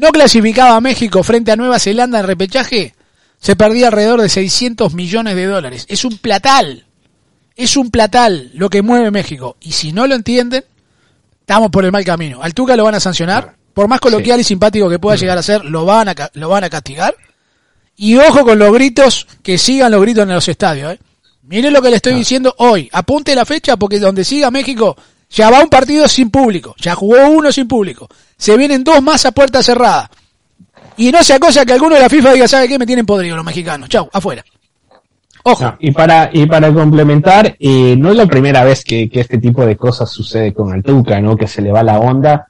no clasificaba a México frente a Nueva Zelanda en repechaje, se perdía alrededor de 600 millones de dólares. Es un platal. Es un platal lo que mueve México. Y si no lo entienden, estamos por el mal camino. Al Tuca lo van a sancionar. Por más coloquial y simpático que pueda llegar a ser, lo van a, lo van a castigar. Y ojo con los gritos, que sigan los gritos en los estadios. ¿eh? Miren lo que le estoy diciendo hoy. Apunte la fecha porque donde siga México, ya va un partido sin público. Ya jugó uno sin público. Se vienen dos más a puerta cerrada. Y no sea cosa que alguno de la FIFA diga, ¿sabe qué? Me tienen podrido los mexicanos. Chau, afuera. Ojo. Y para y para complementar, eh, no es la primera vez que, que este tipo de cosas sucede con el Tuca, ¿no? Que se le va la onda.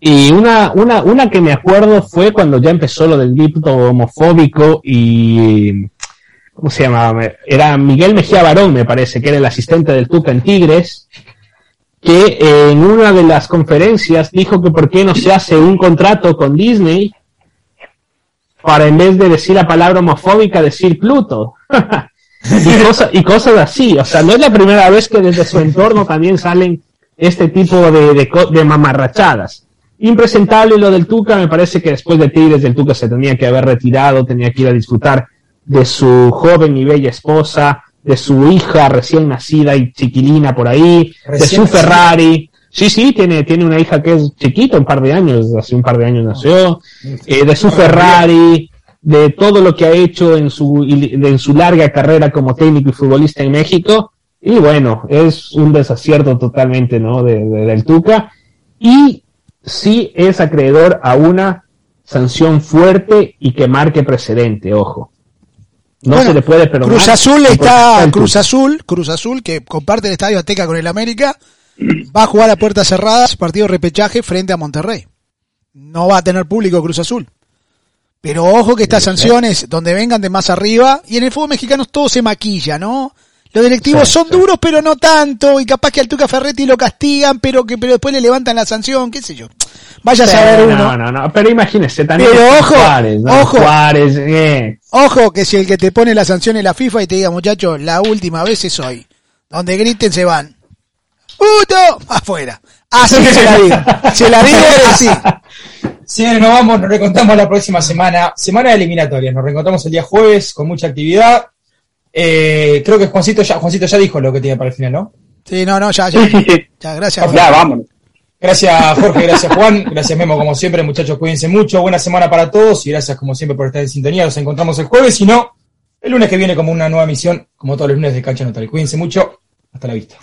Y una, una, una que me acuerdo fue cuando ya empezó lo del grito homofóbico y ¿cómo se llamaba? Era Miguel Mejía Barón, me parece, que era el asistente del Tuca en Tigres, que en una de las conferencias dijo que por qué no se hace un contrato con Disney para en vez de decir la palabra homofóbica decir Pluto. y, cosa- y cosas así. O sea, no es la primera vez que desde su entorno también salen este tipo de, de, de mamarrachadas. Impresentable lo del Tuca, me parece que después de Tigres el Tuca se tenía que haber retirado, tenía que ir a disfrutar de su joven y bella esposa, de su hija recién nacida y chiquilina por ahí, de su. Ferrari. Sí, sí, tiene, tiene una hija que es chiquita, un par de años, hace un par de años nació, eh, de su Ferrari, de todo lo que ha hecho en su, en su larga carrera como técnico y futbolista en México. Y bueno, es un desacierto totalmente, ¿no? De, de- del Tuca. Y sí es acreedor a una sanción fuerte y que marque precedente, ojo. No Bueno, se le puede perdonar. Cruz Azul está, Cruz. Azul, Cruz Azul, que comparte el Estadio Azteca con el América, va a jugar a puertas cerradas, partido repechaje frente a Monterrey. No va a tener público Cruz Azul. Pero ojo que estas sanciones, donde vengan de más arriba, y en el fútbol mexicano todo se maquilla, ¿no? Los directivos Sí, son sí. duros, pero no tanto, y capaz que al Tuca Ferretti lo castigan, pero que pero después le levantan la sanción, qué sé yo. Vaya a saber uno. No, no, no, pero imagínese también. Pero ojo, Juárez, ¿no? ojo. Juárez, eh. Ojo que si el que te pone la sanción es la FIFA y te diga, muchachos, la última vez es hoy. Donde griten se van. ¡Puto! Afuera. Así que se la digo. Se la digo así. Señores, nos vamos, nos reencontramos la próxima semana. Semana de eliminatorias. Nos reencontramos el día jueves con mucha actividad. Eh, creo que Juancito ya, Juancito ya dijo lo que tiene para el final, ¿no? Sí, no, no, ya, ya. Ya, gracias. Ya, vámonos. Gracias Jorge, gracias Juan, gracias Memo como siempre, muchachos, cuídense mucho, buena semana para todos y gracias como siempre por estar en sintonía. Nos encontramos el jueves, si no, el lunes que viene como una nueva misión, como todos los lunes de Cancha Notable. Cuídense mucho, hasta la vista.